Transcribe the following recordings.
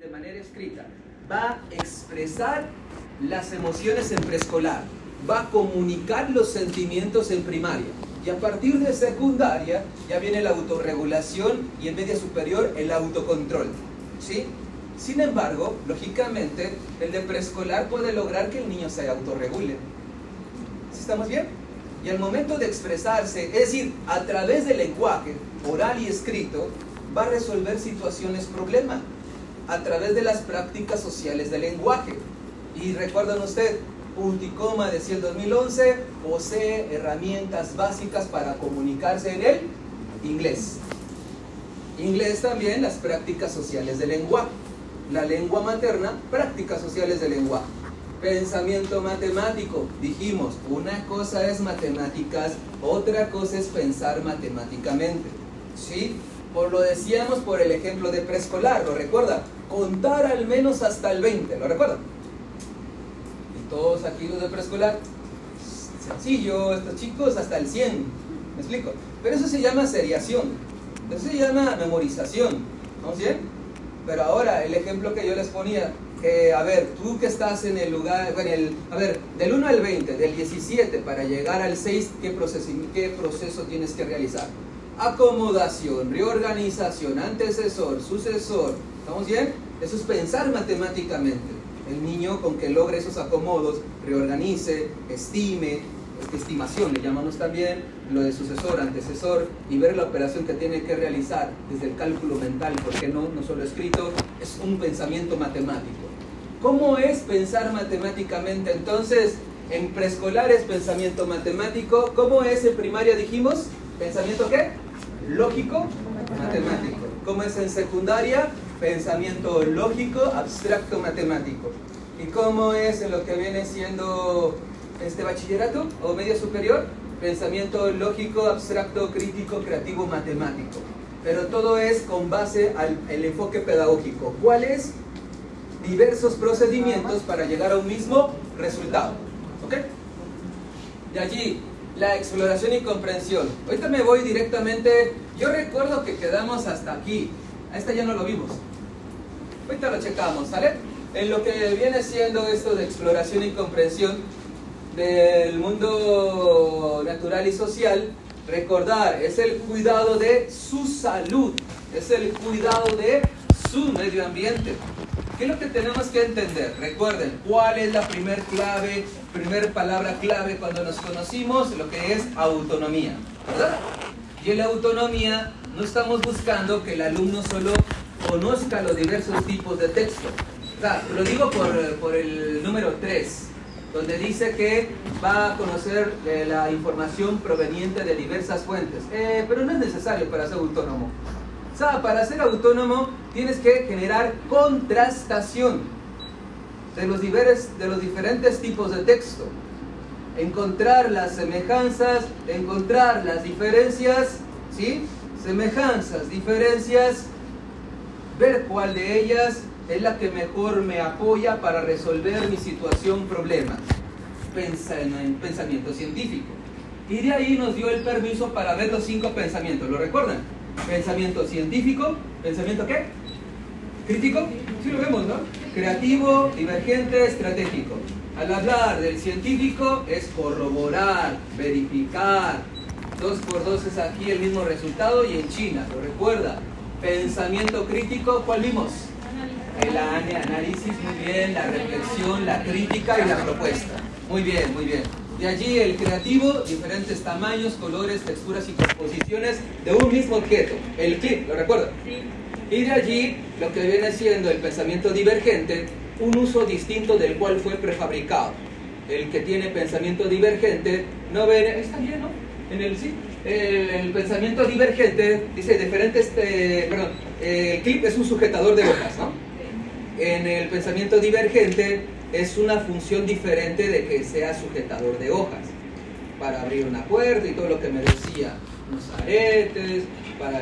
de manera escrita. Va a expresar las emociones en preescolar, va a comunicar los sentimientos en primaria. Y a partir de secundaria ya viene la autorregulación y en media superior el autocontrol. ¿sí? Sin embargo, lógicamente, el de preescolar puede lograr que el niño se autorregule. ¿Sí estamos bien? Y al momento de expresarse, es decir, a través del lenguaje oral y escrito, va a resolver situaciones problema a través de las prácticas sociales del lenguaje. Y recuerdan usted, Punticoma decía el 2011, posee herramientas básicas para comunicarse en el inglés. Inglés también, las prácticas sociales del lenguaje. La lengua materna, prácticas sociales del lenguaje. Pensamiento matemático, dijimos, una cosa es matemáticas, otra cosa es pensar matemáticamente. ¿Sí? Por lo decíamos por el ejemplo de preescolar, ¿lo recuerda? Contar al menos hasta el 20, ¿lo recuerdan? Y todos aquí los de preescolar, sencillo, estos chicos hasta el 100, ¿me explico? Pero eso se llama seriación, eso se llama memorización, ¿no bien? Pero ahora, el ejemplo que yo les ponía, a ver, tú que estás en el lugar, bueno, el, a ver, del 1 al 20, del 17 para llegar al 6, ¿qué proceso, qué proceso tienes que realizar? acomodación, reorganización, antecesor, sucesor. ¿Estamos bien? Eso es pensar matemáticamente. El niño con que logre esos acomodos, reorganice, estime, estimación le llamamos también, lo de sucesor, antecesor, y ver la operación que tiene que realizar desde el cálculo mental, porque no, no solo escrito, es un pensamiento matemático. ¿Cómo es pensar matemáticamente? Entonces, en preescolar es pensamiento matemático. ¿Cómo es en primaria, dijimos? ¿Pensamiento qué? lógico matemático. ¿Cómo es en secundaria? Pensamiento lógico, abstracto matemático. ¿Y cómo es en lo que viene siendo este bachillerato o media superior? Pensamiento lógico, abstracto, crítico, creativo, matemático. Pero todo es con base al enfoque pedagógico. ¿Cuáles? Diversos procedimientos para llegar a un mismo resultado. ¿Ok? De allí la exploración y comprensión. Ahorita me voy directamente, yo recuerdo que quedamos hasta aquí, a esta ya no lo vimos. Ahorita lo checamos, ¿sale? En lo que viene siendo esto de exploración y comprensión del mundo natural y social, recordar, es el cuidado de su salud, es el cuidado de su medio ambiente. ¿Qué es lo que tenemos que entender? Recuerden, ¿cuál es la primer clave, primer palabra clave cuando nos conocimos? Lo que es autonomía, ¿verdad? Y en la autonomía no estamos buscando que el alumno solo conozca los diversos tipos de texto. O lo digo por, por el número 3, donde dice que va a conocer eh, la información proveniente de diversas fuentes. Eh, pero no es necesario para ser autónomo para ser autónomo tienes que generar contrastación de los, de los diferentes tipos de texto. Encontrar las semejanzas, encontrar las diferencias, ¿sí? Semejanzas, diferencias, ver cuál de ellas es la que mejor me apoya para resolver mi situación, problema. Pensamiento científico. Y de ahí nos dio el permiso para ver los cinco pensamientos. ¿Lo recuerdan? Pensamiento científico, pensamiento qué? Crítico, sí lo vemos, ¿no? Creativo, divergente, estratégico. Al hablar del científico es corroborar, verificar. Dos por dos es aquí el mismo resultado y en China, lo recuerda. Pensamiento crítico, ¿cuál vimos? El análisis, muy bien, la reflexión, la crítica y la propuesta. Muy bien, muy bien. De allí el creativo, diferentes tamaños, colores, texturas y composiciones de un mismo objeto. El clip, ¿lo recuerdan? Sí. Y de allí lo que viene siendo el pensamiento divergente, un uso distinto del cual fue prefabricado. El que tiene pensamiento divergente, no ve, está bien, ¿no? En el sí. El, pensamiento divergente dice diferentes, eh, perdón, el clip es un sujetador de hojas, ¿no? En el pensamiento divergente es una función diferente de que sea sujetador de hojas, para abrir una puerta y todo lo que me decía, unos aretes, para,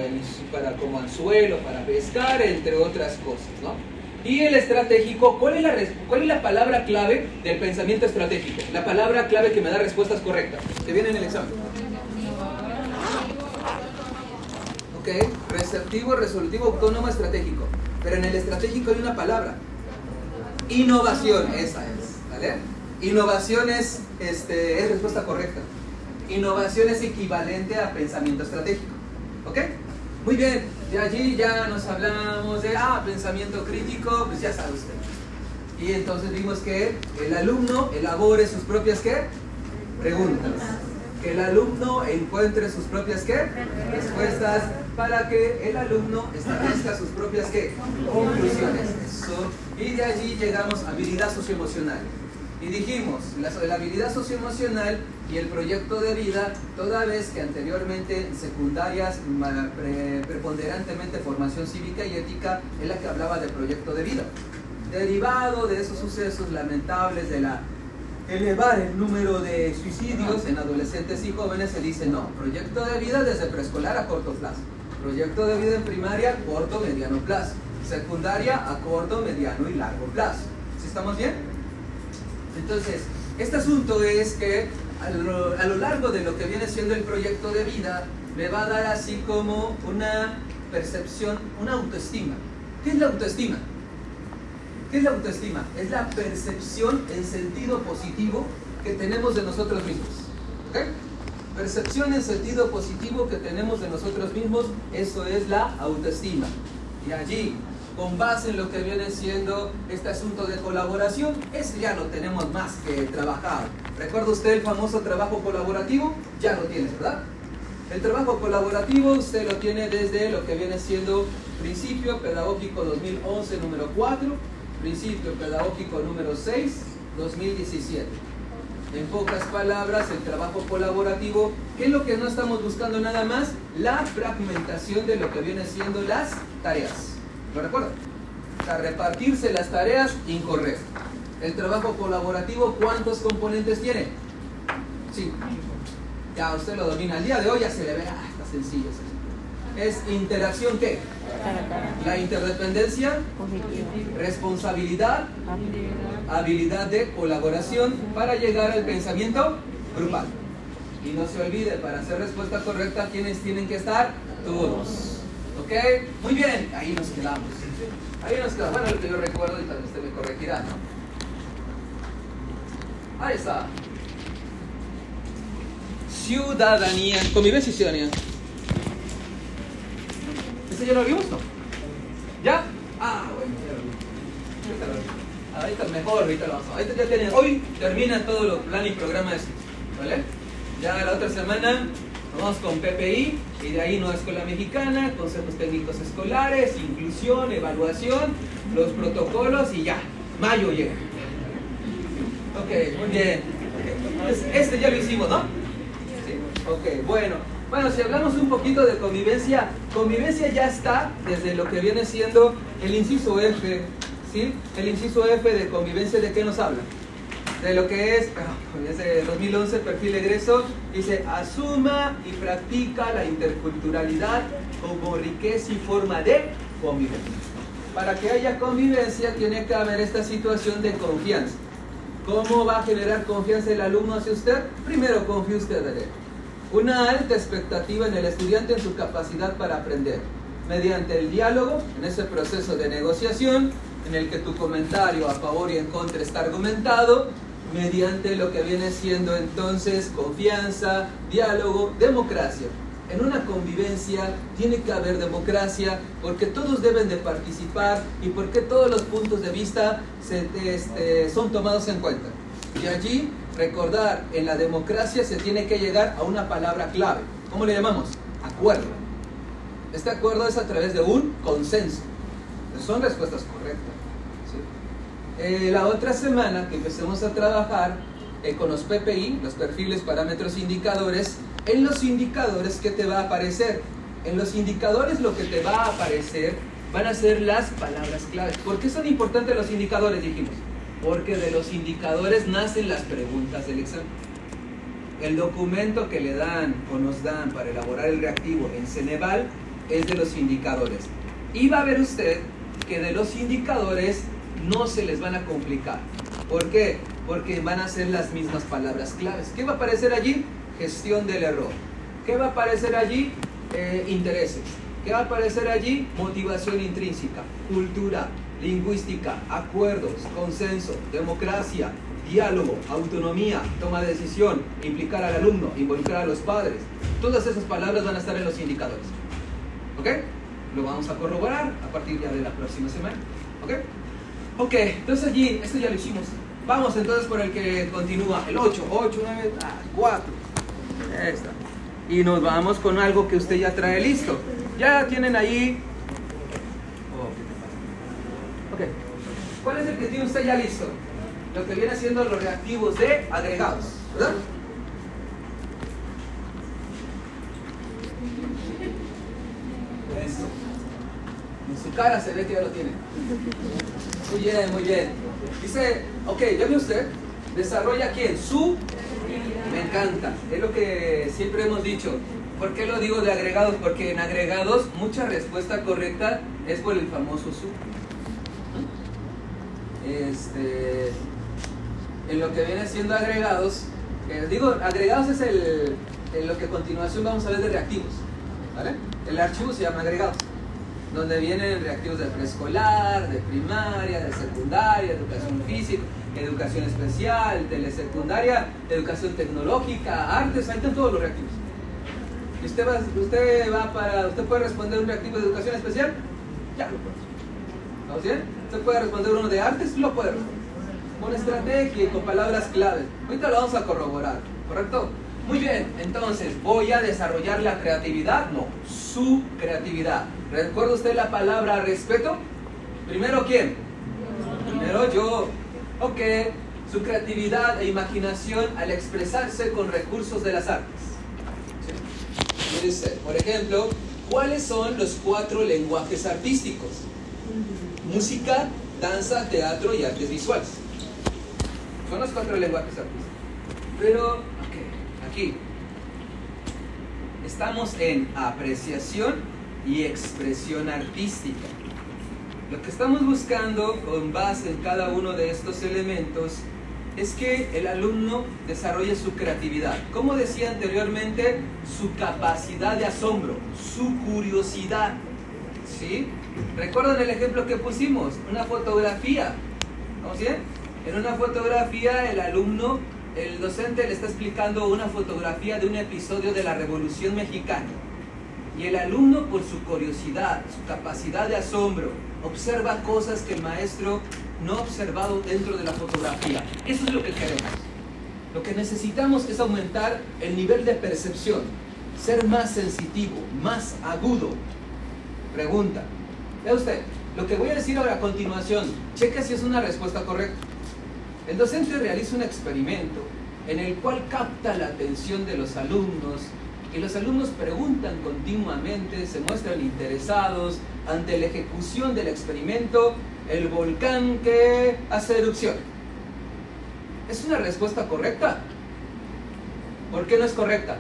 para como anzuelo, para pescar, entre otras cosas, ¿no? Y el estratégico, ¿cuál es, la, ¿cuál es la palabra clave del pensamiento estratégico? La palabra clave que me da respuestas correctas, que viene en el examen. Receptivo, resolutivo, autónomo, estratégico. Pero en el estratégico hay una palabra. Innovación, esa es. ¿Vale? Innovación es, este, es respuesta correcta. Innovación es equivalente a pensamiento estratégico. ¿Ok? Muy bien, de allí ya nos hablamos de, ah, pensamiento crítico, pues ya sabe usted. Y entonces vimos que el alumno elabore sus propias, ¿qué? Preguntas. Que el alumno encuentre sus propias. Respuestas para que el alumno establezca sus propias, ¿qué? Conclusiones. Y de allí llegamos a habilidad socioemocional. Y dijimos, la, la habilidad socioemocional y el proyecto de vida, toda vez que anteriormente en secundarias, preponderantemente formación cívica y ética, es la que hablaba de proyecto de vida. Derivado de esos sucesos lamentables de la elevar el número de suicidios en adolescentes y jóvenes, se dice no, proyecto de vida desde preescolar a corto plazo, proyecto de vida en primaria, corto, mediano plazo, secundaria a corto, mediano y largo plazo. ¿Sí estamos bien? Entonces, este asunto es que a lo, largo de lo que viene siendo el proyecto de vida, me va a dar así como una percepción, una autoestima. ¿Qué es la autoestima? ¿Qué es la autoestima? Es la percepción en sentido positivo que tenemos de nosotros mismos. ¿Ok? Percepción en sentido positivo que tenemos de nosotros mismos, eso es la autoestima. Y allí con base en lo que viene siendo este asunto de colaboración, ese ya lo tenemos más que trabajado. ¿Recuerda usted el famoso trabajo colaborativo? Ya lo tiene, ¿verdad? El trabajo colaborativo usted lo tiene desde lo que viene siendo Principio Pedagógico 2011 número 4, Principio Pedagógico número 6, 2017. En pocas palabras, el trabajo colaborativo, ¿qué es lo que no estamos buscando nada más? La fragmentación de lo que viene siendo las tareas. ¿Lo recuerdan? Sea, repartirse las tareas, incorrecto. El trabajo colaborativo, ¿cuántos componentes tiene? Sí. Ya usted lo domina. El día de hoy ya se le ve, ah, está sencillo. Es interacción, ¿qué? La interdependencia, responsabilidad, habilidad de colaboración para llegar al pensamiento grupal. Y no se olvide, para hacer respuesta correcta, ¿quiénes tienen que estar? Todos. ¿Ok? Muy bien, ahí nos quedamos. Ahí nos quedamos. Bueno, lo que yo recuerdo y tal vez usted me corregirá, ¿no? Ahí está. Ciudadanía. Convivencia y ciudadanía. ¿Ese ya lo vimos, no? ¿Ya? Ah, bueno, ya lo vimos. Ahorita mejor, ahorita lo vamos. Ahorita ya tienen. Hoy termina todo el plan y programa de ¿Vale? Ya la otra semana Vamos con PPI y de ahí Nueva Escuela Mexicana, consejos técnicos escolares, inclusión, evaluación, los protocolos y ya. Mayo llega. Ok, muy bien. Este ya lo hicimos, ¿no? Sí. Ok, bueno. Bueno, si hablamos un poquito de convivencia, convivencia ya está desde lo que viene siendo el inciso F, ¿sí? El inciso F de convivencia, ¿de qué nos habla? de lo que es, desde 2011, perfil egreso, dice, asuma y practica la interculturalidad como riqueza y forma de convivencia. Para que haya convivencia tiene que haber esta situación de confianza. ¿Cómo va a generar confianza el alumno hacia usted? Primero, confíe usted en él. Una alta expectativa en el estudiante en su capacidad para aprender. Mediante el diálogo, en ese proceso de negociación, en el que tu comentario a favor y en contra está argumentado, mediante lo que viene siendo entonces confianza, diálogo, democracia. En una convivencia tiene que haber democracia porque todos deben de participar y porque todos los puntos de vista se, este, son tomados en cuenta. Y allí recordar, en la democracia se tiene que llegar a una palabra clave. ¿Cómo le llamamos? Acuerdo. Este acuerdo es a través de un consenso. Son respuestas correctas. Eh, la otra semana que empecemos a trabajar eh, con los PPI, los perfiles, parámetros, indicadores, en los indicadores, ¿qué te va a aparecer? En los indicadores lo que te va a aparecer van a ser las palabras claves. ¿Por qué son importantes los indicadores, dijimos? Porque de los indicadores nacen las preguntas del examen. El documento que le dan o nos dan para elaborar el reactivo en Ceneval es de los indicadores. Y va a ver usted que de los indicadores no se les van a complicar. ¿Por qué? Porque van a ser las mismas palabras claves. ¿Qué va a aparecer allí? Gestión del error. ¿Qué va a aparecer allí? Eh, intereses. ¿Qué va a aparecer allí? Motivación intrínseca, cultura, lingüística, acuerdos, consenso, democracia, diálogo, autonomía, toma de decisión, implicar al alumno, involucrar a los padres. Todas esas palabras van a estar en los indicadores. ¿Ok? Lo vamos a corroborar a partir ya de la próxima semana. ¿Ok? Ok, entonces allí, esto ya lo hicimos. Vamos entonces por el que continúa, el 8, 8, 9, 4. Esta. Y nos vamos con algo que usted ya trae listo. Ya tienen ahí. Oh, ok. ¿Cuál es el que tiene usted ya listo? Lo que viene siendo los reactivos de agregados, ¿verdad? Eso. En su cara se ve que ya lo tiene. Muy bien, muy bien. Dice, ok, ya usted, desarrolla quién? Su. Me encanta. Es lo que siempre hemos dicho. ¿Por qué lo digo de agregados? Porque en agregados mucha respuesta correcta es por el famoso su. Este, en lo que viene siendo agregados, digo, agregados es el, lo que a continuación vamos a ver de reactivos. ¿vale? El archivo se llama agregados donde vienen reactivos de preescolar, de primaria, de secundaria, educación física, educación especial, telesecundaria, educación tecnológica, artes, ahí están todos los reactivos. Y usted va, usted va para, usted puede responder un reactivo de educación especial, ya lo puede. ¿Vamos bien? Usted puede responder uno de artes, lo puede responder. Con estrategia y con palabras claves. Ahorita lo vamos a corroborar, ¿correcto? Muy bien, entonces, ¿voy a desarrollar la creatividad? No, su creatividad. ¿Recuerda usted la palabra respeto? Primero, ¿quién? Primero yo. Ok, su creatividad e imaginación al expresarse con recursos de las artes. ¿Sí? Por ejemplo, ¿cuáles son los cuatro lenguajes artísticos? Música, danza, teatro y artes visuales. Son los cuatro lenguajes artísticos. Pero aquí. Estamos en apreciación y expresión artística. Lo que estamos buscando con base en cada uno de estos elementos es que el alumno desarrolle su creatividad. Como decía anteriormente, su capacidad de asombro, su curiosidad. ¿Sí? ¿Recuerdan el ejemplo que pusimos? Una fotografía. ¿Vamos bien? En una fotografía el alumno el docente le está explicando una fotografía de un episodio de la Revolución Mexicana. Y el alumno, por su curiosidad, su capacidad de asombro, observa cosas que el maestro no ha observado dentro de la fotografía. Eso es lo que queremos. Lo que necesitamos es aumentar el nivel de percepción, ser más sensitivo, más agudo. Pregunta. Vea usted, lo que voy a decir ahora a continuación, cheque si es una respuesta correcta. El docente realiza un experimento en el cual capta la atención de los alumnos y los alumnos preguntan continuamente, se muestran interesados ante la ejecución del experimento, el volcán que hace erupción. ¿Es una respuesta correcta? ¿Por qué no es correcta?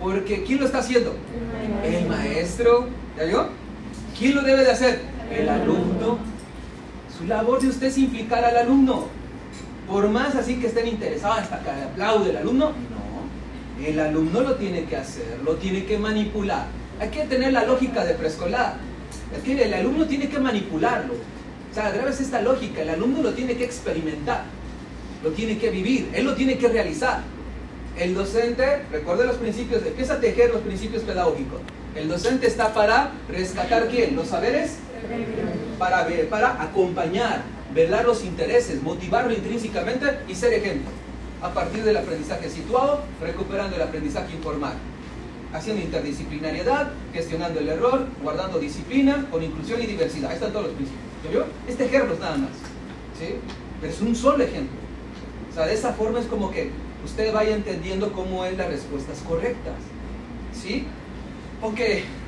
Porque ¿quién lo está haciendo? El maestro. ¿Ya vio? ¿Quién lo debe de hacer? El alumno la labor de usted es implicar al alumno. Por más así que estén interesados hasta que aplaude el alumno, no. El alumno lo tiene que hacer, lo tiene que manipular. Hay que tener la lógica de preescolar. El alumno tiene que manipularlo. O sea, grabes esta lógica, el alumno lo tiene que experimentar, lo tiene que vivir, él lo tiene que realizar. El docente, recuerde los principios, empieza a tejer los principios pedagógicos. El docente está para rescatar quién? Los saberes para, para acompañar, velar los intereses, motivarlo intrínsecamente y ser ejemplo. A partir del aprendizaje situado, recuperando el aprendizaje informal. Haciendo interdisciplinariedad, gestionando el error, guardando disciplina, con inclusión y diversidad. Ahí están todos los principios. Este ejemplo es nada más. ¿sí? Pero es un solo ejemplo. O sea, de esa forma es como que usted vaya entendiendo cómo es las respuestas correctas. ¿Sí? Ok,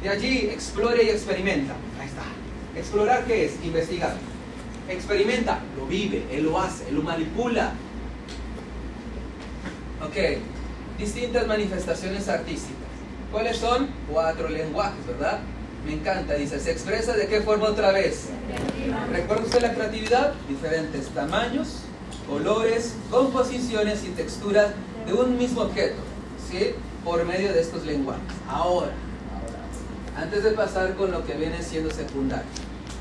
de allí explore y experimenta. Ahí está. Explorar qué es? Investigar. Experimenta, lo vive, él lo hace, él lo manipula. Ok, distintas manifestaciones artísticas. ¿Cuáles son? Cuatro lenguajes, ¿verdad? Me encanta, dice, ¿se expresa de qué forma otra vez? ¿Recuerda usted la creatividad? Diferentes tamaños, colores, composiciones y texturas de un mismo objeto, ¿sí? Por medio de estos lenguajes. Ahora, antes de pasar con lo que viene siendo secundaria.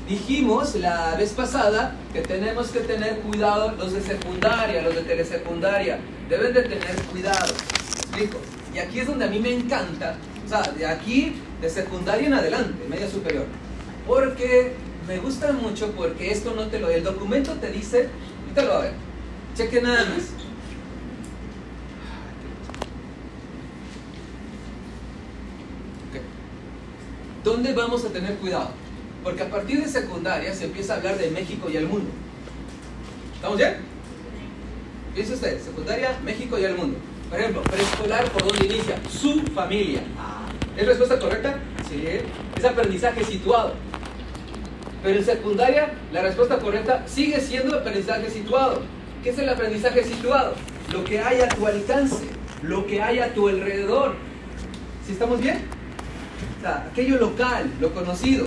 Dijimos la vez pasada que tenemos que tener cuidado los de secundaria, los de telesecundaria, deben de tener cuidado. explico? Y aquí es donde a mí me encanta, o sea, de aquí, de secundaria en adelante, media superior. Porque me gusta mucho porque esto no te lo... El documento te dice, ahorita lo va a ver, cheque nada más. ¿Dónde vamos a tener cuidado? Porque a partir de secundaria se empieza a hablar de México y el mundo. ¿Estamos bien? Piensa usted, secundaria, México y el mundo. Por ejemplo, preescolar, ¿por dónde inicia? Su familia. ¿Es respuesta correcta? Sí. Es aprendizaje situado. Pero en secundaria, la respuesta correcta sigue siendo aprendizaje situado. ¿Qué es el aprendizaje situado? Lo que hay a tu alcance, lo que hay a tu alrededor. ¿Sí estamos bien? Aquello local, lo conocido.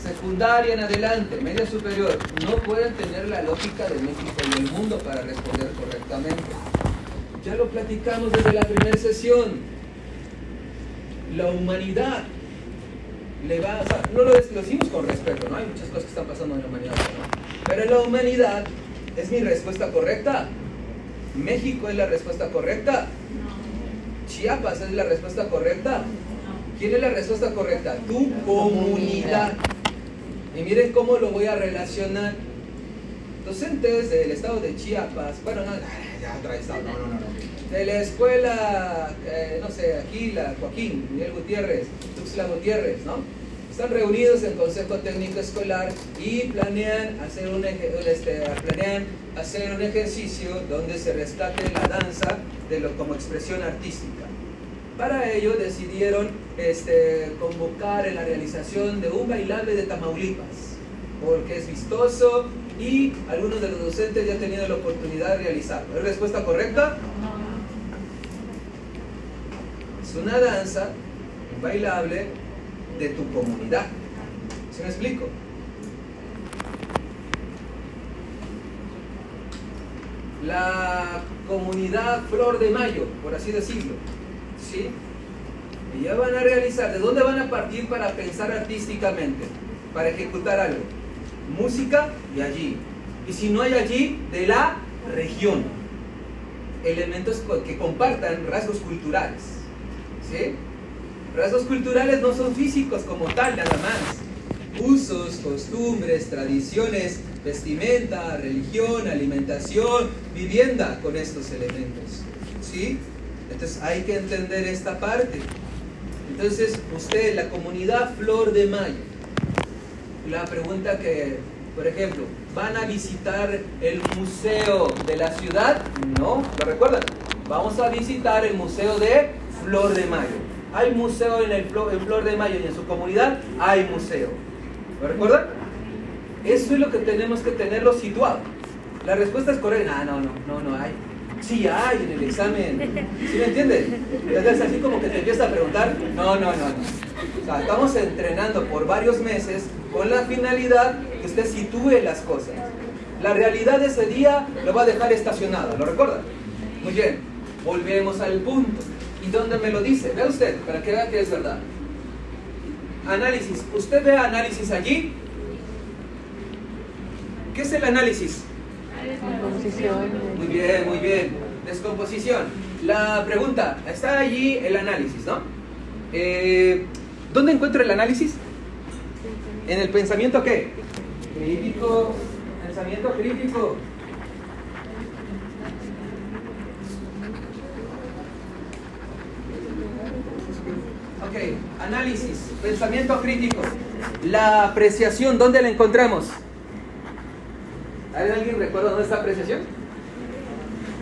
Secundaria en adelante, media superior, no pueden tener la lógica de México y el mundo para responder correctamente. Ya lo platicamos desde la primera sesión. La humanidad le va, o sea, no lo, decimos con respeto, ¿no? Hay muchas cosas que están pasando en la humanidad, ¿no? Pero la humanidad, ¿es mi respuesta correcta? ¿México es la respuesta correcta? ¿Chiapas es la respuesta correcta? ¿Quién es la respuesta correcta? Tu comunidad. Y miren cómo lo voy a relacionar. Docentes del estado de Chiapas, bueno, no, ya otra estado, no, no, no. De la escuela, eh, no sé, aquí la Joaquín, Miguel Gutiérrez, Tuxla Gutiérrez, ¿no? Están reunidos en Consejo Técnico Escolar y planean hacer un, este, planean hacer un ejercicio donde se rescate la danza de lo, como expresión artística. Para ello decidieron este, convocar en la realización de un bailable de Tamaulipas, porque es vistoso y algunos de los docentes ya han tenido la oportunidad de realizarlo. ¿Es respuesta correcta? Es una danza, un bailable de tu comunidad. ¿Se me explico? La comunidad Flor de Mayo, por así decirlo. ¿Sí? Ya van a realizar, ¿de dónde van a partir para pensar artísticamente? Para ejecutar algo. Música y allí. Y si no hay allí, de la región. Elementos que compartan rasgos culturales. ¿Sí? Rasgos culturales no son físicos como tal, nada más. Usos, costumbres, tradiciones, vestimenta, religión, alimentación, vivienda con estos elementos. ¿Sí? Entonces hay que entender esta parte. Entonces, usted, la comunidad Flor de Mayo, la pregunta que, por ejemplo, ¿van a visitar el museo de la ciudad? No, ¿lo recuerdan? Vamos a visitar el museo de Flor de Mayo. Hay museo en, el, Flor de Mayo y en su comunidad hay museo. ¿Lo recuerdan? Eso es lo que tenemos que tenerlo situado. La respuesta es correcta. Ah, no, no, no, no hay. Sí hay en el examen. ¿Sí me entiendes? Entonces así como que te empieza a preguntar, no, no, no, no. O sea, estamos entrenando por varios meses con la finalidad que usted sitúe las cosas. La realidad de ese día lo va a dejar estacionado, ¿lo recuerda? Muy bien, volvemos al punto. ¿Y dónde me lo dice? Vea usted, para que vea que es verdad. Análisis. ¿Usted ve análisis allí? ¿Qué es el análisis? Descomposición. Muy bien, muy bien. Descomposición. La pregunta, está allí el análisis, ¿no? Eh, ¿Dónde encuentro el análisis? ¿En el pensamiento qué? Crítico. Pensamiento crítico. Ok, análisis, pensamiento crítico. La apreciación, ¿dónde la encontramos? ¿Alguien recuerda dónde está apreciación?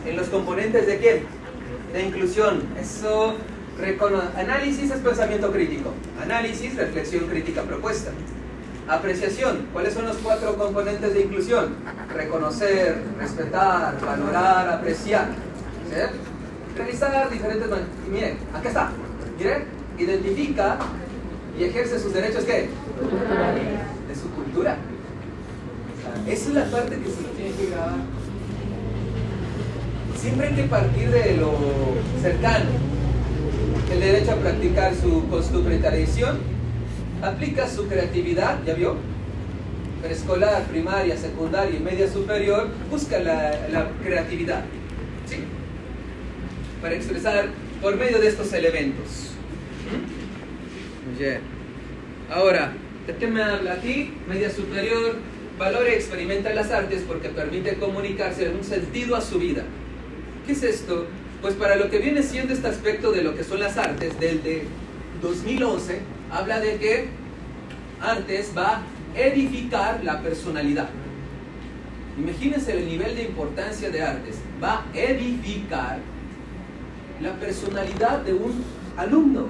En los componentes de quién? De inclusión. Eso, análisis es pensamiento crítico. Análisis, reflexión crítica propuesta. Apreciación, ¿cuáles son los cuatro componentes de inclusión? Reconocer, respetar, valorar, apreciar. ¿Sí? Revisar diferentes miren, acá está. Miren, identifica y ejerce sus derechos, ¿qué? De su cultura. Esa es la parte que se tiene que grabar. Siempre hay que partir de lo cercano. el derecho a practicar su costumbre y tradición, aplica su creatividad, ¿ya vio? Preescolar, primaria, secundaria y media superior, busca la, la creatividad, ¿sí? Para expresar por medio de estos elementos. ¿Mm? Bien. Ahora, ¿de qué me habla aquí? Media superior, valora y experimenta las artes porque permite comunicarse un sentido a su vida. ¿Qué es esto? Pues para lo que viene siendo este aspecto de lo que son las artes, del de 2011, habla de que artes va a edificar la personalidad. Imagínense el nivel de importancia de artes. Va a edificar la personalidad de un alumno.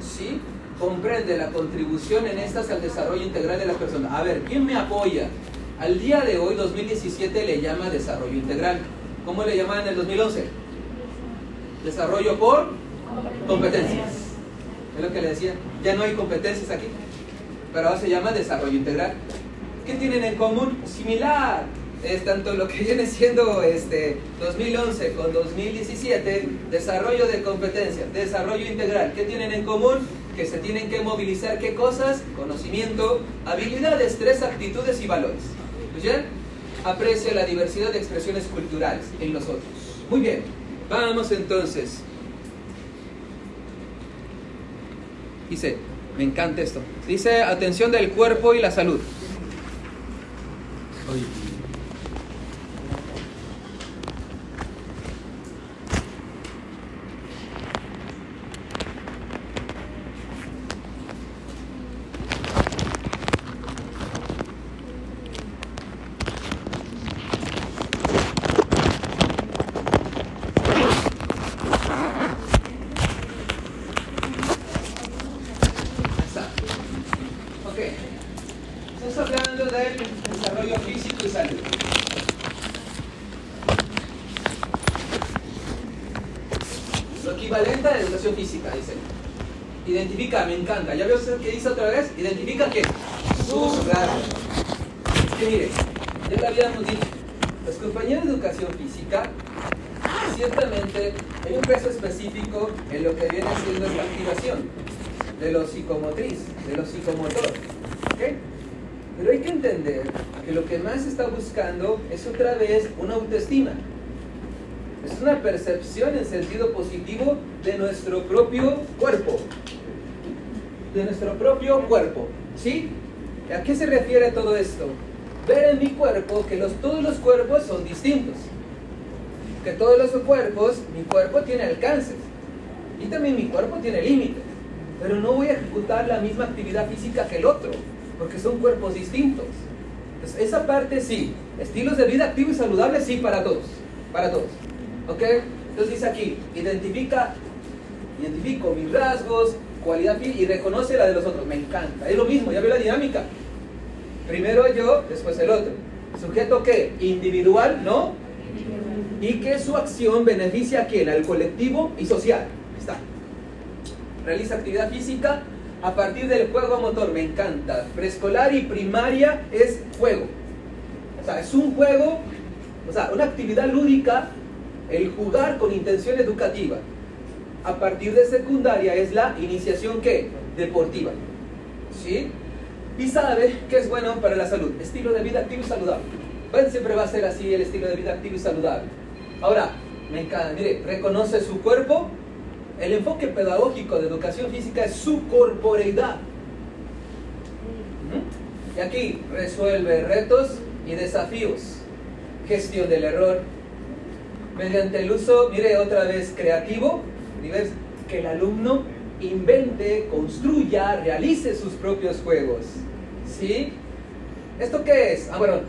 ¿Sí? Comprende la contribución en estas al desarrollo integral de la persona. A ver, ¿quién me apoya? Al día de hoy, 2017, le llama desarrollo integral. ¿Cómo le llamaban en el 2011? Desarrollo por competencias. Es lo que le decía. Ya no hay competencias aquí, pero ahora se llama desarrollo integral. ¿Qué tienen en común? Similar. Es tanto lo que viene siendo este 2011 con 2017, desarrollo de competencias, desarrollo integral. ¿Qué tienen en común? Que se tienen que movilizar qué cosas? Conocimiento, habilidades, tres actitudes y valores. ¿Bien? Aprecia la diversidad de expresiones culturales en nosotros. Muy bien, vamos entonces. Dice, me encanta esto. Dice, atención del cuerpo y la salud. Exacto. Ok. Estamos hablando del desarrollo físico y salud. Lo equivalente a la educación física, dice. Identifica, me encanta. ¿Ya veo qué dice otra vez? Identifica qué? Sus rasgos. Es que mire, ya lo habíamos dicho. Los compañeros de educación física, ciertamente hay un peso específico en lo que viene siendo la activación de lo psicomotriz, de lo psicomotor. ¿ok? Pero hay que entender que lo que más está buscando otra vez una autoestima. Es una percepción en sentido positivo de nuestro propio cuerpo. De nuestro propio cuerpo. ¿Sí? ¿A qué se refiere todo esto? Ver en mi cuerpo que los, todos los cuerpos son distintos. Que todos los cuerpos, mi cuerpo tiene alcances. Y también mi cuerpo tiene límites pero no voy a ejecutar la misma actividad física que el otro, porque son cuerpos distintos. Esa parte sí, estilos de vida activo y saludable sí para todos, para todos. ¿Ok? Entonces dice aquí, identifica, identifico mis rasgos, cualidad y reconoce la de los otros. Me encanta, es lo mismo, ya ve la dinámica. Primero yo, después el otro. Sujeto que individual, ¿no? Y que su acción beneficia a quién, al colectivo y social. Está realiza actividad física a partir del juego motor, me encanta. Preescolar y primaria es juego. O sea, es un juego, o sea, una actividad lúdica, el jugar con intención educativa. A partir de secundaria es la iniciación ¿qué? Deportiva. ¿Sí? Y sabe que es bueno para la salud. Estilo de vida activo y saludable. Bueno, siempre va a ser así el estilo de vida activo y saludable. Ahora, me encanta, mire, reconoce su cuerpo, el enfoque pedagógico de educación física es su corporeidad. Y aquí resuelve retos y desafíos. Gestión del error. Mediante el uso, mire otra vez, creativo, que el alumno invente, construya, realice sus propios juegos. ¿Sí? ¿Esto qué es? Ah, bueno,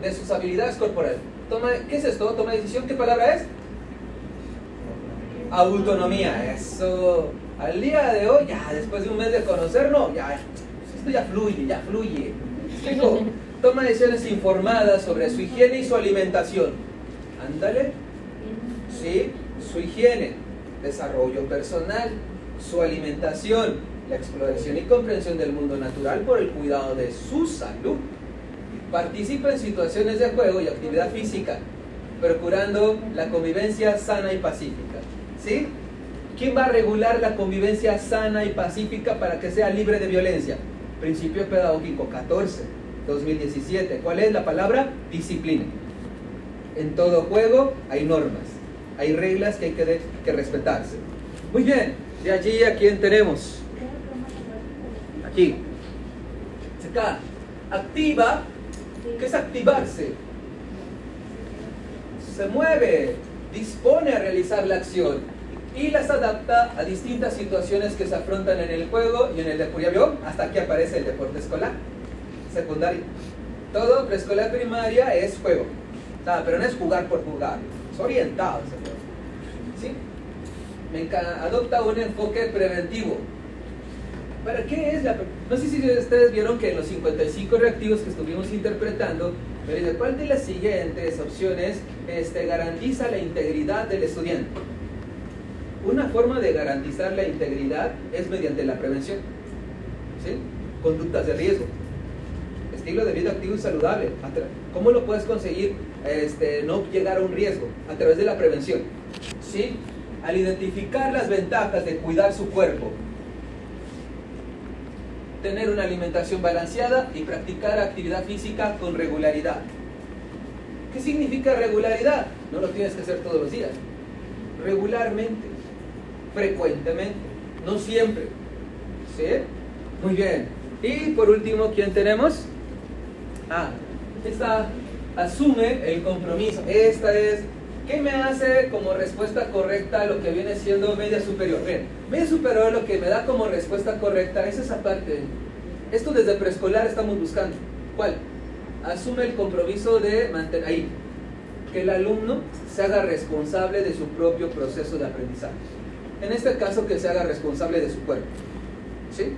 de sus habilidades corporales. Toma, ¿Qué es esto? Toma decisión, ¿qué palabra es? Autonomía, eso. Al día de hoy, ya después de un mes de conocernos, ya, esto ya fluye, ya fluye. Tengo, toma decisiones informadas sobre su higiene y su alimentación. Ándale. Sí, su higiene, desarrollo personal, su alimentación, la exploración y comprensión del mundo natural por el cuidado de su salud. Participa en situaciones de juego y actividad física, procurando la convivencia sana y pacífica. ¿Sí? ¿Quién va a regular la convivencia sana y pacífica para que sea libre de violencia? Principio pedagógico 14, 2017. ¿Cuál es la palabra? Disciplina. En todo juego hay normas, hay reglas que hay que, respetarse. Muy bien, de allí a quién tenemos. Aquí. Acá. Activa. ¿Qué es activarse? Se mueve, dispone a realizar la acción y las adapta a distintas situaciones que se afrontan en el juego y en el deporte. ¿Ya vio? Hasta aquí aparece el deporte escolar, secundario. Todo preescolar primaria es juego. pero no es jugar por jugar, es orientado. ¿Sí? Me adopta un enfoque preventivo. ¿Para qué es la.? No sé si ustedes vieron que en los 55 reactivos que estuvimos interpretando, pero ¿cuál de las siguientes opciones este, garantiza la integridad del estudiante? Una forma de garantizar la integridad es mediante la prevención. ¿sí? Conductas de riesgo. Estilo de vida activo y saludable. ¿Cómo lo puedes conseguir este, no llegar a un riesgo? A través de la prevención. ¿sí? Al identificar las ventajas de cuidar su cuerpo, tener una alimentación balanceada y practicar actividad física con regularidad. ¿Qué significa regularidad? No lo tienes que hacer todos los días. Regularmente frecuentemente, no siempre. ¿Sí? Muy bien. Y por último, ¿quién tenemos? Ah, esta asume el compromiso. Esta es, ¿qué me hace como respuesta correcta a lo que viene siendo media superior? Bien, media superior lo que me da como respuesta correcta es esa parte. Esto desde preescolar estamos buscando. ¿Cuál? Asume el compromiso de mantener ahí, que el alumno se haga responsable de su propio proceso de aprendizaje en este caso que se haga responsable de su cuerpo. ¿Sí?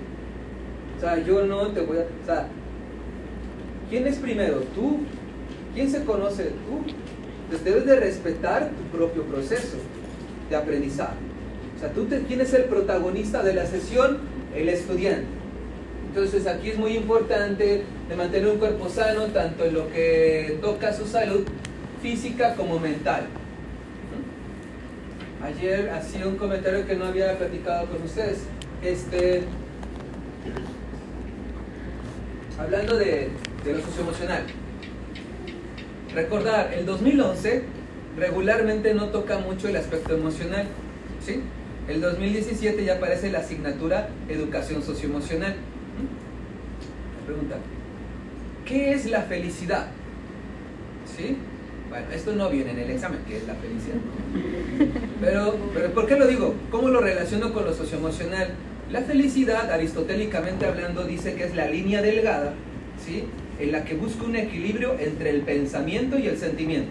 O sea, yo no te voy a... O sea, ¿quién es primero? ¿Tú? ¿Quién se conoce? Tú. Entonces debes de respetar tu propio proceso de aprendizaje. O sea, tú te, ¿quién es el protagonista de la sesión? El estudiante. Entonces aquí es muy importante de mantener un cuerpo sano, tanto en lo que toca su salud física como mental. Ayer hacía un comentario que no había platicado con ustedes. Este, hablando de, de lo socioemocional. Recordar, el 2011 regularmente no toca mucho el aspecto emocional. ¿sí? El 2017 ya aparece la asignatura Educación Socioemocional. Pregunta, ¿qué es la felicidad? ¿Sí? Bueno, esto no viene en el examen, que es la felicidad. Pero, pero ¿por qué lo digo? ¿Cómo lo relaciono con lo socioemocional? La felicidad, aristotélicamente hablando, dice que es la línea delgada, ¿sí? En la que busca un equilibrio entre el pensamiento y el sentimiento.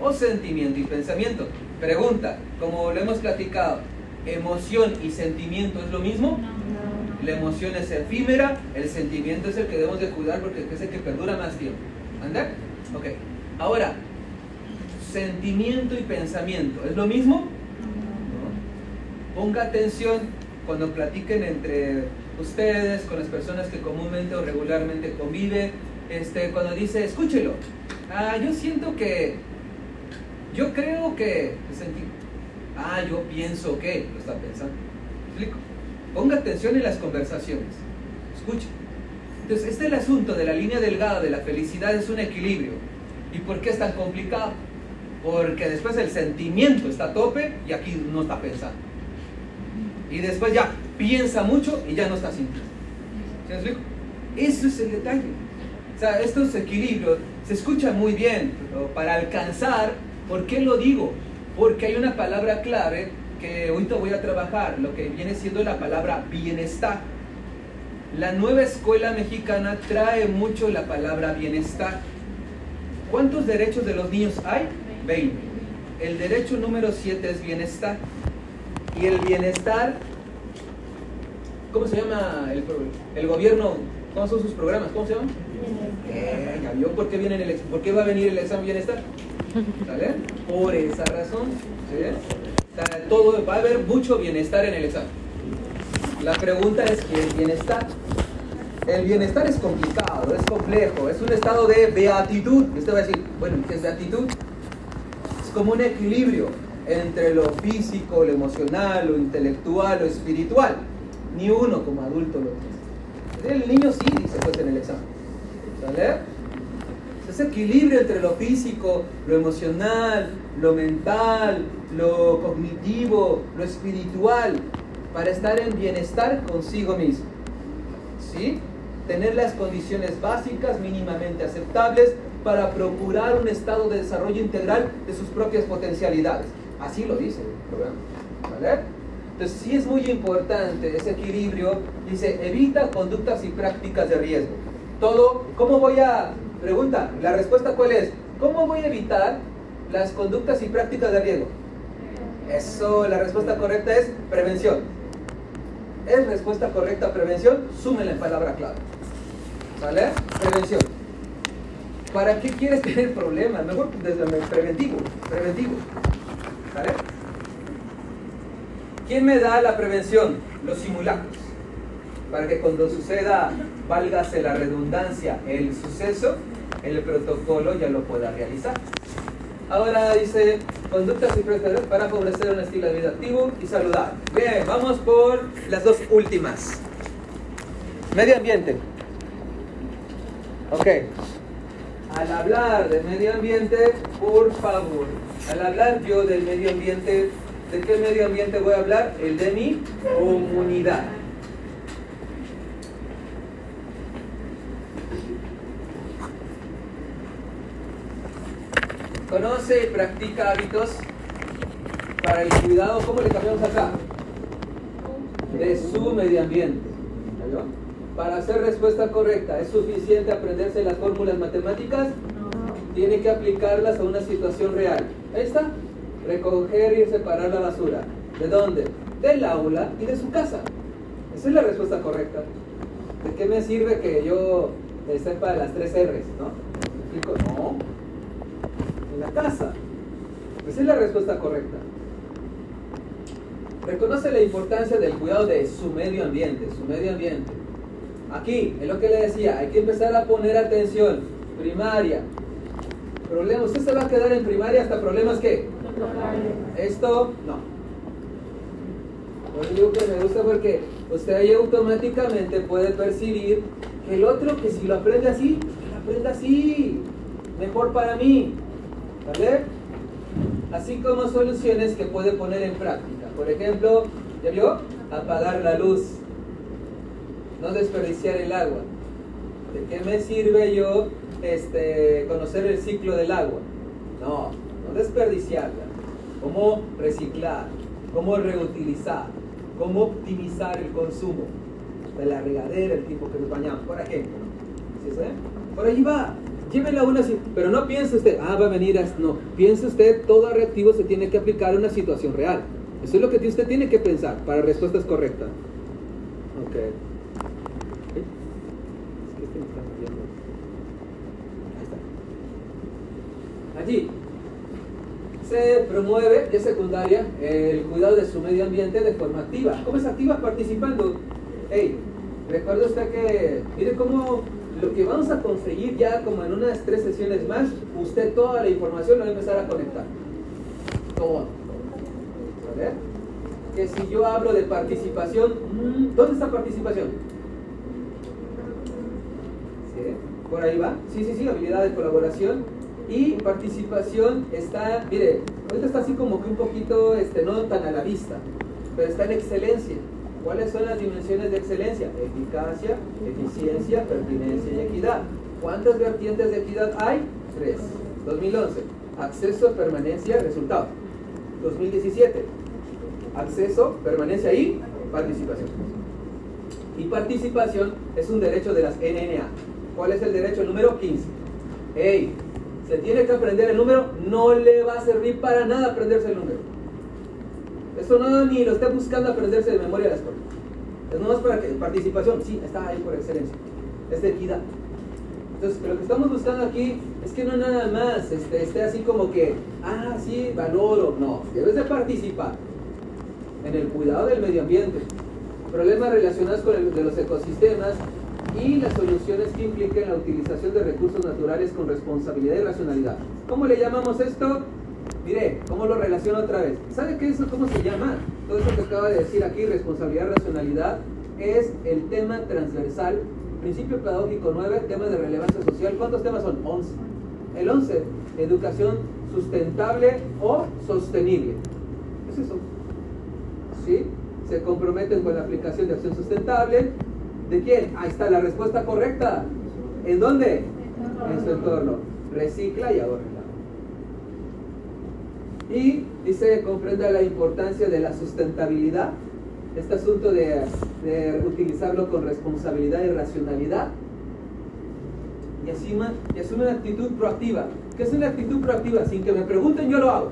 O sentimiento y pensamiento. Pregunta, como lo hemos platicado, ¿emoción y sentimiento es lo mismo? La emoción es efímera, el sentimiento es el que debemos de cuidar porque es el que perdura más tiempo. ¿Anda? Ok. Ahora, sentimiento y pensamiento. ¿Es lo mismo? Ponga atención cuando platiquen entre ustedes, con las personas que comúnmente o regularmente conviven, este, cuando dice, escúchelo, ah, yo siento que, yo creo que, ah, yo pienso que, lo está pensando. ¿Explico? Ponga atención en las conversaciones, escuche. Entonces, este es el asunto de la línea delgada de la felicidad, es un equilibrio. ¿Y por qué es tan complicado? Porque después el sentimiento está a tope y aquí no está pensando. Y después ya piensa mucho y ya no está sintiendo. ¿Sí explico? Eso es el detalle. O sea, estos equilibrios se escuchan muy bien, pero para alcanzar, ¿por qué lo digo? Porque hay una palabra clave que ahorita voy a trabajar, lo que viene siendo la palabra bienestar. La nueva escuela mexicana trae mucho la palabra bienestar. ¿Cuántos derechos de los niños hay? 20. El derecho número 7 es bienestar. Y el bienestar, ¿cómo se llama el, el gobierno? ¿Cómo son sus programas? ¿Cómo se llaman? Eh, ¿Ya vio por qué, viene el, por qué va a venir el examen bienestar? ¿Sale? Por esa razón. todo, va a haber mucho bienestar en el examen. La pregunta es ¿qué es bienestar? El bienestar es complicado, es complejo, es un estado de beatitud. Usted va a decir, bueno, ¿qué es beatitud? Como un equilibrio entre lo físico, lo emocional, lo intelectual, lo espiritual. Ni uno como adulto lo tiene. El niño sí, dice pues en el examen. ¿Sale? Ese equilibrio entre lo físico, lo emocional, lo mental, lo cognitivo, lo espiritual, para estar en bienestar consigo mismo. ¿Sí? Tener las condiciones básicas mínimamente aceptables para procurar un estado de desarrollo integral de sus propias potencialidades. Así lo dice el programa. ¿Vale? Entonces sí es muy importante ese equilibrio. Dice, evita conductas y prácticas de riesgo. Todo, ¿cómo voy a, pregunta, la respuesta cuál es? ¿Cómo voy a evitar las conductas y prácticas de riesgo? Eso, la respuesta correcta es prevención. ¿Es respuesta correcta prevención? Súmenla en palabra clave. ¿Vale? Prevención. ¿Para qué quieres tener problemas? Mejor desde preventivo, preventivo. ¿Quién me da la prevención? Los simulacros. Para que cuando suceda, válgase la redundancia, el suceso, el protocolo ya lo pueda realizar. Ahora dice, conductas y prácticas para favorecer un estilo de vida activo y saludable. Bien, vamos por las dos últimas. Medio ambiente. Ok. Al hablar de medio ambiente, por favor, al hablar yo del medio ambiente, ¿de qué medio ambiente voy a hablar? El de mi comunidad. Conoce y practica hábitos para el cuidado, ¿cómo le cambiamos acá? De su medio ambiente. Para hacer respuesta correcta, ¿es suficiente aprenderse las fórmulas matemáticas? Tiene que aplicarlas a una situación real. Ahí está. Recoger y separar la basura. ¿De dónde? Del aula y de su casa. Esa es la respuesta correcta. ¿De qué me sirve que yo sepa las tres R's? ¿No? No. En la casa. Esa es la respuesta correcta. Reconoce la importancia del cuidado de su medio ambiente, su medio ambiente. Aquí, es lo que le decía, hay que empezar a poner atención. Primaria. Problema, usted se va a quedar en primaria hasta problemas qué? Esto no. Por digo que me gusta porque usted ahí automáticamente puede percibir que el otro que si lo aprende así, que lo aprenda así. Mejor para mí. ¿Vale? Así como soluciones que puede poner en práctica. Por ejemplo, ¿ya vio? Apagar la luz no desperdiciar el agua. ¿De qué me sirve yo este, conocer el ciclo del agua? No, no desperdiciarla. ¿Cómo reciclar? ¿Cómo reutilizar? ¿Cómo optimizar el consumo de la regadera, el tipo que nos bañamos, por ejemplo? ¿Sí Por ahí va. Llévela una pero no piense usted, ah, va a venir, a... no, piense usted, todo reactivo se tiene que aplicar a una situación real. Eso es lo que usted tiene que pensar para respuestas correctas. Ok. Allí se promueve de secundaria el cuidado de su medio ambiente de forma activa. ¿Cómo es activa? Participando. Hey, recuerde usted que, mire cómo lo que vamos a conseguir ya como en unas tres sesiones más, usted toda la información lo va a empezar a conectar. Todo. ¿Vale? Que si yo hablo de participación, mm, ¿dónde está participación? ¿Sí? ¿Por ahí va? Sí, sí, sí, habilidad de colaboración y participación está, mire, ahorita está así como que un poquito, este, no tan a la vista, pero está en excelencia. ¿Cuáles son las dimensiones de excelencia? Eficacia, eficiencia, pertinencia y equidad. ¿Cuántas vertientes de equidad hay? Tres. 2011. Acceso, permanencia, resultado. 2017. Acceso, permanencia y participación. Y participación es un derecho de las NNA. ¿Cuál es el derecho? número 15. Hey, se tiene que aprender el número, no le va a servir para nada aprenderse el número. Eso no ni lo esté buscando aprenderse de memoria las cosas. Es nomás para que participación, sí, está ahí por excelencia. Es de equidad. Entonces, lo que estamos buscando aquí es que no nada más este, esté así como que, ah, sí, valoro. No, debes de participar en el cuidado del medio ambiente. Problemas relacionados con el, de los ecosistemas y las soluciones que impliquen la utilización de recursos naturales con responsabilidad y racionalidad. ¿Cómo le llamamos esto? Mire, ¿cómo lo relaciono otra vez? ¿Sabe qué eso cómo se llama? Todo eso que acaba de decir aquí, responsabilidad, racionalidad, es el tema transversal, principio pedagógico 9, tema de relevancia social. ¿Cuántos temas son? 11. El 11, educación sustentable o sostenible. Es eso. ¿Sí? Se comprometen con la aplicación de acción sustentable. ¿De quién? Ahí está la respuesta correcta. ¿En dónde? En su entorno. Recicla y ahorra. Y dice, comprenda la importancia de la sustentabilidad, este asunto de, de utilizarlo con responsabilidad y racionalidad. Y asume, y asume una actitud proactiva. ¿Qué es una actitud proactiva? Sin que me pregunten, yo lo hago.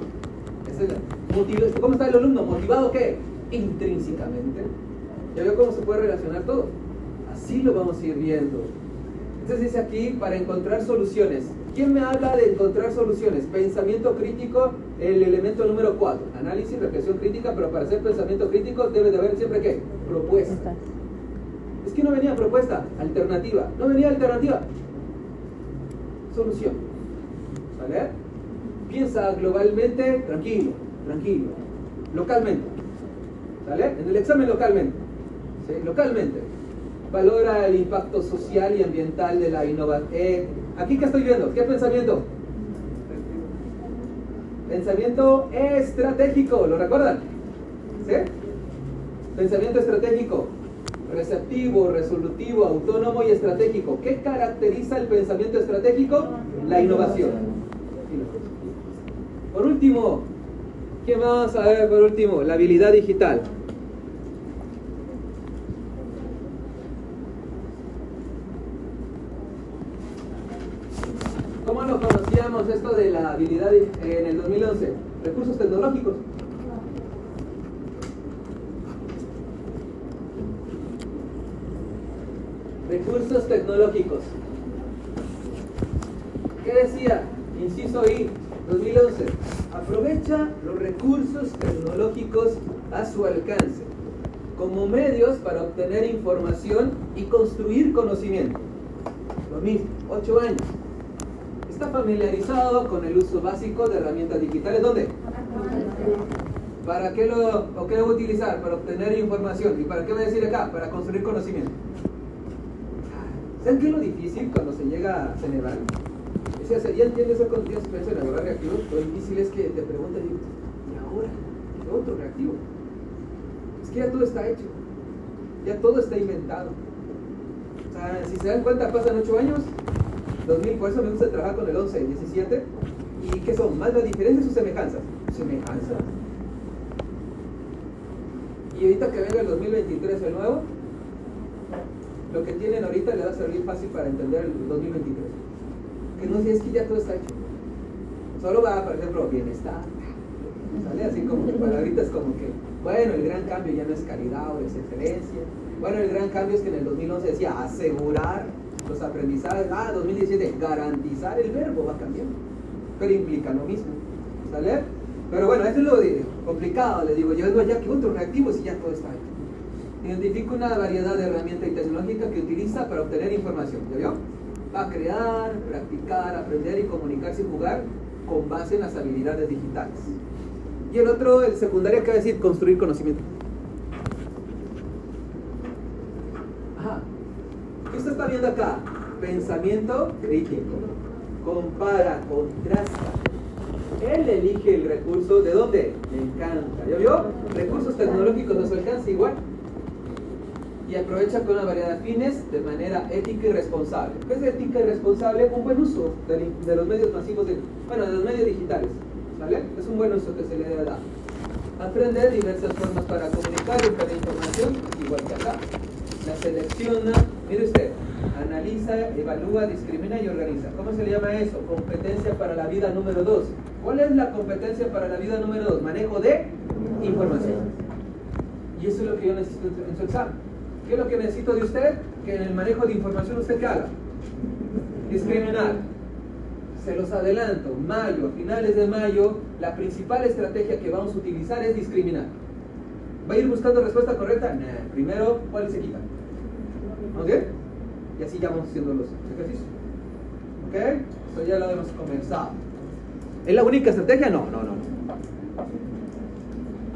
¿Cómo está el alumno? ¿Motivado qué? Intrínsecamente. ¿Ya veo cómo se puede relacionar todo? Así lo vamos a ir viendo. Entonces dice aquí, para encontrar soluciones. ¿Quién me habla de encontrar soluciones? Pensamiento crítico, el elemento número 4. Análisis, reflexión crítica, pero para hacer pensamiento crítico debe de haber siempre qué? Propuesta. Es que no venía propuesta, alternativa. No venía alternativa. Solución. ¿Vale? Piensa globalmente, tranquilo, tranquilo. Localmente. ¿Sale? En el examen localmente. ¿Sí? Localmente. Valora el impacto social y ambiental de la innovación. Eh, ¿Aquí qué estoy viendo? ¿Qué pensamiento? Pensamiento estratégico, ¿lo recuerdan? ¿Sí? Pensamiento estratégico, receptivo, resolutivo, autónomo y estratégico. ¿Qué caracteriza el pensamiento estratégico? La innovación. Por último, ¿qué vamos a ver por último? La habilidad digital. ¿Cómo esto de la habilidad en el 2011? Recursos tecnológicos. Recursos tecnológicos. ¿Qué decía? Inciso I, 2011. Aprovecha los recursos tecnológicos a su alcance como medios para obtener información y construir conocimiento. Lo mismo, 8 años familiarizado con el uso básico de herramientas digitales. ¿Dónde? ¿Para qué lo, o qué debo utilizar? Para obtener información. ¿Y para qué voy a decir acá? Para construir conocimiento. ¿Saben qué es lo difícil cuando se llega a Ceneval? O sea, ya entiendes esa condición de elaborar reactivos, lo difícil es que te pregunten, ¿y ahora? ¿Qué otro reactivo? Es que ya todo está hecho. Ya todo está inventado. O sea, si se dan cuenta, pasan ocho años 2000, por eso me gusta trabajar con el 11 y 17. ¿Y qué son? ¿Más las diferencias o semejanzas? Semejanzas. Y ahorita que venga el 2023 el nuevo, lo que tienen ahorita le va a servir fácil para entender el 2023. Que no es que ya todo está hecho. Solo va, por ejemplo, bienestar. ¿Sale? Así como que para ahorita es como que, bueno, el gran cambio ya no es calidad o es excelencia. Bueno, el gran cambio es que en el 2011 decía asegurar los aprendizajes, ah, 2017, garantizar el verbo va cambiando, pero implica lo mismo, ¿sale? Pero bueno, eso es lo complicado, les digo, yo vengo allá que otros reactivos y ya todo está ahí. Identifica una variedad de herramientas y tecnológicas que utiliza para obtener información, ¿ya vio? Va a crear, practicar, aprender y comunicarse y jugar con base en las habilidades digitales. Y el otro, el secundario, que va a decir construir conocimiento. Usted está viendo acá? Pensamiento crítico. Compara, contrasta. Él elige el recurso, ¿de dónde? Le encanta. ¿Ya vio? Recursos tecnológicos nos alcanza igual. Y aprovecha con una variedad de fines de manera ética y responsable. ¿Qué es ética y responsable? Un buen uso de, los medios masivos, de, bueno, de los medios digitales. ¿Vale? Es un buen uso que se le debe dar. Aprender diversas formas para comunicar y para información, igual que acá la selecciona, mire usted, analiza, evalúa, discrimina y organiza. ¿Cómo se le llama eso? Competencia para la vida número dos. ¿Cuál es la competencia para la vida número dos? Manejo de información. Y eso es lo que yo necesito en su examen. ¿Qué es lo que necesito de usted? Que en el manejo de información usted qué haga? Discriminar. Se los adelanto, mayo, finales de mayo, la principal estrategia que vamos a utilizar es discriminar. ¿Va a ir buscando respuesta correcta? Primero, ¿cuál se quita? ¿Ok? Y así ya vamos haciendo los ejercicios. ¿Ok? Eso ya lo hemos comenzado. ¿Es la única estrategia? No, no, no.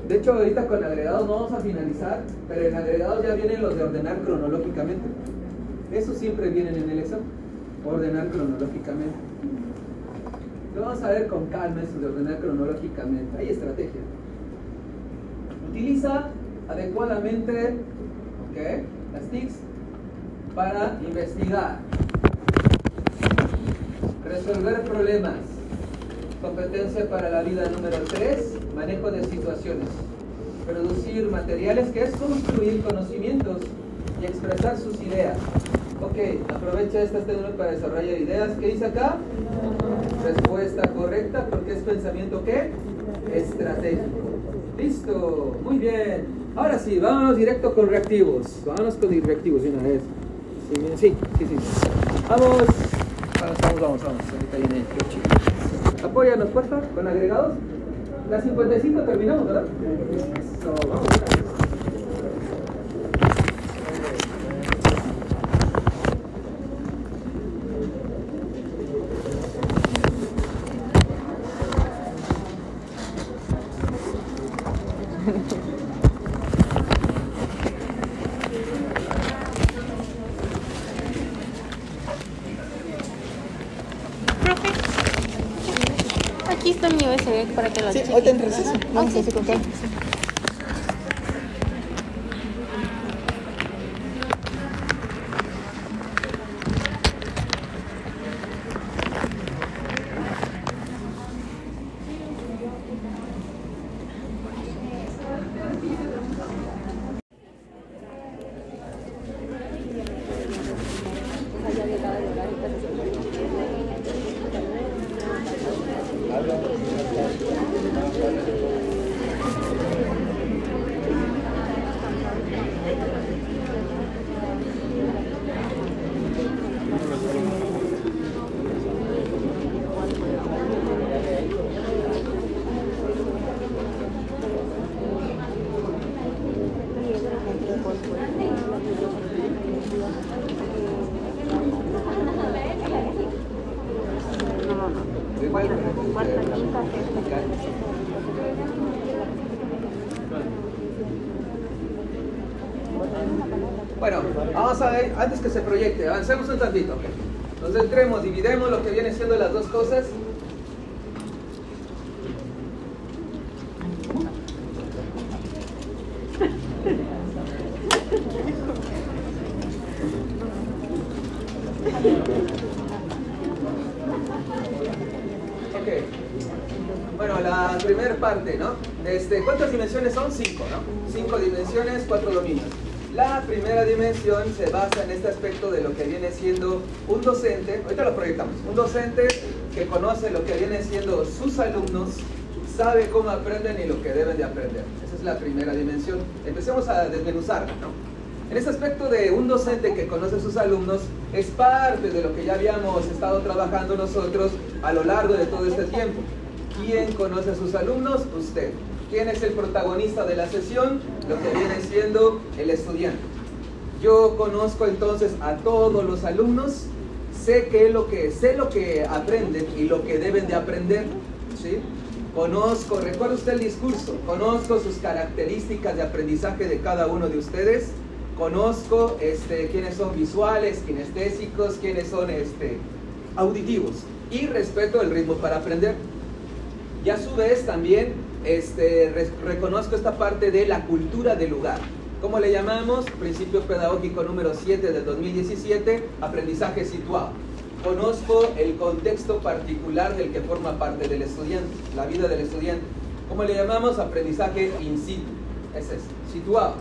De hecho, ahorita con agregados no vamos a finalizar, pero en agregados ya vienen los de ordenar cronológicamente. Eso siempre vienen en el examen, ordenar cronológicamente. Lo vamos a ver con calma eso de ordenar cronológicamente. Hay estrategia. Utiliza adecuadamente las TICs para investigar, resolver problemas. Competencia para la vida número 3, manejo de situaciones. Producir materiales que es construir conocimientos y expresar sus ideas. Ok, aprovecha estas técnicas para desarrollar ideas. ¿Qué dice acá? Respuesta correcta porque es pensamiento qué? Estratégico. Listo, muy bien. Ahora sí, vámonos directo con reactivos. Vámonos con reactivos una vez. Sí, sí, sí. Vamos. Vamos, vamos, vamos. vamos. Ahorita viene el Apóyanos, fuerza, con agregados. Las 55 terminamos, ¿verdad? Eso, vamos. Sí, ahorita en receso. Vamos a hacer con Bueno, a ver, antes que se proyecte, avancemos un tantito. Nos centremos, dividemos lo que viene siendo las dos cosas. Bueno, la primera parte, ¿no? Este, ¿Cuántas dimensiones son? Cinco, ¿no? Cinco dimensiones, cuatro dominios. La primera dimensión se basa en este aspecto de lo que viene siendo un docente, ahorita lo proyectamos, un docente que conoce lo que viene siendo sus alumnos, sabe cómo aprenden y lo que deben de aprender. Esa es la primera dimensión. Empecemos a desmenuzarla, ¿no? En este aspecto de un docente que conoce a sus alumnos, es parte de lo que ya habíamos estado trabajando nosotros a lo largo de todo este tiempo. ¿Quién conoce a sus alumnos? Usted. ¿Quién es el protagonista de la sesión? Lo que viene siendo el estudiante. Yo conozco entonces a todos los alumnos, sé qué es lo que sé lo que aprenden y lo que deben de aprender, ¿sí? Conozco, recuerda usted el discurso, conozco sus características de aprendizaje de cada uno de ustedes, conozco este, quiénes son visuales, kinestésicos, quiénes son este, auditivos y respeto el ritmo para aprender. Y a su vez también este, reconozco esta parte de la cultura del lugar. ¿Cómo le llamamos? Principio pedagógico número 7 del 2017, aprendizaje situado. Conozco el contexto particular del que forma parte del estudiante, la vida del estudiante. ¿Cómo le llamamos? Aprendizaje in situ. Es, situado.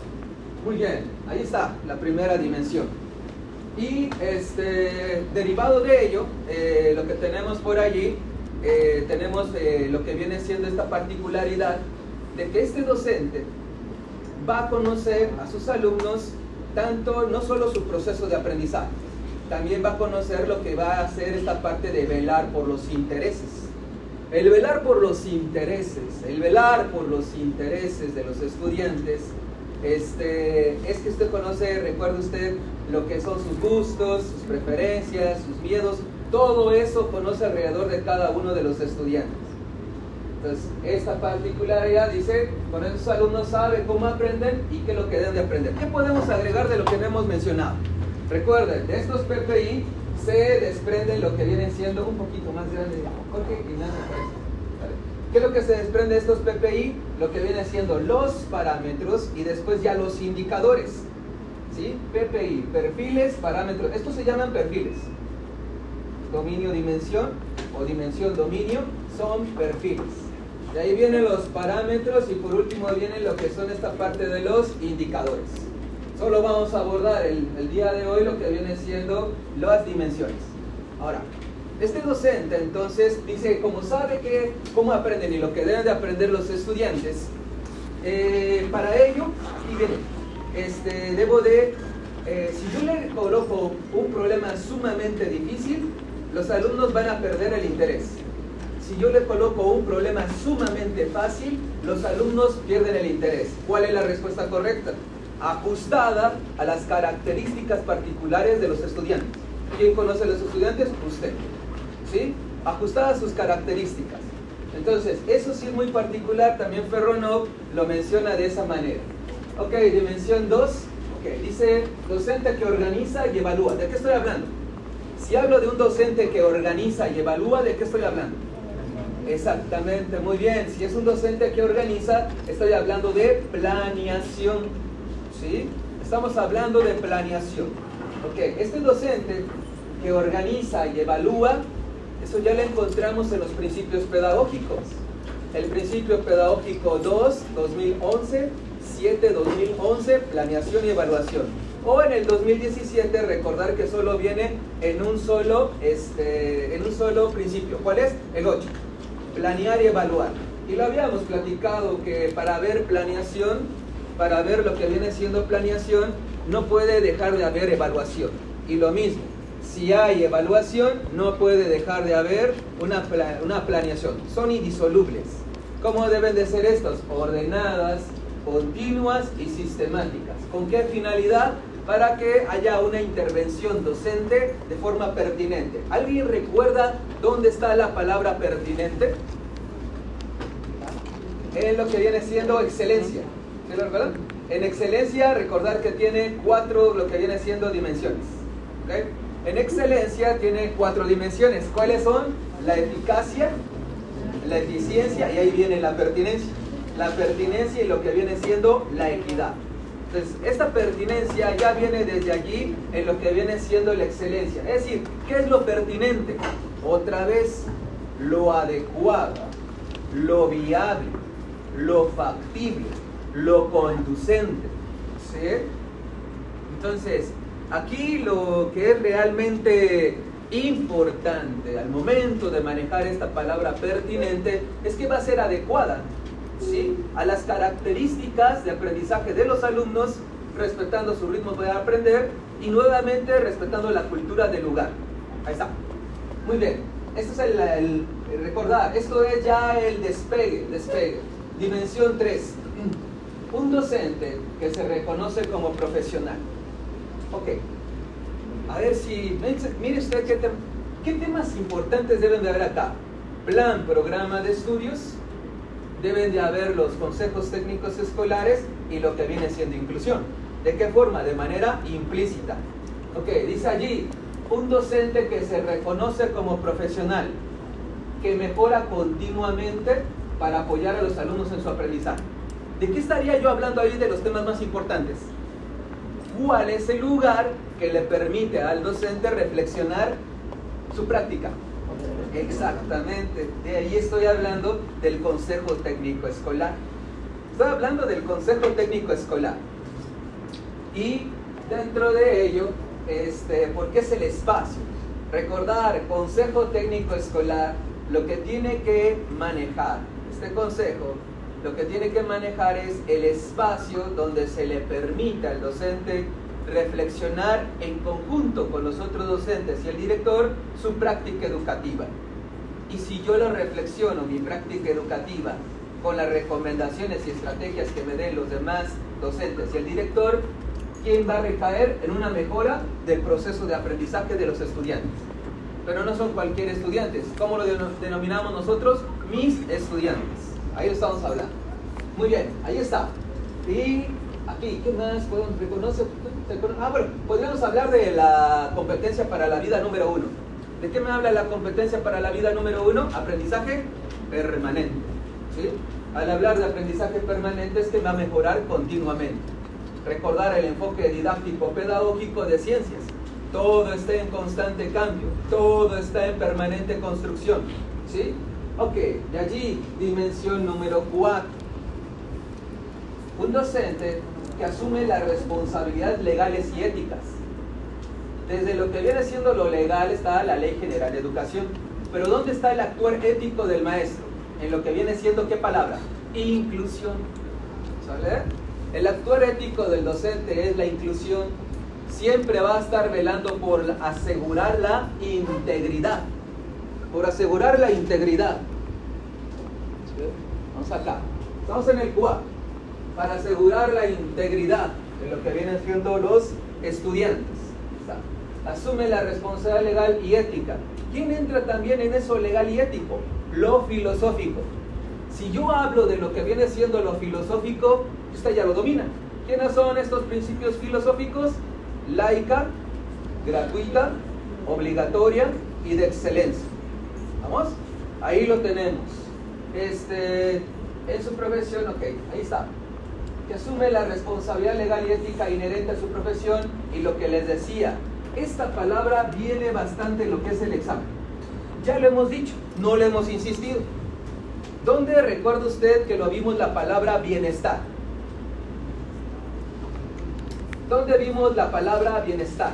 Muy bien, ahí está la primera dimensión. Y este, derivado de ello, eh, lo que tenemos por allí eh, tenemos eh, lo que viene siendo esta particularidad de que este docente va a conocer a sus alumnos tanto, no solo su proceso de aprendizaje, también va a conocer lo que va a hacer esta parte de velar por los intereses. El velar por los intereses, el velar por los intereses de los estudiantes, este, es que usted conoce, recuerde usted lo que son sus gustos, sus preferencias, sus miedos, todo eso conoce alrededor de cada uno de los estudiantes. Entonces, esta particularidad dice, con esos alumnos saben cómo aprenden y qué es lo que deben de aprender. ¿Qué podemos agregar de lo que hemos mencionado? Recuerden, de estos PPI se desprende lo que viene siendo un poquito más grande. Jorge ¿Qué es lo que se desprende de estos PPI? Lo que viene siendo los parámetros y después ya los indicadores. ¿Sí? PPI, perfiles, parámetros. Estos se llaman perfiles. Dominio, dimensión o dimensión, dominio son perfiles. De ahí vienen los parámetros y por último viene lo que son esta parte de los indicadores. Solo vamos a abordar el, día de hoy lo que viene siendo las dimensiones. Ahora, este docente entonces dice, como sabe que cómo aprenden y lo que deben de aprender los estudiantes, eh, para ello, aquí viene, este, debo de, eh, si yo le coloco un problema sumamente difícil, los alumnos van a perder el interés. Si yo le coloco un problema sumamente fácil, los alumnos pierden el interés. ¿Cuál es la respuesta correcta? Ajustada a las características particulares de los estudiantes. ¿Quién conoce a los estudiantes? Usted. ¿sí? Ajustada a sus características. Entonces, eso sí es muy particular, también Ferronov lo menciona de esa manera. Ok, dimensión 2, ok, dice docente que organiza y evalúa. ¿De qué estoy hablando? Si hablo de un docente que organiza y evalúa, ¿de qué estoy hablando? Exactamente, muy bien. Si es un docente que organiza, estoy hablando de planeación. ¿Sí? Estamos hablando de planeación. Ok, este docente que organiza y evalúa eso ya lo encontramos en los principios pedagógicos. El principio pedagógico 2, 2011, 7, 2011, planeación y evaluación. O en el 2017, recordar que solo viene en un solo, este, en un solo principio. ¿Cuál es? El 8. Planear y evaluar. Y lo habíamos platicado que para ver planeación, para ver lo que viene siendo planeación, no puede dejar de haber evaluación. Y lo mismo, si hay evaluación, no puede dejar de haber una, una planeación. Son indisolubles. ¿Cómo deben de ser estas? Ordenadas, continuas y sistemáticas. ¿Con qué finalidad? Para que haya una intervención docente de forma pertinente. ¿Alguien recuerda dónde está la palabra pertinente? Es lo que viene siendo excelencia. ¿Sí lo recuerdan? En excelencia, recordar que tiene cuatro, lo que viene siendo dimensiones. ¿Okay? En excelencia tiene cuatro dimensiones. ¿Cuáles son? La eficacia, la eficiencia y ahí viene la pertinencia. La pertinencia y lo que viene siendo la equidad. Esta pertinencia ya viene desde allí en lo que viene siendo la excelencia. Es decir, ¿qué es lo pertinente? Otra vez, lo adecuado, lo viable, lo factible, lo conducente. ¿Sí? Entonces, Aquí lo que es realmente importante al momento de manejar esta palabra pertinente es que va a ser adecuada ¿sí? a las características de aprendizaje de los alumnos, respetando su ritmo de aprender y nuevamente respetando la cultura del lugar. Ahí está. Muy bien. Esto es el, recordar, esto es ya el despegue, despegue. Dimensión 3. Un docente que se reconoce como profesional Ok. A ver si. Mire usted qué, qué temas importantes deben de haber acá. Plan, programa de estudios. Deben de haber los consejos técnicos escolares y lo que viene siendo inclusión. ¿De qué forma? De manera implícita. Ok, dice allí, un docente que se reconoce como profesional, que mejora continuamente para apoyar a los alumnos en su aprendizaje. ¿De qué estaría yo hablando ahí de los temas más importantes? cuál es el lugar que le permite al docente reflexionar su práctica. Exactamente, de ahí estoy hablando del Consejo Técnico Escolar. Estoy hablando del Consejo Técnico Escolar. Y dentro de ello, este, qué es el espacio. Recordar, Consejo Técnico Escolar, lo que tiene que manejar este consejo lo que tiene que manejar es el espacio donde se le permita al docente reflexionar en conjunto con los otros docentes y el director su práctica educativa. Y si yo lo reflexiono, mi práctica educativa, con las recomendaciones y estrategias que me den los demás docentes y el director, ¿quién va a recaer en una mejora del proceso de aprendizaje de los estudiantes? pero no son cualquier estudiantes. ¿Cómo lo denominamos nosotros? Mis estudiantes. Ahí lo estamos hablando. Muy bien, ahí está. Y aquí, ¿qué más podemos reconocer? Ah, bueno, podríamos hablar de la competencia para la vida número uno. ¿De qué me habla la competencia para la vida número uno? Aprendizaje permanente. ¿sí? Al hablar de aprendizaje permanente es que va a mejorar continuamente. Recordar el enfoque didáctico pedagógico de ciencias. Todo está en constante cambio, todo está en permanente construcción. ¿Sí? Ok, de allí dimensión número 4. Un docente que asume las responsabilidades legales y éticas. Desde lo que viene siendo lo legal está la Ley General de Educación. Pero ¿dónde está el actuar ético del maestro? En lo que viene siendo, ¿qué palabra? Inclusión. ¿Sale? El actuar ético del docente es la inclusión. Siempre va a estar velando por asegurar la integridad. Por asegurar la integridad. Vamos acá. Estamos en el 4 para asegurar la integridad de lo que vienen siendo los estudiantes. Asume la responsabilidad legal y ética. ¿Quién entra también en eso legal y ético? Lo filosófico. Si yo hablo de lo que viene siendo lo filosófico, usted ya lo domina. ¿Quiénes son estos principios filosóficos? Laica, gratuita, obligatoria y de excelencia. ¿Vamos? Ahí lo tenemos. Este, en su profesión, ok, ahí está que asume la responsabilidad legal y ética inherente a su profesión y lo que les decía, esta palabra viene bastante en lo que es el examen. Ya lo hemos dicho, no le hemos insistido. ¿Dónde recuerda usted que lo vimos la palabra bienestar? ¿Dónde vimos la palabra bienestar?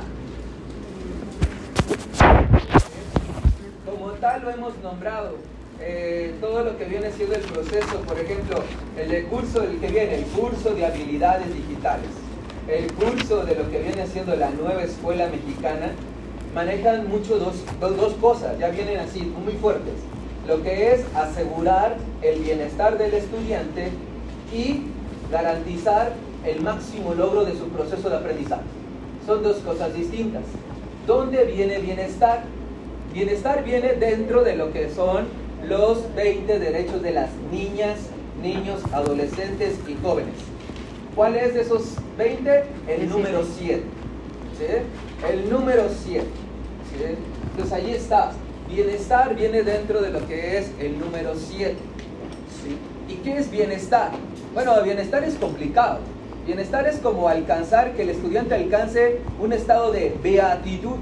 Como tal lo hemos nombrado eh, todo lo que viene siendo el proceso, por ejemplo, el curso del que viene, el curso de habilidades digitales, el curso de lo que viene siendo la nueva escuela mexicana, manejan mucho dos, dos, cosas, ya vienen así, muy fuertes. Lo que es asegurar el bienestar del estudiante y garantizar el máximo logro de su proceso de aprendizaje. Son dos cosas distintas. ¿Dónde viene bienestar? Bienestar viene dentro de lo que son los 20 derechos de las niñas, niños, adolescentes y jóvenes. ¿Cuál es de esos 20? El número 7. El número 7. Entonces ahí está. Bienestar viene dentro de lo que es el número 7. ¿Y qué es bienestar? Bueno, bienestar es complicado. Bienestar es como alcanzar, que el estudiante alcance un estado de beatitud.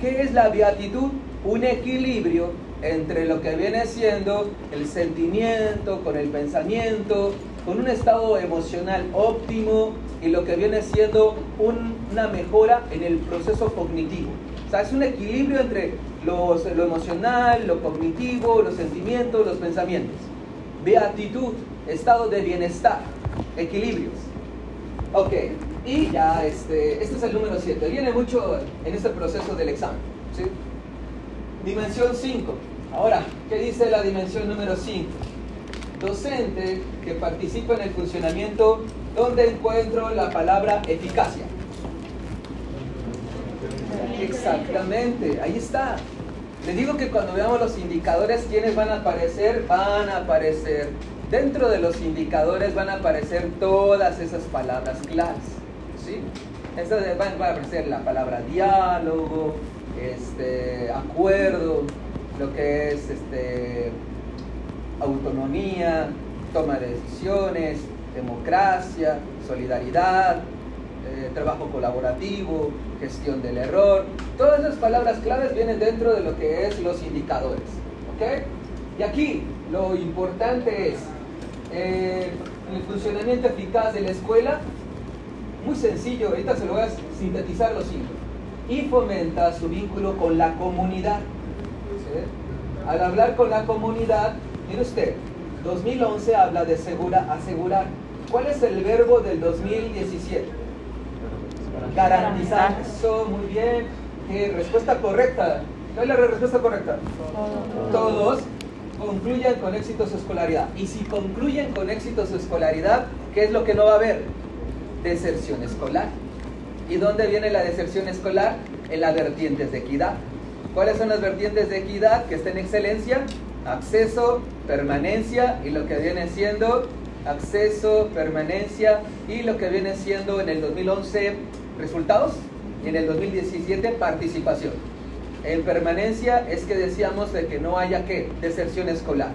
¿Qué es la beatitud? Un equilibrio entre lo que viene siendo el sentimiento con el pensamiento, con un estado emocional óptimo y lo que viene siendo una mejora en el proceso cognitivo. O sea, es un equilibrio entre lo emocional, lo cognitivo, los sentimientos, los pensamientos. Beatitud, estado de bienestar, equilibrios. Ok, y ya este, este es el número 7. Viene mucho en este proceso del examen. ¿sí? Dimensión 5. Ahora, ¿qué dice la dimensión número 5? Docente que participa en el funcionamiento, ¿dónde encuentro la palabra eficacia? Exactamente, ahí está. Le digo que cuando veamos los indicadores, ¿quiénes van a aparecer? Van a aparecer. Dentro de los indicadores van a aparecer todas esas palabras claves. ¿sí? van, a aparecer la palabra diálogo, este, acuerdo, lo que es este, autonomía, toma de decisiones, democracia, solidaridad, eh, trabajo colaborativo, gestión del error. Todas esas palabras claves vienen dentro de lo que es los indicadores. ¿ok? Y aquí lo importante es eh, el funcionamiento eficaz de la escuela. Muy sencillo, ahorita se lo voy a sintetizar los cinco y fomenta su vínculo con la comunidad. Al hablar con la comunidad, mire usted, 2011 habla de segura, asegurar. ¿Cuál es el verbo del 2017? Garantizar. Eso, muy bien. ¿Qué respuesta correcta? ¿Cuál es la respuesta correcta? Todos concluyan con éxito su escolaridad. Y si concluyen con éxito su escolaridad, ¿qué es lo que no va a haber? Deserción escolar. ¿Y dónde viene la deserción escolar? En las vertientes de equidad. ¿Cuáles son las vertientes de equidad que está en excelencia? Acceso, permanencia y lo que viene siendo acceso, permanencia y lo que viene siendo en el 2011 resultados y en el 2017 participación. En permanencia es que decíamos de que no haya que deserción escolar.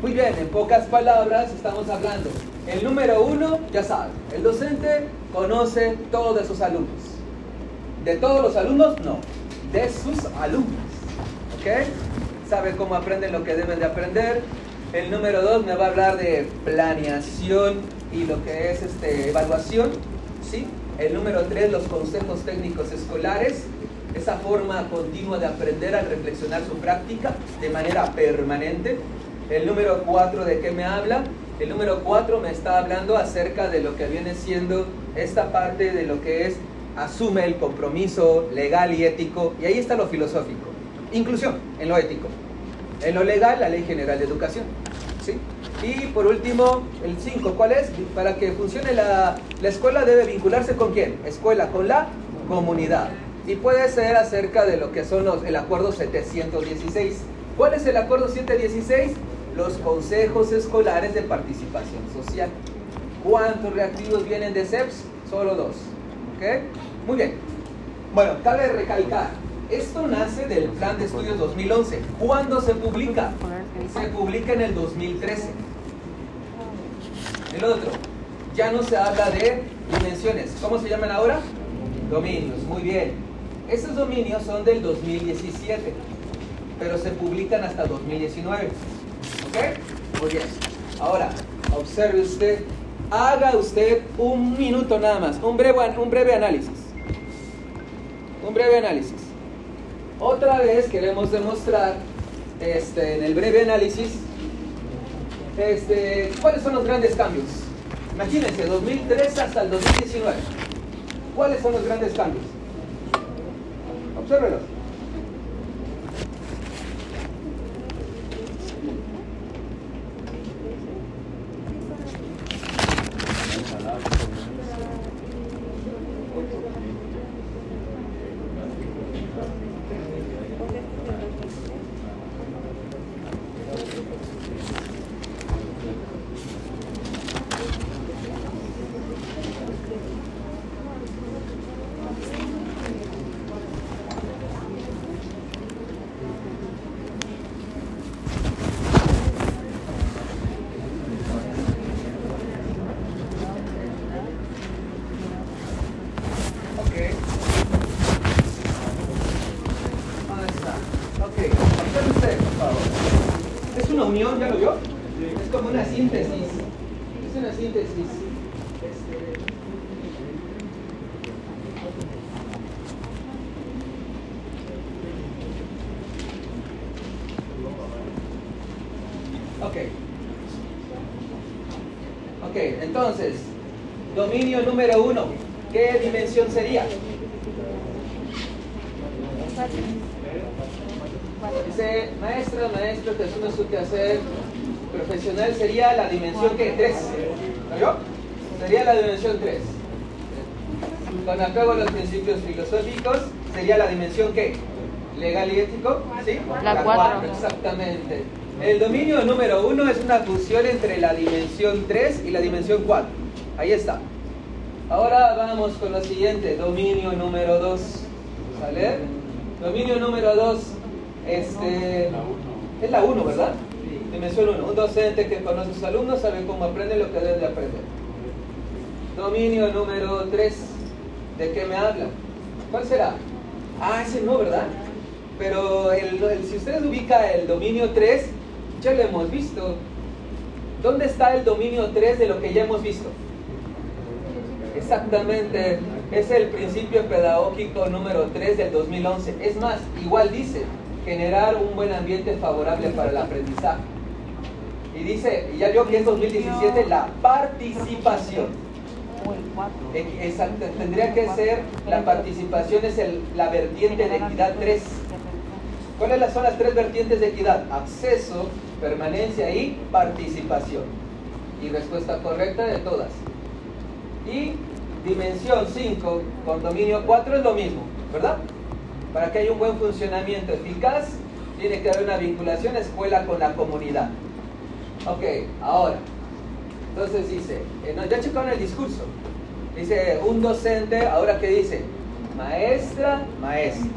Muy bien, en pocas palabras estamos hablando. El número uno, ya saben, el docente conoce todos de sus alumnos. De todos los alumnos, no, de sus alumnos. ¿Ok? Sabe cómo aprenden lo que deben de aprender. El número dos me va a hablar de planeación y lo que es este, evaluación. ¿sí? El número tres, los consejos técnicos escolares. Esa forma continua de aprender al reflexionar su práctica de manera permanente. El número 4 de qué me habla? El número 4 me está hablando acerca de lo que viene siendo esta parte de lo que es asume el compromiso legal y ético, y ahí está lo filosófico. Inclusión en lo ético. En lo legal, la Ley General de Educación. ¿sí? Y por último, el 5, ¿cuál es? Para que funcione la, la escuela debe vincularse con quién? Escuela, con la comunidad. Y puede ser acerca de lo que son los, el acuerdo 716. ¿Cuál es el acuerdo 716? Los consejos escolares de participación social. ¿Cuántos reactivos vienen de CEPS? Solo dos. ¿Ok? Muy bien. Bueno, cabe recalcar, esto nace del Plan de Estudios 2011. ¿Cuándo se publica? Se publica en el 2013. El otro, ya no se habla de dimensiones. ¿Cómo se llaman ahora? Dominios, muy bien. Esos dominios son del 2017, pero se publican hasta 2019. ¿Ok? Muy bien. Ahora, observe usted, haga usted un minuto nada más, un breve, un breve análisis. Un breve análisis. Otra vez queremos demostrar este, en el breve análisis este, cuáles son los grandes cambios. Imagínense, 2003 hasta el 2019. ¿Cuáles son los grandes cambios? Obsérvelos. 了。Dominio número uno. ¿Qué dimensión sería? Dice, maestra, maestro, que asume su quehacer profesional sería la dimensión que 3. ¿Yo? Sería la dimensión 3. Con apego a los principios filosóficos, sería la dimensión que legal y ético, ¿sí? La cuatro. exactamente. El dominio número 1 es una fusión entre la dimensión 3 y la dimensión 4. Ahí está. Ahora vamos con lo siguiente, dominio número 2. ¿Sale? Dominio número 2 este, es la 1, ¿verdad? Dimensión 1. Un docente que conoce a sus alumnos sabe cómo aprende lo que debe de aprender. Dominio número 3. ¿De qué me habla? ¿Cuál será? Ah, ese no, ¿verdad? Pero el- el- si ustedes ubican el dominio 3, ya lo hemos visto. ¿Dónde está el dominio 3 de lo que ya hemos visto? Exactamente, es el principio pedagógico número 3 del 2011. Es más, igual dice, generar un buen ambiente favorable para el aprendizaje. Y dice, y ya vio que es 2017, la participación. E- Exacto, tendría que ser, la participación es la vertiente de equidad 3. ¿Cuáles son las tres vertientes de equidad? Acceso, permanencia y participación. Y respuesta correcta de todas. Y dimensión 5 con dominio 4 es lo mismo, ¿verdad? Para que haya un buen funcionamiento eficaz, tiene que haber una vinculación escuela con la comunidad. Ok, ahora, entonces dice, eh, no, ya checaron el discurso. Dice, un docente, ahora que dice, maestra, maestro.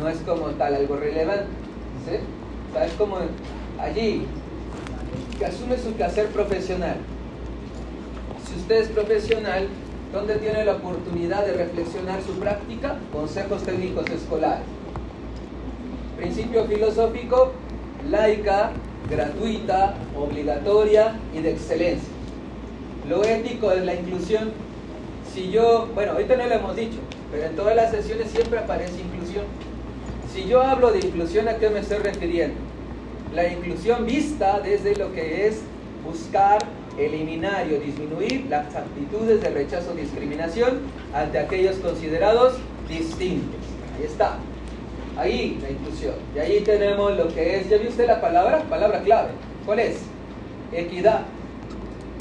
No es como tal algo relevante. O sea, es como allí, que asume su quehacer profesional. Usted es profesional, ¿dónde tiene la oportunidad de reflexionar su práctica? Consejos técnicos escolares. Principio filosófico, laica, gratuita, obligatoria y de excelencia. Lo ético es la inclusión. Si yo, bueno, ahorita no lo hemos dicho, pero en todas las sesiones siempre aparece inclusión. Si yo hablo de inclusión, ¿a qué me estoy refiriendo? La inclusión vista desde lo que es buscar eliminar o disminuir las actitudes de rechazo o discriminación ante aquellos considerados distintos. Ahí está. Ahí la inclusión. Y ahí tenemos lo que es, ¿ya vio usted la palabra? Palabra clave. ¿Cuál es? Equidad.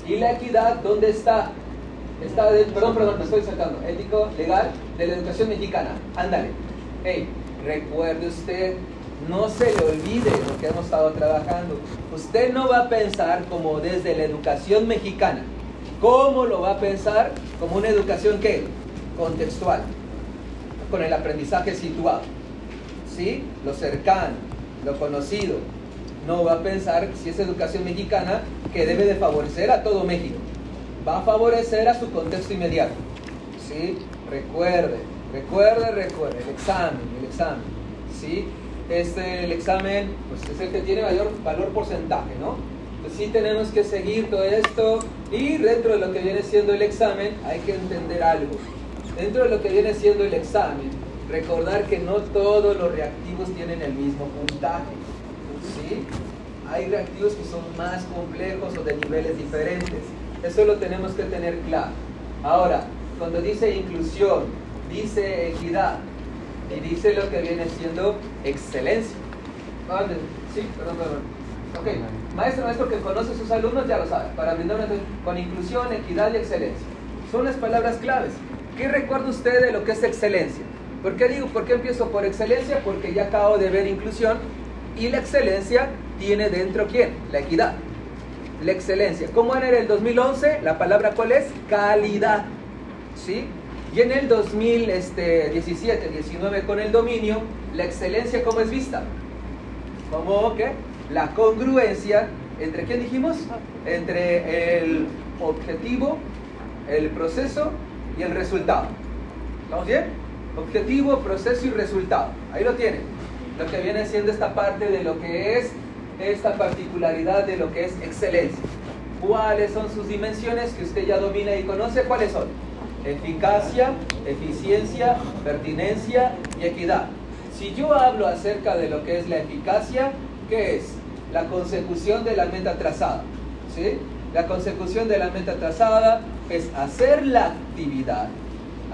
¿Y la equidad dónde está? Está, perdón, perdón, me estoy saltando. Ético, legal, de la educación mexicana. Ándale. Hey, recuerde usted, no se le olvide lo que hemos estado trabajando. Usted no va a pensar como desde la educación mexicana. ¿Cómo lo va a pensar? Como una educación que contextual, con el aprendizaje situado. ¿Sí? Lo cercano, lo conocido. No va a pensar si es educación mexicana que debe de favorecer a todo México. Va a favorecer a su contexto inmediato. ¿Sí? Recuerde, recuerde, recuerde, el examen, el examen. ¿Sí? Este, el examen pues, es el que tiene mayor valor porcentaje, ¿no? Entonces sí tenemos que seguir todo esto y dentro de lo que viene siendo el examen hay que entender algo. Dentro de lo que viene siendo el examen, recordar que no todos los reactivos tienen el mismo puntaje. ¿sí? Hay reactivos que son más complejos o de niveles diferentes. Eso lo tenemos que tener claro. Ahora, cuando dice inclusión, dice equidad, y dice lo que viene siendo excelencia. Sí, perdón, perdón. Ok, maestro, maestro que conoce a sus alumnos ya lo sabe, para brindar con inclusión, equidad y excelencia. Son las palabras claves. ¿Qué recuerda usted de lo que es excelencia? ¿Por qué digo, por qué empiezo por excelencia? Porque ya acabo de ver inclusión y la excelencia tiene dentro quién? La equidad. La excelencia. ¿Cómo era el 2011? La palabra cuál es? Calidad. ¿Sí? Y en el 2017, 19 con el dominio, la excelencia cómo es vista? Como qué? La congruencia entre quién dijimos? Entre el objetivo, el proceso y el resultado. ¿Estamos bien? Objetivo, proceso y resultado. Ahí lo tienen. Lo que viene siendo esta parte de lo que es esta particularidad de lo que es excelencia. ¿Cuáles son sus dimensiones que usted ya domina y conoce? ¿Cuáles son? Eficacia, eficiencia, pertinencia y equidad. Si yo hablo acerca de lo que es la eficacia, ¿qué es? La consecución de la meta trazada. ¿sí? La consecución de la meta trazada es hacer la actividad,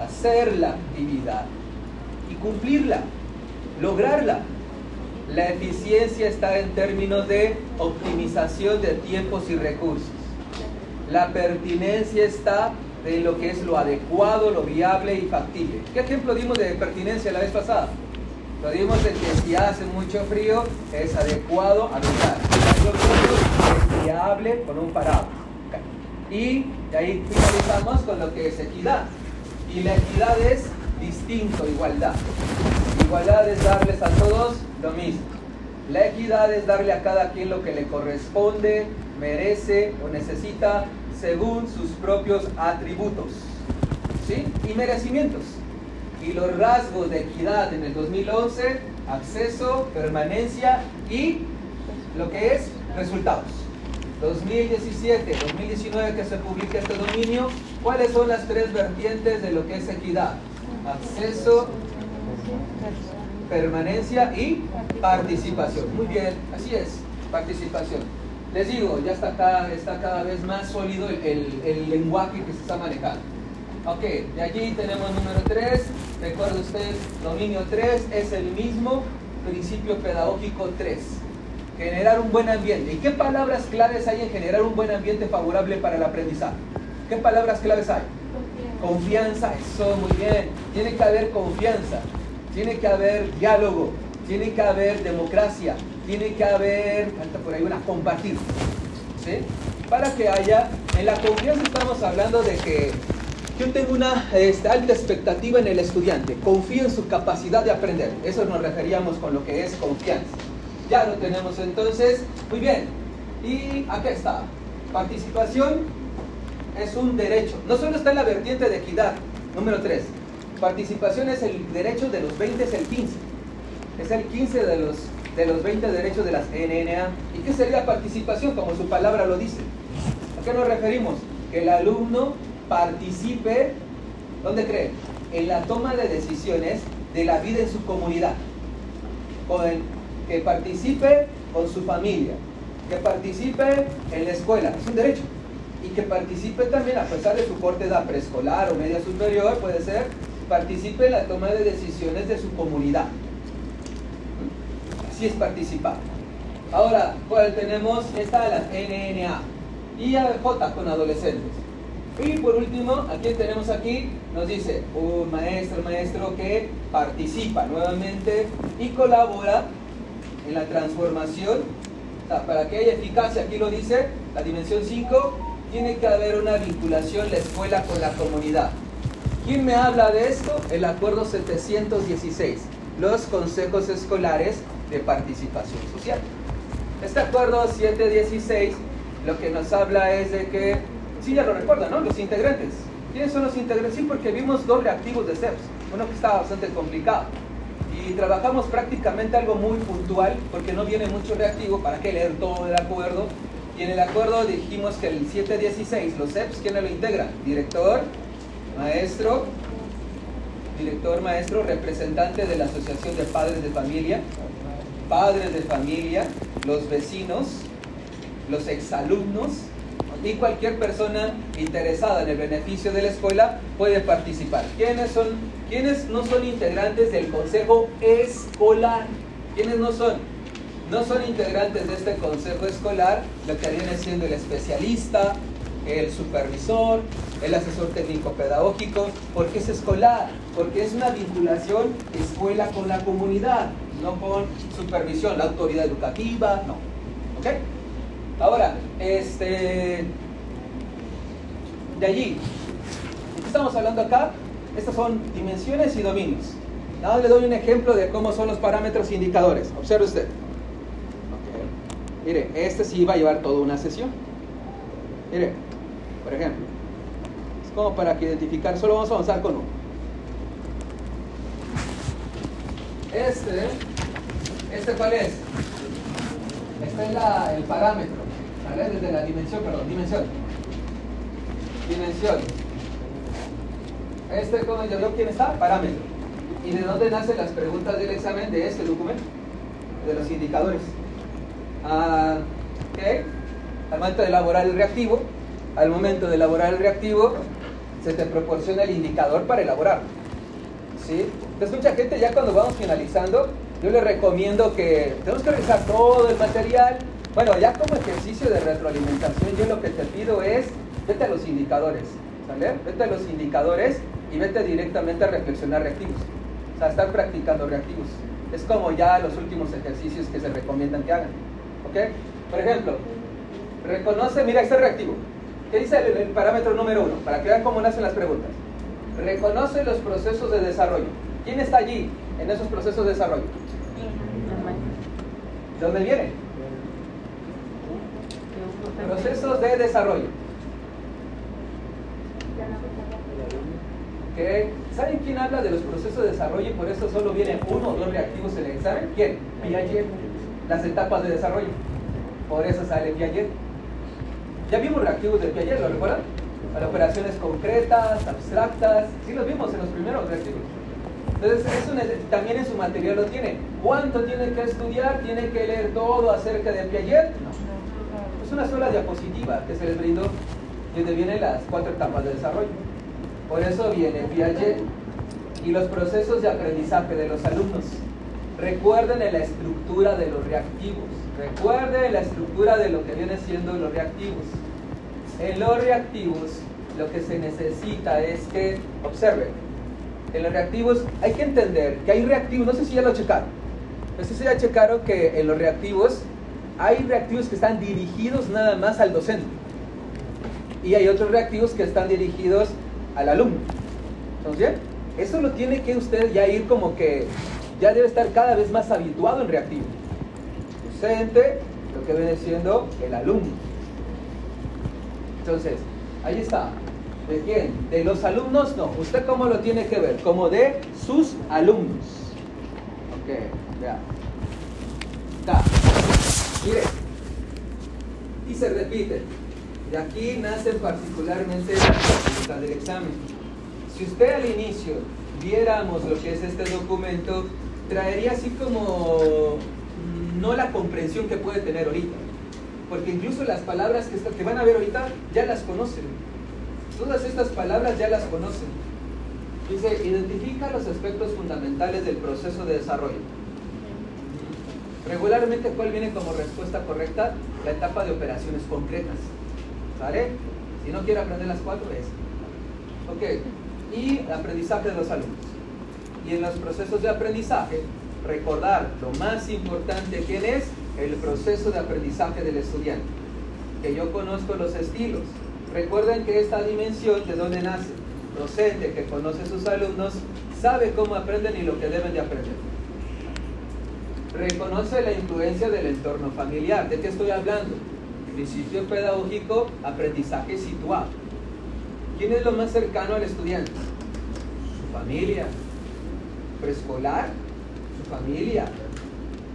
hacer la actividad y cumplirla, lograrla. La eficiencia está en términos de optimización de tiempos y recursos. La pertinencia está de lo que es lo adecuado, lo viable y factible. ¿Qué ejemplo dimos de pertinencia la vez pasada? Lo dimos de que si hace mucho frío es adecuado habitar. Es viable con un parado. Y de ahí finalizamos con lo que es equidad. Y la equidad es distinto, igualdad. Igualdad es darles a todos lo mismo. La equidad es darle a cada quien lo que le corresponde, merece o necesita según sus propios atributos ¿sí? y merecimientos. Y los rasgos de equidad en el 2011, acceso, permanencia y lo que es resultados. 2017, 2019 que se publica este dominio, ¿cuáles son las tres vertientes de lo que es equidad? Acceso, permanencia y participación. Muy bien, así es, participación les digo, ya está cada, está cada vez más sólido el, el, lenguaje que se está manejando. Ok, de allí tenemos número 3, recuerde usted, dominio 3 es el mismo principio pedagógico 3. Generar un buen ambiente. ¿Y qué palabras claves hay en generar un buen ambiente favorable para el aprendizaje? ¿Qué palabras claves hay? Confianza, eso, muy bien. Tiene que haber confianza. tiene que haber diálogo, tiene que haber democracia, tiene que haber, falta por ahí una compartir, ¿sí? Para que haya, en la confianza estamos hablando de que yo tengo una este, alta expectativa en el estudiante, confío en su capacidad de aprender, eso nos referíamos con lo que es confianza. Ya lo tenemos entonces, muy bien, y acá está, participación es un derecho, no solo está en la vertiente de equidad, número 3, participación es el derecho de los 20, es el 15, es el 15 de los, de los 20 derechos de las NNA. ¿Y qué sería participación? Como su palabra lo dice. ¿A qué nos referimos? Que el alumno participe, ¿dónde cree? En la toma de decisiones de la vida en su comunidad. Con que participe con su familia, que participe en la escuela, es un derecho. Y que participe también, a pesar de su corte de edad preescolar o media superior, puede ser, participe en la toma de decisiones de su comunidad. Así es. Ahora, ¿cuál tenemos? Esta la NNA y J con adolescentes. Y por último, aquí tenemos aquí, nos dice un maestro, maestro que participa nuevamente y colabora en la transformación. para que haya eficacia, aquí lo dice, la dimensión 5, tiene que haber una vinculación la escuela con la comunidad. ¿Quién me habla de esto? El acuerdo 716, los consejos escolares participación social. Este acuerdo 716 lo que nos habla es de que, sí, ya lo recuerdan, ¿no? Los integrantes. ¿Quiénes son los integrantes? Sí, porque vimos dos reactivos de CEPS, uno que estaba bastante complicado. Y trabajamos prácticamente algo muy puntual, porque no viene mucho reactivo, ¿para qué leer todo el acuerdo? Y en el acuerdo dijimos que el 716, los CEPS, ¿quiénes lo integran? Director, maestro, director, maestro, representante de la Asociación de Padres de Familia, padres de familia, los vecinos, los exalumnos y cualquier persona interesada en el beneficio de la escuela puede participar. ¿Quiénes, son, quiénes no son integrantes del consejo escolar? ¿Quiénes no son? No son integrantes de este consejo escolar, lo que viene siendo el especialista, el supervisor, el asesor técnico pedagógico, porque es escolar, porque es una vinculación escuela con la comunidad, no con supervisión, la autoridad educativa, no. ¿Ok? Ahora, este, de allí, ¿qué estamos hablando acá? Estas son dimensiones y dominios. Nada, le doy un ejemplo de cómo son los parámetros indicadores. Observe usted. Mire, este sí va a llevar toda una sesión. Mire, por ejemplo, es como para que identificar, solo vamos a avanzar con uno. Este, ¿este cuál es? Este es la, el parámetro, ¿vale? Desde la dimensión, perdón, dimensión. Dimensión. Este, ¿cómo yo quién está? Parámetro. ¿Y de dónde nacen las preguntas del examen de este documento? De los indicadores. Ah. Al momento de elaborar el reactivo, al momento de elaborar el reactivo, se te proporciona el indicador para elaborarlo. ¿Sí? Entonces mucha gente ya cuando vamos finalizando, yo les recomiendo que tenemos que revisar todo el material. Bueno, ya como ejercicio de retroalimentación, yo lo que te pido es, vete a los indicadores, ¿sale? Vete a los indicadores y vete directamente a reflexionar reactivos. O sea, estar practicando reactivos. Es como ya los últimos ejercicios que se recomiendan que hagan. ¿Ok? Por ejemplo, reconoce, mira, este reactivo. ¿Qué dice el, parámetro número uno? Para que vean cómo nacen las preguntas. Reconoce los procesos de desarrollo. ¿Quién está allí en esos procesos de desarrollo? ¿De dónde viene? Procesos de desarrollo. ¿Okay? ¿Saben quién habla de los procesos de desarrollo y por eso solo vienen uno o dos reactivos en el examen? ¿Quién? Piaget. Las etapas de desarrollo. Por eso sale Piaget. Ya vimos reactivos de Piaget, ¿lo recuerdan? Para operaciones concretas, abstractas, sí los vimos en los primeros reactivos. Entonces, eso también en su material lo tiene. ¿Cuánto tiene que estudiar? ¿Tiene que leer todo acerca de Piaget? No. Es una sola diapositiva que se les brindó donde vienen las cuatro etapas de desarrollo. Por eso viene Piaget y los procesos de aprendizaje de los alumnos. Recuerden la estructura de los reactivos. Recuerden la estructura de lo que viene siendo los reactivos. En los reactivos lo que se necesita es que, observen, en los reactivos hay que entender que hay reactivos, no sé si ya lo checaron, no sé si ya checaron que en los reactivos hay reactivos que están dirigidos nada más al docente y hay otros reactivos que están dirigidos al alumno. Entonces, eso lo tiene que usted ya ir como que ya debe estar cada vez más habituado en reactivo. Docente, lo que viene siendo el alumno. Entonces, ahí está. ¿De quién? ¿De los alumnos? No. ¿Usted cómo lo tiene que ver? Como de sus alumnos. Ok, vea. Está. Mire. Y se repite. De aquí nacen particularmente las preguntas del examen. Si usted al inicio viéramos lo que es este documento, traería así como no la comprensión que puede tener ahorita. Porque incluso las palabras que, que van a ver ahorita ya las conocen. Todas estas palabras ya las conocen. Dice, identifica los aspectos fundamentales del proceso de desarrollo. Regularmente, ¿cuál viene como respuesta correcta? La etapa de operaciones concretas. ¿Vale? Si no quiere aprender las cuatro, es. Ok. Y aprendizaje de los alumnos. Y en los procesos de aprendizaje, recordar lo más importante que es el proceso de aprendizaje del estudiante. Que yo conozco los estilos. Recuerden que esta dimensión de dónde nace, docente que conoce a sus alumnos, sabe cómo aprenden y lo que deben de aprender. Reconoce la influencia del entorno familiar. ¿De qué estoy hablando? Principio pedagógico, aprendizaje situado. ¿Quién es lo más cercano al estudiante? Su familia. Preescolar, su familia.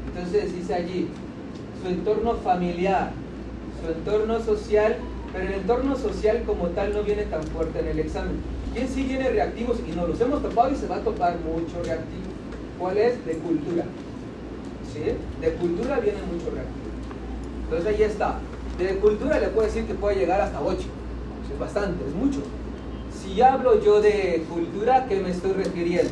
Entonces dice allí, su entorno familiar, su entorno social, pero el entorno social como tal no viene tan fuerte en el examen. ¿Quién sí viene reactivos? Y nos los hemos topado y se va a topar mucho reactivo. ¿Cuál es? De cultura. ¿Sí? De cultura viene mucho reactivo. Entonces ahí está. De cultura le puedo decir que puede llegar hasta 8. Es bastante, es mucho. Si hablo yo de cultura, ¿a qué me estoy refiriendo?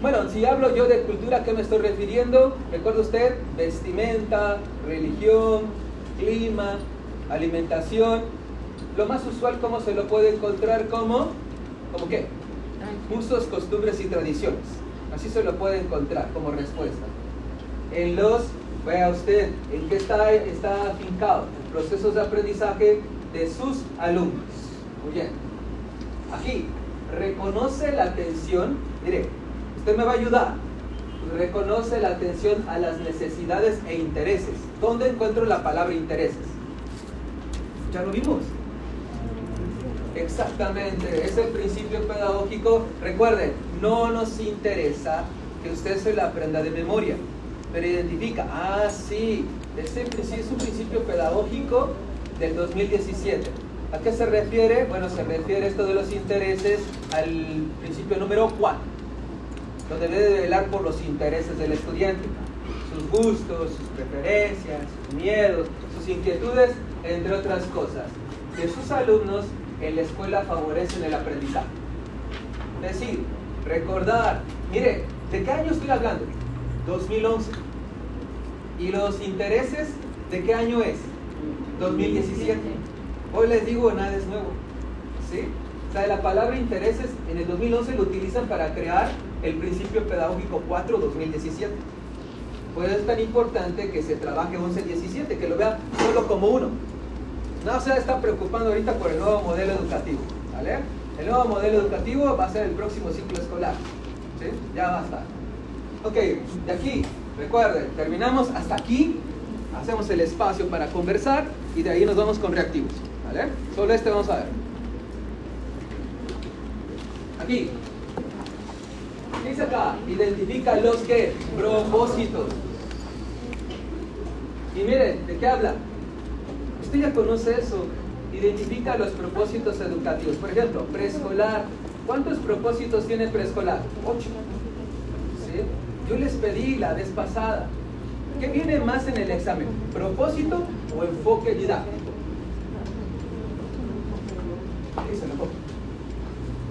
Bueno, si hablo yo de cultura, ¿a qué me estoy refiriendo? ¿Recuerda usted? Vestimenta, religión, clima, alimentación. Lo más usual, ¿cómo se lo puede encontrar? ¿Cómo? ¿Cómo qué? Usos, costumbres y tradiciones. Así se lo puede encontrar como respuesta. En los, vea usted, ¿en qué está, está afincado? En procesos de aprendizaje de sus alumnos. Muy bien. Aquí, reconoce la atención, mire, usted me va a ayudar. Reconoce la atención a las necesidades e intereses. ¿Dónde encuentro la palabra intereses? Ya lo vimos. Exactamente, es el principio pedagógico. Recuerden, no nos interesa que usted se la aprenda de memoria, pero identifica, ah, sí, este es un principio pedagógico del 2017. ¿A qué se refiere? Bueno, se refiere esto de los intereses al principio número 4, donde debe velar por los intereses del estudiante, sus gustos, sus preferencias, sus miedos, sus inquietudes, entre otras cosas. Que sus alumnos en la escuela favorecen el aprendizaje. Es decir, recordar, mire, ¿de qué año estoy hablando? 2011. ¿Y los intereses de qué año es? 2017. Hoy les digo, nada es nuevo. ¿Sí? O sea, la palabra intereses en el 2011 lo utilizan para crear el principio pedagógico 4 2017. Por eso es tan importante que se trabaje 11-17, que lo vea solo como uno. No se está preocupando ahorita por el nuevo modelo educativo. ¿vale? El nuevo modelo educativo va a ser el próximo ciclo escolar. ¿sí? Ya va a estar. Ok, de aquí, recuerden, terminamos hasta aquí. Hacemos el espacio para conversar y de ahí nos vamos con reactivos. ¿vale? Solo este vamos a ver. Aquí. Dice acá, identifica los que propósitos. Y miren, ¿de qué habla? Usted ya conoce eso. Identifica los propósitos educativos. Por ejemplo, preescolar. ¿Cuántos propósitos tiene preescolar? Ocho. ¿Sí? Yo les pedí la vez pasada. ¿Qué viene más en el examen? ¿Propósito o enfoque didáctico?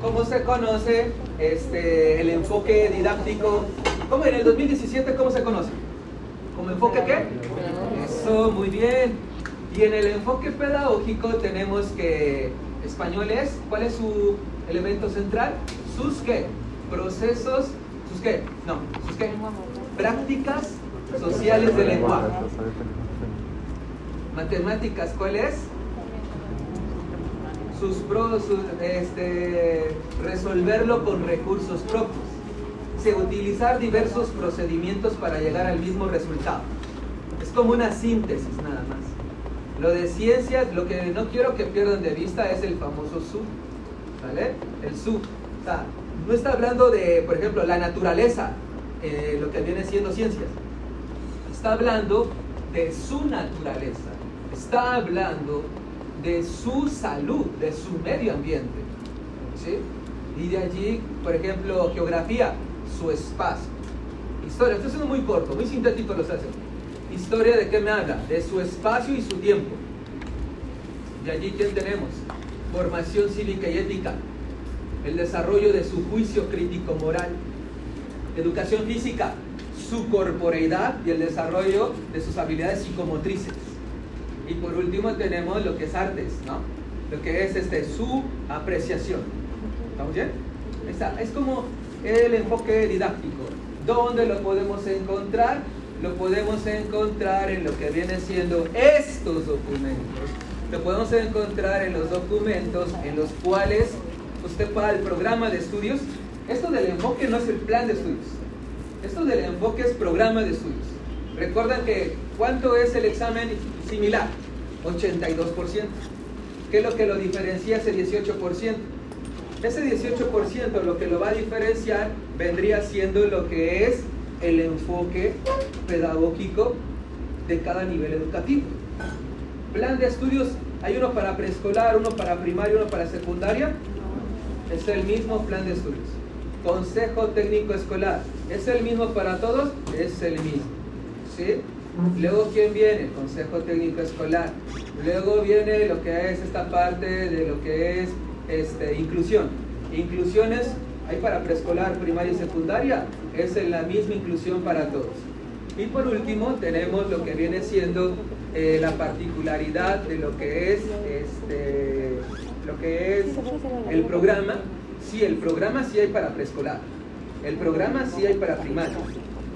¿Cómo se conoce este, el enfoque didáctico? ¿Cómo en el 2017 cómo se conoce? ¿Como enfoque qué? Eso, muy bien. Y en el enfoque pedagógico tenemos que español es, ¿cuál es su elemento central? sus qué? Procesos, sus qué? No, sus qué? Prácticas sociales del lenguaje. Matemáticas, ¿cuál es? Sus, pro, sus, este, resolverlo con recursos propios. Se utilizar diversos procedimientos para llegar al mismo resultado. Es como una síntesis nada más. Lo de ciencias, lo que no quiero que pierdan de vista es el famoso SU. ¿Vale? El SU. O sea, no está hablando de, por ejemplo, la naturaleza, eh, lo que viene siendo ciencias. Está hablando de su naturaleza. Está hablando de su salud, de su medio ambiente. ¿Sí? Y de allí, por ejemplo, geografía, su espacio. Historia, esto es muy corto, muy sintético los hace. Historia de qué me habla? De su espacio y su tiempo. Y allí, ¿quién tenemos? Formación cívica y ética. El desarrollo de su juicio crítico moral. Educación física. Su corporeidad y el desarrollo de sus habilidades psicomotrices. Y por último tenemos lo que es artes, ¿no? Lo que es este, su apreciación. ¿Estamos bien? es como el enfoque didáctico. ¿Dónde lo podemos encontrar? Lo podemos encontrar en lo que viene siendo estos documentos. Lo podemos encontrar en los documentos en los cuales usted para el programa de estudios. Esto del enfoque no es el plan de estudios. Esto del enfoque es programa de estudios. Recuerdan que ¿cuánto es el examen similar? 82%. ¿Qué es lo que lo diferencia ese 18%? Ese 18% lo que lo va a diferenciar vendría siendo lo que es el enfoque pedagógico de cada nivel educativo. Plan de estudios, hay uno para preescolar, uno para primaria, uno para secundaria. Es el mismo plan de estudios. Consejo técnico escolar, ¿es el mismo para todos? Es el mismo. ¿Sí? Luego, ¿quién viene? Consejo técnico escolar. Luego viene lo que es esta parte de lo que es este, inclusión. Inclusiones hay para preescolar, primaria y secundaria, es la misma inclusión para todos. Y por último tenemos lo que viene siendo eh, la particularidad de lo que es este, lo que es el programa. Sí, el programa sí hay para preescolar, el programa sí hay para primaria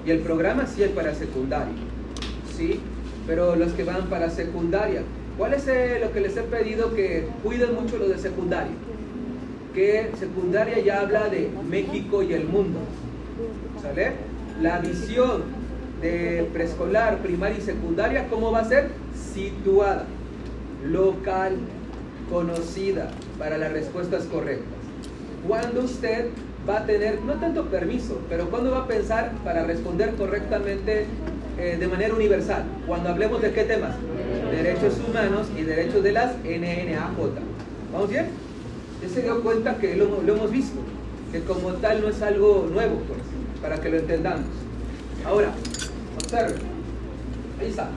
y el programa sí hay para secundaria. Sí, pero los que van para secundaria, ¿cuál es eh, lo que les he pedido que cuiden mucho lo de secundaria? que secundaria ya habla de México y el mundo. ¿Sale? La visión de preescolar, primaria y secundaria, ¿cómo va a ser? Situada, local, conocida para las respuestas correctas. Cuando usted va a tener, no tanto permiso, pero cuando va a pensar para responder correctamente eh, de manera universal? Cuando hablemos de qué temas? Derechos humanos y derechos de las NNAJ. ¿Vamos bien? ya se dio cuenta que lo, hemos visto, que como tal no es algo nuevo, pues, para que lo entendamos. Ahora, observe, ahí está.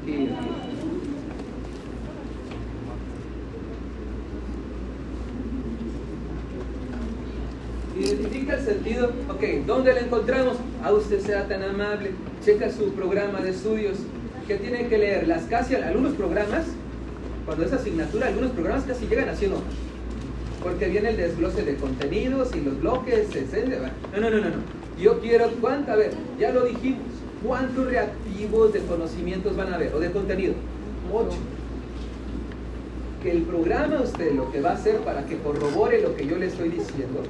Aquí, aquí. Identifica el sentido, ok, ¿dónde la encontramos? A usted sea tan amable, checa su programa de estudios, que tiene que leer las casi algunos programas cuando es asignatura, algunos programas casi llegan así no. Porque viene el desglose de contenidos y los bloques, etc. No, no, no, no, no. Yo quiero, ¿cuánto? A ver, ya lo dijimos. ¿Cuántos reactivos de conocimientos van a haber? O de contenido. Ocho. Que el programa usted lo que va a hacer para que corrobore lo que yo le estoy diciendo,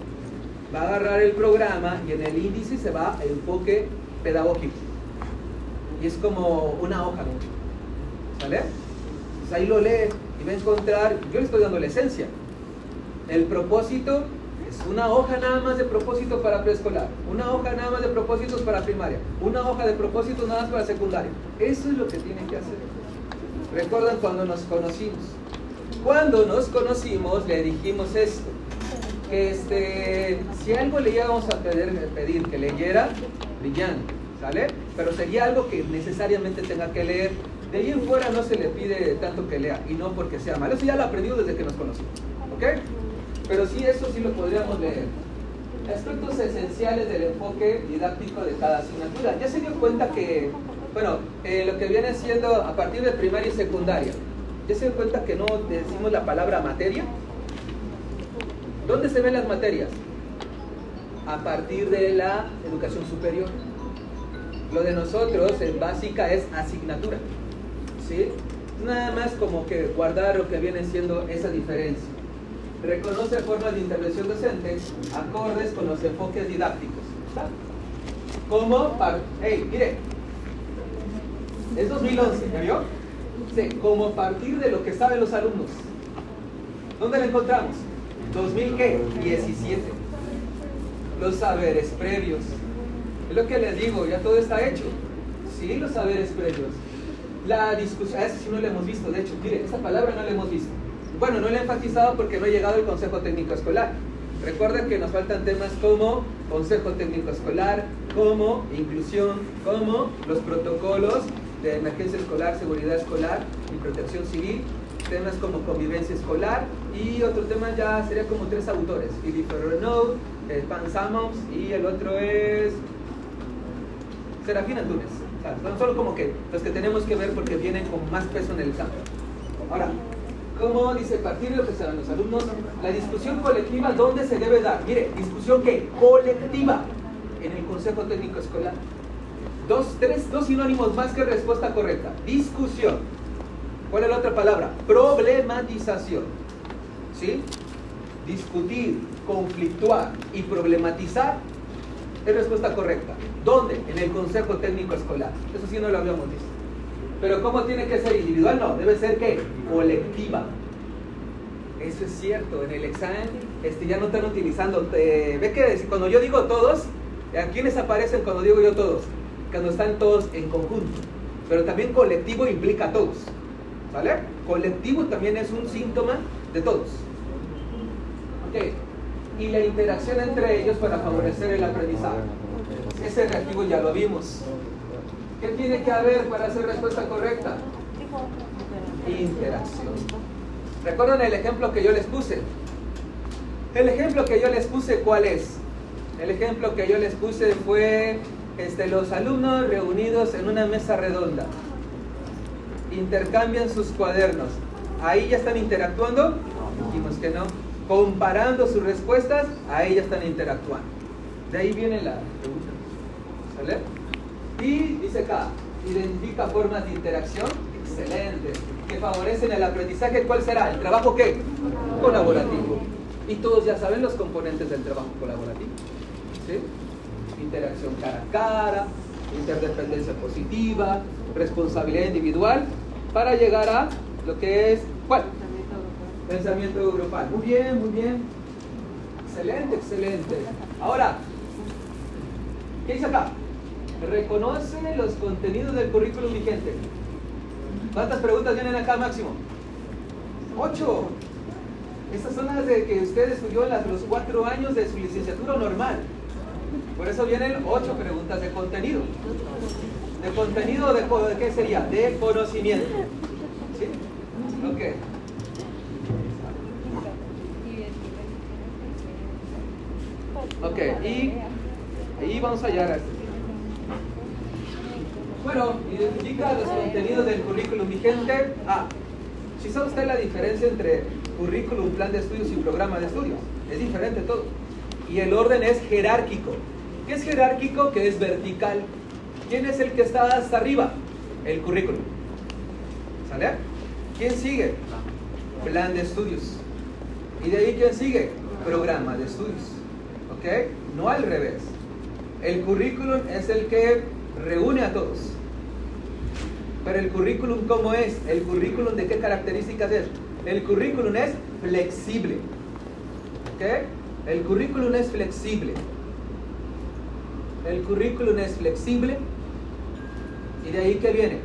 va a agarrar el programa y en el índice se va a enfoque pedagógico. Y es como una hoja. ¿Sale? Pues ahí lo lee y va a encontrar, yo le estoy dando la esencia. El propósito es una hoja nada más de propósito para preescolar, una hoja nada más de propósitos para primaria, una hoja de propósitos nada más para secundaria. Eso es lo que tienen que hacer. Recuerdan cuando nos conocimos. Cuando nos conocimos le dijimos esto, que este, si algo le íbamos a pedir, pedir que leyera, brillante, ¿sale? Pero sería algo que necesariamente tenga que leer de ahí en fuera no se le pide tanto que lea, y no porque sea malo. Eso ya lo aprendido desde que nos conocimos. ¿Ok? Pero sí, eso sí lo podríamos leer. Aspectos esenciales del enfoque didáctico de cada asignatura. Ya se dio cuenta que, bueno, eh, lo que viene siendo a partir de primaria y secundaria, ya se dio cuenta que no decimos la palabra materia. ¿Dónde se ven las materias? A partir de la educación superior. Lo de nosotros en básica es asignatura. ¿Sí? Nada más como que guardar lo que viene siendo esa diferencia. Reconoce formas de intervención docente acordes con los enfoques didácticos. ¿Está? Como, par hey, mire, es 2011, ¿ya vio? Sí, como partir de lo que saben los alumnos. ¿Dónde la encontramos? 2017. Los saberes previos. Es lo que les digo, ya todo está hecho. Sí, los saberes previos. La discusión, a eso sí no lo hemos visto, de hecho, mire, esa palabra no la hemos visto. Bueno, no la he enfatizado porque no ha llegado el Consejo Técnico Escolar. Recuerden que nos faltan temas como Consejo Técnico Escolar, como inclusión, como los protocolos de emergencia escolar, seguridad escolar y protección civil, temas como convivencia escolar y otro tema ya sería como tres autores, Philippe Renaud, eh, Pan Sammons y el otro es Serafín Antunes. O sea, son solo como que los que tenemos que ver porque vienen con más peso en el examen. Ahora, ¿cómo dice partir de lo que saben los alumnos? La discusión colectiva, ¿dónde se debe dar? Mire, discusión que colectiva en el Consejo Técnico Escolar. Dos, tres, dos sinónimos más que respuesta correcta. Discusión. ¿Cuál es la otra palabra? Problematización. ¿Sí? Discutir, conflictuar y problematizar es respuesta correcta. ¿Dónde? En el Consejo Técnico Escolar. Eso sí no lo habíamos visto. Pero ¿cómo tiene que ser individual? No, debe ser ¿qué? Colectiva. Eso es cierto, en el examen este, ya no están utilizando. Eh, ¿Ve que cuando yo digo todos, ¿a quiénes aparecen cuando digo yo todos? Cuando están todos en conjunto. Pero también colectivo implica a todos. ¿Vale? Colectivo también es un síntoma de todos. Ok. Y la interacción entre ellos para favorecer el aprendizaje. Ese reactivo ya lo vimos. ¿Qué tiene que haber para hacer respuesta correcta? Interacción. ¿Recuerdan el ejemplo que yo les puse? El ejemplo que yo les puse, ¿cuál es? El ejemplo que yo les puse fue este, los alumnos reunidos en una mesa redonda. Intercambian sus cuadernos. ¿Ahí ya están interactuando? Dijimos que no. Comparando sus respuestas, ahí ya están interactuando. De ahí viene la pregunta. ¿Sale? Y dice acá, identifica formas de interacción excelente, que favorecen el aprendizaje. ¿Cuál será? ¿El trabajo qué? Colaborativo. Y todos ya saben los componentes del trabajo colaborativo. ¿Sí? Interacción cara a cara, interdependencia positiva, responsabilidad individual, para llegar a lo que es, ¿cuál? Pensamiento grupal. Muy bien, muy bien. Excelente, excelente. Ahora, ¿qué dice acá? Reconoce los contenidos del currículum vigente. ¿Cuántas preguntas vienen acá máximo? Ocho. Estas son las de que usted estudió en los cuatro años de su licenciatura normal. Por eso vienen ocho preguntas de contenido. ¿De contenido de, qué sería? De conocimiento. ¿Sí? Ok. Ok, y ahí vamos a llegar a esto. Bueno, identifica los contenidos del currículum vigente. Ah, si sabe usted la diferencia entre currículum, plan de estudios y programa de estudios. Es diferente todo. Y el orden es jerárquico. ¿Qué es jerárquico? Que es vertical. ¿Quién es el que está hasta arriba? El currículum. ¿Sale? ¿Quién sigue? Plan de estudios. ¿Y de ahí quién sigue? Programa de estudios. ¿Ok? No al revés. El currículum es el que reúne a todos. Pero el currículum, ¿cómo es? ¿El currículum de qué características es? El currículum es flexible. ¿Ok? El currículum es flexible. El currículum es flexible. ¿Y de ahí qué viene?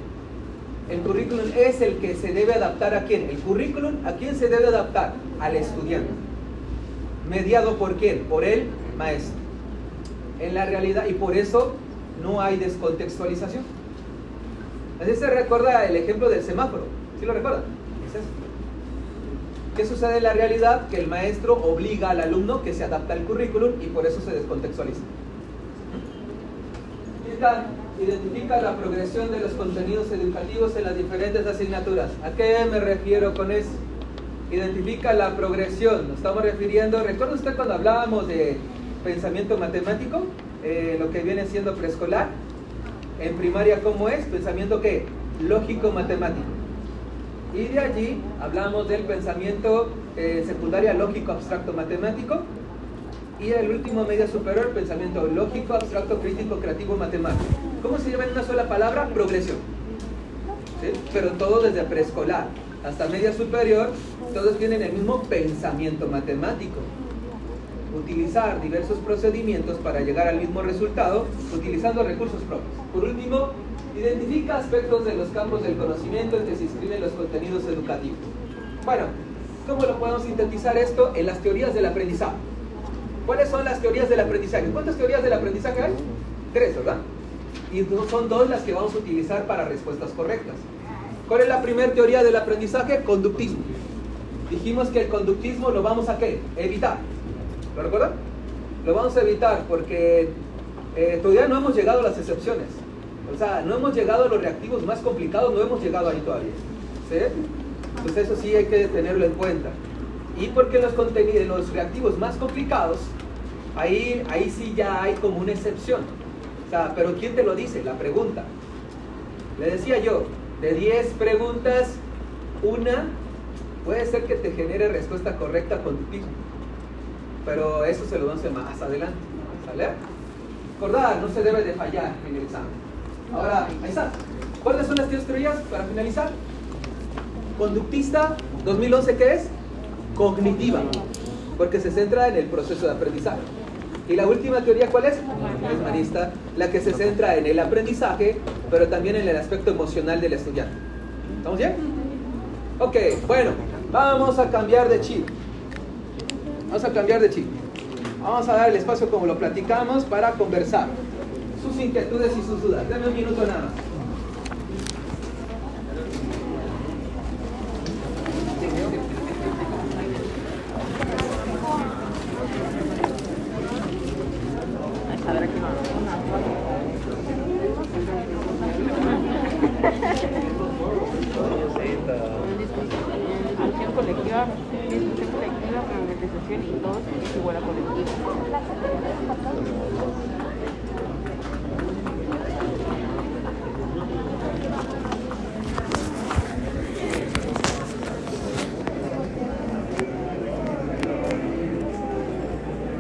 El currículum es el que se debe adaptar a quién. El currículum, ¿a quién se debe adaptar? Al estudiante. ¿Mediado por quién? Por el maestro. En la realidad, y por eso no hay descontextualización. Así se recuerda el ejemplo del semáforo. ¿Sí lo recuerdan? Es eso. ¿Qué sucede en la realidad? Que el maestro obliga al alumno que se adapta al currículum y por eso se descontextualiza. Identifica la progresión de los contenidos educativos en las diferentes asignaturas. ¿A qué me refiero con eso? identifica la progresión. Nos estamos refiriendo, ¿recuerda usted cuando hablábamos de pensamiento matemático? Eh, lo que viene siendo preescolar. En primaria, ¿cómo es? Pensamiento qué? Lógico matemático. Y de allí hablamos del pensamiento eh, secundaria lógico abstracto matemático. Y el último media superior, pensamiento lógico abstracto crítico creativo matemático. ¿Cómo se llama en una sola palabra? Progresión. ¿Sí? Pero todo desde preescolar hasta media superior, todos tienen el mismo pensamiento matemático. Utilizar diversos procedimientos para llegar al mismo resultado utilizando recursos propios. Por último, identifica aspectos de los campos del conocimiento en que se inscriben los contenidos educativos. Bueno, ¿cómo lo podemos sintetizar esto? En las teorías del aprendizaje. ¿Cuáles son las teorías del aprendizaje? ¿Cuántas teorías del aprendizaje hay? Tres, ¿verdad? Y son dos las que vamos a utilizar para respuestas correctas. ¿Cuál es la primera teoría del aprendizaje? Conductismo. Dijimos que el conductismo lo vamos a qué? Evitar. ¿Lo recuerdan? Lo vamos a evitar porque eh, todavía no hemos llegado a las excepciones. O sea, no hemos llegado a los reactivos más complicados, no hemos llegado ahí todavía. ¿Sí? Pues eso sí hay que tenerlo en cuenta. Y porque los contenidos, los reactivos más complicados, ahí, ahí sí ya hay como una excepción. O sea, pero ¿quién te lo dice? La pregunta. Le decía yo, de 10 preguntas, una puede ser que te genere respuesta correcta con tu. Pero eso se lo vamos a hacer más adelante. ¿Sale? Recordar, no se debe de fallar en el examen. Ahora, ahí está. ¿Cuáles son las teorías para finalizar? Conductista 2011, ¿qué es? Cognitiva, porque se centra en el proceso de aprendizaje. Y la última teoría, ¿cuál es? Humanista, la que se centra en el aprendizaje, pero también en el aspecto emocional del estudiante. ¿Estamos bien? Ok, bueno, vamos a cambiar de chip. Vamos a cambiar de chip. Vamos a dar el espacio como lo platicamos para conversar. Sus inquietudes y sus dudas. Dame un minuto nada más.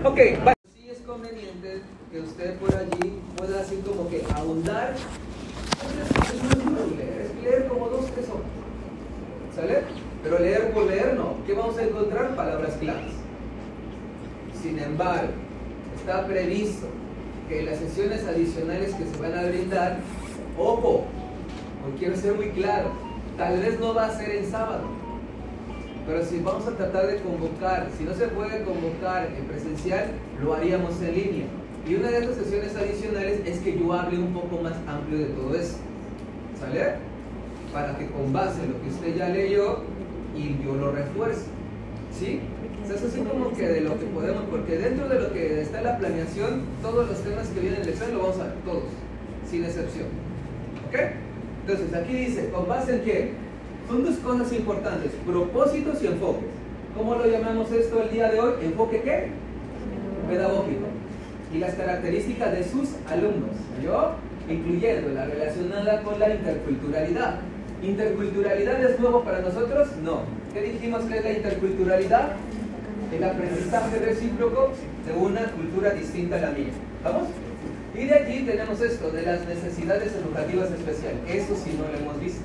Ok, sí es conveniente que usted por allí pueda así como que ahondar. Es leer como dos, tres horas. ¿Sale? Pero leer por leer no. ¿Qué vamos a encontrar? Palabras claves. Sin embargo, está previsto que las sesiones adicionales que se van a brindar, ojo, quiero ser muy claro, tal vez no va a ser en sábado pero si vamos a tratar de convocar, si no se puede convocar en presencial, lo haríamos en línea. Y una de estas sesiones adicionales es que yo hable un poco más amplio de todo eso. ¿Sale? Para que con base en lo que usted ya leyó y yo lo refuerce. ¿Sí? Es así como que de lo que podemos, porque dentro de lo que está en la planeación, todos los temas que vienen del examen lo vamos a ver, todos, sin excepción. ¿Ok? Entonces aquí dice, ¿con base en qué? Son dos cosas importantes, propósitos y enfoques. ¿Cómo lo llamamos esto el día de hoy? ¿Enfoque qué? Pedagógico. Y las características de sus alumnos, ¿yo? Incluyendo la relacionada con la interculturalidad. ¿Interculturalidad es nuevo para nosotros? No. ¿Qué dijimos que es la interculturalidad? El aprendizaje recíproco de una cultura distinta a la mía. ¿Vamos? Y de allí tenemos esto, de las necesidades educativas especiales. Eso sí no lo hemos visto.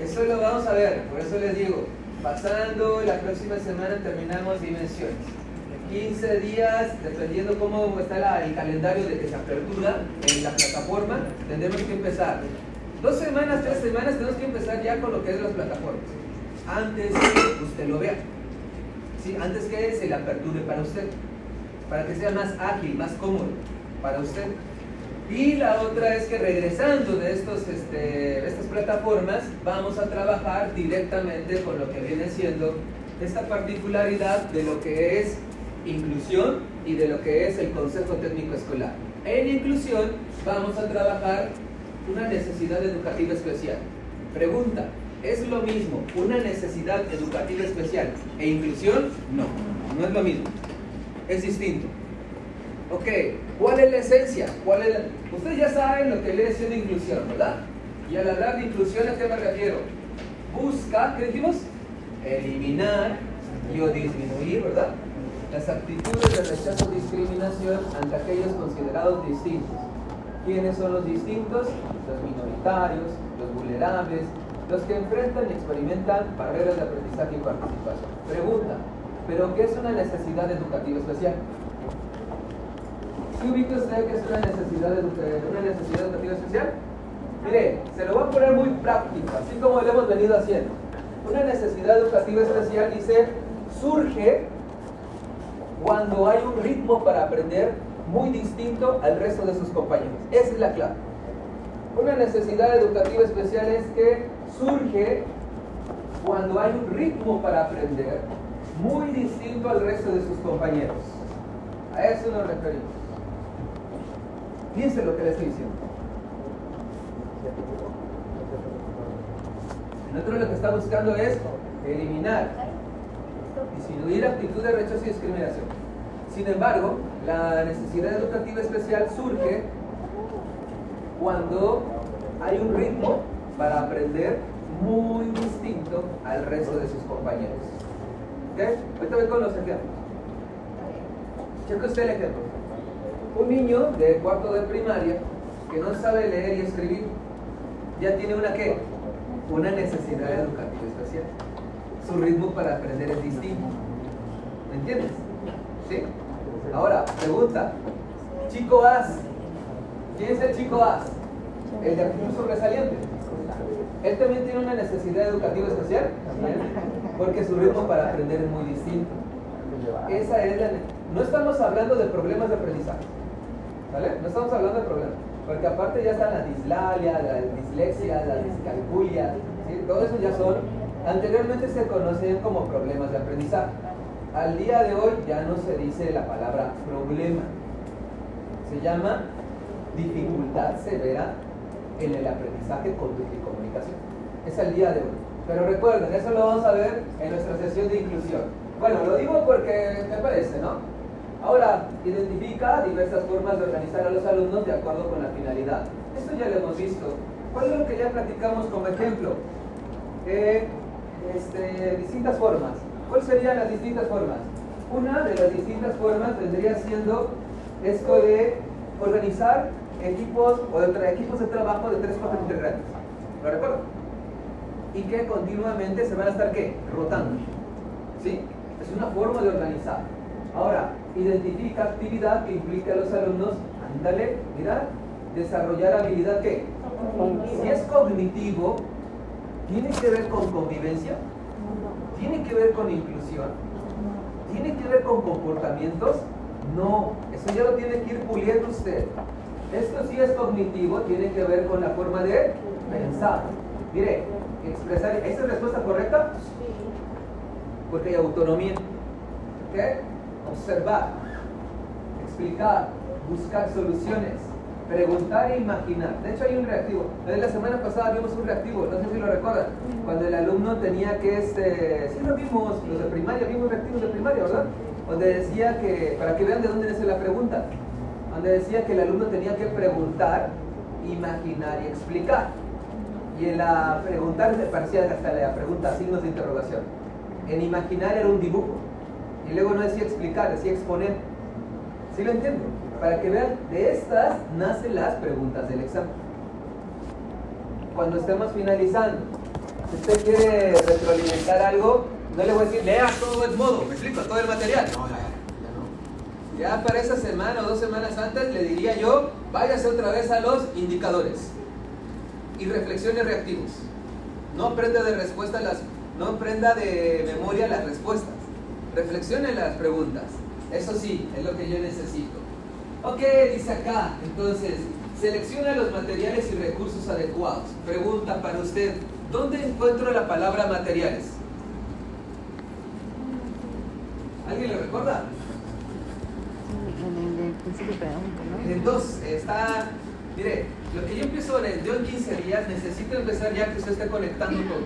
Eso lo vamos a ver, por eso les digo, pasando la próxima semana terminamos dimensiones. 15 días, dependiendo cómo está el calendario de que se apertura en la plataforma, tendremos que empezar. Dos semanas, tres semanas, tenemos que empezar ya con lo que es las plataformas. Antes que usted lo vea. ¿Sí? Antes que se le aperture para usted. Para que sea más ágil, más cómodo para usted. Y la otra es que regresando de estos, este, estas plataformas, vamos a trabajar directamente con lo que viene siendo esta particularidad de lo que es inclusión y de lo que es el Consejo Técnico Escolar. En inclusión vamos a trabajar una necesidad educativa especial. Pregunta, ¿Es lo mismo una necesidad educativa especial e inclusión? No, no es lo mismo. Es distinto. Ok, ¿cuál es la esencia? ¿Cuál es Ustedes ya saben lo que viene siendo inclusión, ¿verdad? Y al hablar de inclusión, ¿a qué me refiero? Busca, ¿qué dijimos? Eliminar y o disminuir, ¿verdad? Las actitudes de rechazo o discriminación ante aquellos considerados distintos. ¿Quiénes son los distintos? Los minoritarios, los vulnerables, los que enfrentan y experimentan barreras de aprendizaje y participación. Pregunta, ¿pero qué es una necesidad educativa especial? ¿Qué ubica usted que es una necesidad, una necesidad educativa especial? Mire, se lo voy a poner muy práctico, así como lo hemos venido haciendo. Una necesidad educativa especial dice, surge cuando hay un ritmo para aprender muy distinto al resto de sus compañeros. Esa es la clave. Una necesidad educativa especial es que surge cuando hay un ritmo para aprender muy distinto al resto de sus compañeros. A eso nos referimos. Piense lo que le estoy diciendo. Nosotros lo que está buscando es eliminar, disminuir actitud de rechazo y discriminación. Sin embargo, la necesidad educativa especial surge cuando hay un ritmo para aprender muy distinto al resto de sus compañeros. ¿Ok? Ahorita voy con los ejemplos. Cheque usted el ejemplo. Un niño de cuarto de primaria que no sabe leer y escribir, ya tiene una qué? Una necesidad educativa especial. Su ritmo para aprender es distinto. ¿Me entiendes? ¿Sí? Ahora, pregunta. Chico As. ¿Quién es el chico As? El de actitud sobresaliente. Él también tiene una necesidad educativa especial. Porque su ritmo para aprender es muy distinto. Esa es la. No estamos hablando de problemas de aprendizaje. No estamos hablando de problemas. Porque aparte ya están la dislalia, la dislexia, la discalculia, todo eso ya son, anteriormente se conocían como problemas de aprendizaje. Al día de hoy ya no se dice la palabra problema, se llama dificultad severa en el aprendizaje, conducta y comunicación. Es el día de hoy. Pero recuerden, eso lo vamos a ver en nuestra sesión de inclusión. Bueno, lo digo porque me parece, ¿no? Ahora, identifica diversas formas de organizar a los alumnos de acuerdo con la finalidad. Esto ya lo hemos visto. ¿Cuál es lo que ya platicamos como ejemplo? Eh, este, distintas formas. ¿Cuáles serían las distintas formas? Una de las distintas formas vendría siendo esto de organizar equipos o de equipos de trabajo de tres cuatro integrantes. ¿Lo recuerdo? Y que continuamente se van a estar ¿qué? Rotando. ¿Sí? Es una forma de organizar. Ahora, identifica actividad que implica a los alumnos, ándale, mira, desarrollar habilidad que, si es cognitivo, ¿tiene que ver con convivencia? ¿Tiene que ver con inclusión? ¿Tiene que ver con comportamientos? No, eso ya lo tiene que ir puliendo usted. Esto sí es cognitivo, tiene que ver con la forma de pensar. Mire, expresar, ¿esa es la respuesta correcta? Porque hay autonomía. ¿Ok? observar, explicar, buscar soluciones, preguntar e imaginar. De hecho hay un reactivo. La semana pasada vimos un reactivo, no sé si lo recuerdan, cuando el alumno tenía que, este, sí lo vimos, los de primaria, vimos reactivos de primaria, ¿verdad? Donde decía que, para que vean de dónde nace la pregunta, donde decía que el alumno tenía que preguntar, imaginar y explicar. Y en la preguntar parecía hasta la pregunta signos de interrogación. En imaginar era un dibujo. Y luego no decía explicar, decía exponer. ¿Sí lo entiendo? Para que vean, de estas nacen las preguntas del examen. Cuando estemos finalizando, si usted quiere retroalimentar algo, no le voy a decir, lea todo el modo, me explico, todo el material. No, ya, no. Ya para esa semana o dos semanas antes le diría yo, váyase otra vez a los indicadores y reflexiones reactivos. No aprenda de respuesta las, no aprenda de memoria las respuestas reflexione las preguntas. Eso sí, es lo que yo necesito. Ok, dice acá, entonces, selecciona los materiales y recursos adecuados. Pregunta para usted, ¿dónde encuentro la palabra materiales? ¿Alguien lo recuerda? En el principio pregunta, ¿no? En el 2 está Mire, lo que yo empiezo en, yo en 15 días necesito empezar ya que usted esté conectando todo.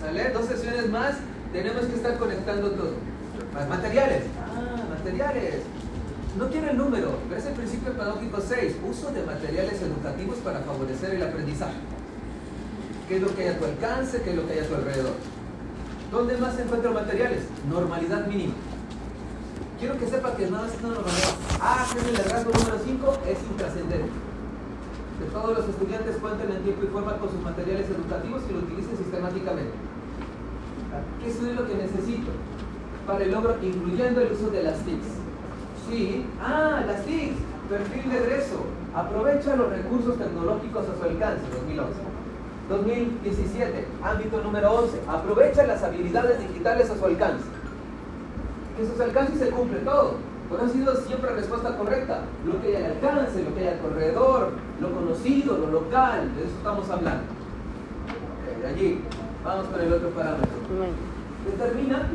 ¿Sale? Dos sesiones más, tenemos que estar conectando todo. Más materiales. Ah, materiales. No quiere el número, es el principio pedagógico 6, uso de materiales educativos para favorecer el aprendizaje. ¿Qué es lo que hay a tu alcance? ¿Qué es lo que hay a tu alrededor? ¿Dónde más se encuentran materiales? Normalidad mínima. Quiero que sepa que no es una normalidad. Ah, que es el rasgo número 5, es intrascendente. Que todos los estudiantes cuenten en tiempo y forma con sus materiales educativos y lo utilicen sistemáticamente. ¿Qué es lo que necesito? Para el logro, incluyendo el uso de las TICs. Sí. Ah, las TICs. Perfil de egreso. Aprovecha los recursos tecnológicos a su alcance. 2011. 2017. Ámbito número 11. Aprovecha las habilidades digitales a su alcance. Que sus alcances se cumple todo. Pero ha sido siempre respuesta correcta. Lo que hay al alcance, lo que hay al corredor, lo conocido, lo local. De eso estamos hablando. de allí. Vamos con el otro parámetro. Determina.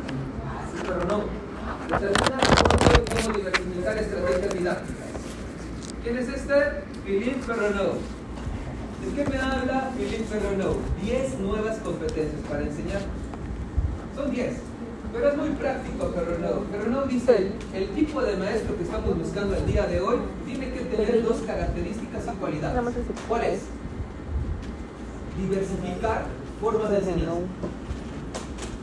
Ah, sí, pero no. Determina cómo diversificar estrategias didácticas. ¿Quién es este? Philippe Ferronneau. ¿De qué me habla Philippe Ferronneau? 10 nuevas competencias para enseñar. Son 10. Pero es muy práctico Ferronneau. Ferronneau dice, el tipo de maestro que estamos buscando el día de hoy tiene que tener dos características y cualidades. ¿Cuáles? Diversificar formas de enseñanza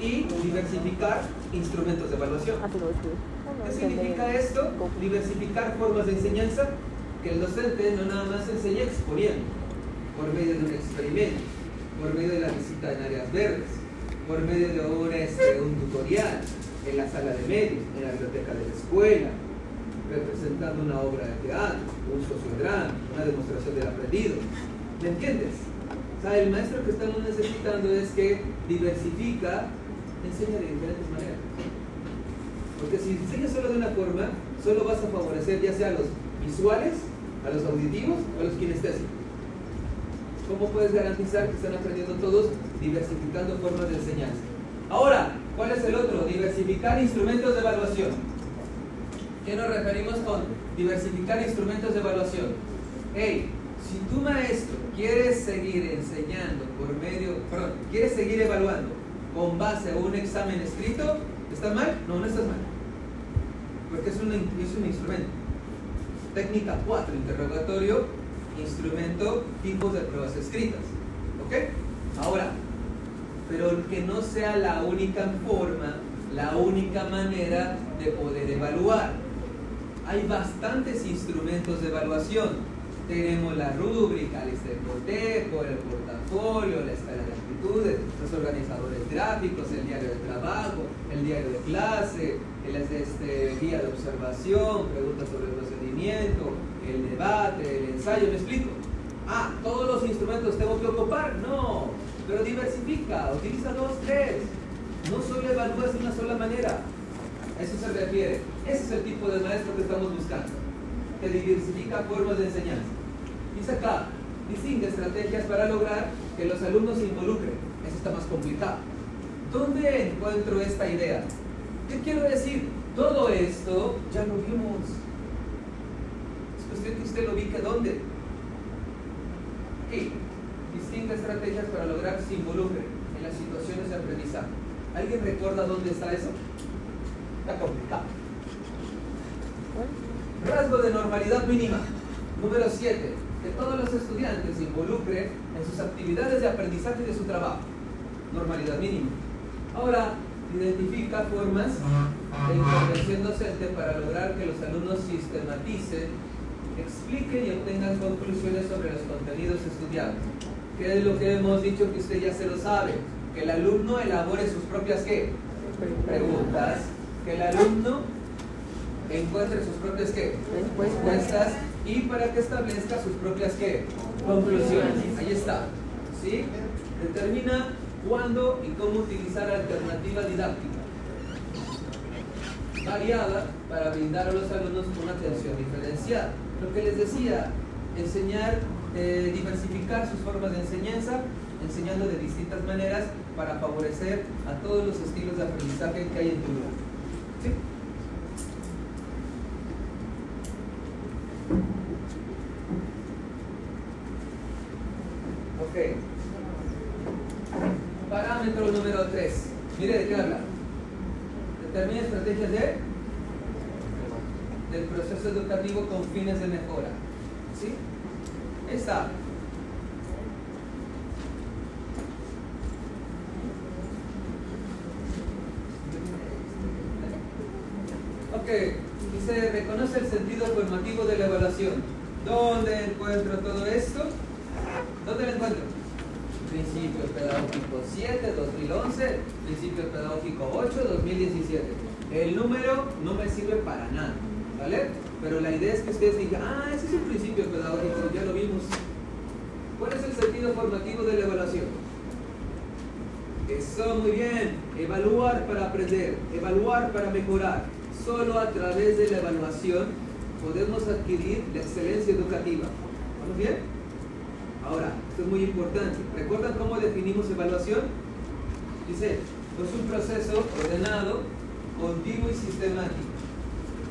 y diversificar instrumentos de evaluación. Ah, ¿Qué significa esto? Diversificar formas de enseñanza, que el docente no nada más enseña exponiendo, por medio de un experimento, por medio de la visita en áreas verdes, por medio de un, este, un tutorial en la sala de medios, en la biblioteca de la escuela, representando una obra de teatro, un sociodrama, una demostración del aprendido. ¿Me entiendes? O sea, el maestro que estamos necesitando es que diversifica enseña de diferentes maneras. Porque si enseñas solo de una forma, solo vas a favorecer ya sea a los visuales, a los auditivos o a los kinestésicos. ¿Cómo puedes garantizar que están aprendiendo todos diversificando formas de enseñanza? Ahora, ¿cuál es el otro? Diversificar instrumentos de evaluación. ¿Qué nos referimos con diversificar instrumentos de evaluación? Hey, si tu maestro quiere seguir enseñando por medio, perdón, quiere seguir evaluando con base a un examen escrito, ¿está mal? No, no estás mal. Porque es un, es un instrumento. Técnica 4, interrogatorio, instrumento, tipos de pruebas escritas. ¿Ok? Ahora, pero que no sea la única forma, la única manera de poder evaluar. Hay bastantes instrumentos de evaluación tenemos la rúbrica, el cotejo, el portafolio, la escala de actitudes, los organizadores gráficos, el diario de trabajo, el diario de clase, el este, guía de observación, preguntas sobre el procedimiento, el debate, el ensayo, ¿me explico? Ah, ¿todos los instrumentos tengo que ocupar? No, pero diversifica, utiliza dos, tres. No solo evalúas de una sola manera. A eso se refiere. Ese es el tipo de maestro que estamos buscando, que diversifica formas de enseñanza. Dice acá, distingue estrategias para lograr que los alumnos se involucren. Eso está más complicado. ¿Dónde encuentro esta idea? ¿Qué quiero decir? Todo esto ya lo vimos. Es cuestión que usted lo ubique dónde. ¿Qué? Distingue estrategias para lograr que se involucren en las situaciones de aprendizaje. ¿Alguien recuerda dónde está eso? Está complicado. Rasgo de normalidad mínima. Número 7 que todos los estudiantes se involucren en sus actividades de aprendizaje y de su trabajo. Normalidad mínima. Ahora, identifica formas de intervención docente para lograr que los alumnos sistematicen, expliquen y obtengan conclusiones sobre los contenidos estudiados. ¿Qué es lo que hemos dicho que usted ya se lo sabe? Que el alumno elabore sus propias ¿qué? preguntas, que el alumno encuentre sus propias ¿qué? respuestas y para que establezca sus propias ¿qué? conclusiones. Ahí está. ¿Sí? Determina cuándo y cómo utilizar alternativa didáctica variada para brindar a los alumnos una atención diferenciada. Lo que les decía, enseñar, eh, diversificar sus formas de enseñanza, enseñando de distintas maneras para favorecer a todos los estilos de aprendizaje que hay en tu grupo. ¿Sí? Ok. Parámetro número 3. Mire de qué habla. Determina estrategias de del proceso educativo con fines de mejora. ¿Sí? Esta. Ok, dice, reconoce el sentido formativo de la evaluación. ¿Dónde encuentro todo esto? ¿Dónde lo encuentro? Principio pedagógico 7, 2011, principio pedagógico 8, 2017. El número no me sirve para nada, ¿vale? Pero la idea es que ustedes digan, ah, ese es un principio pedagógico, ya lo vimos. ¿Cuál es el sentido formativo de la evaluación? Eso, muy bien. Evaluar para aprender, evaluar para mejorar. Solo a través de la evaluación podemos adquirir la excelencia educativa. ¿Vamos bien? Ahora, esto es muy importante. ¿Recuerdan cómo definimos evaluación? Dice, es un proceso ordenado, continuo y sistemático,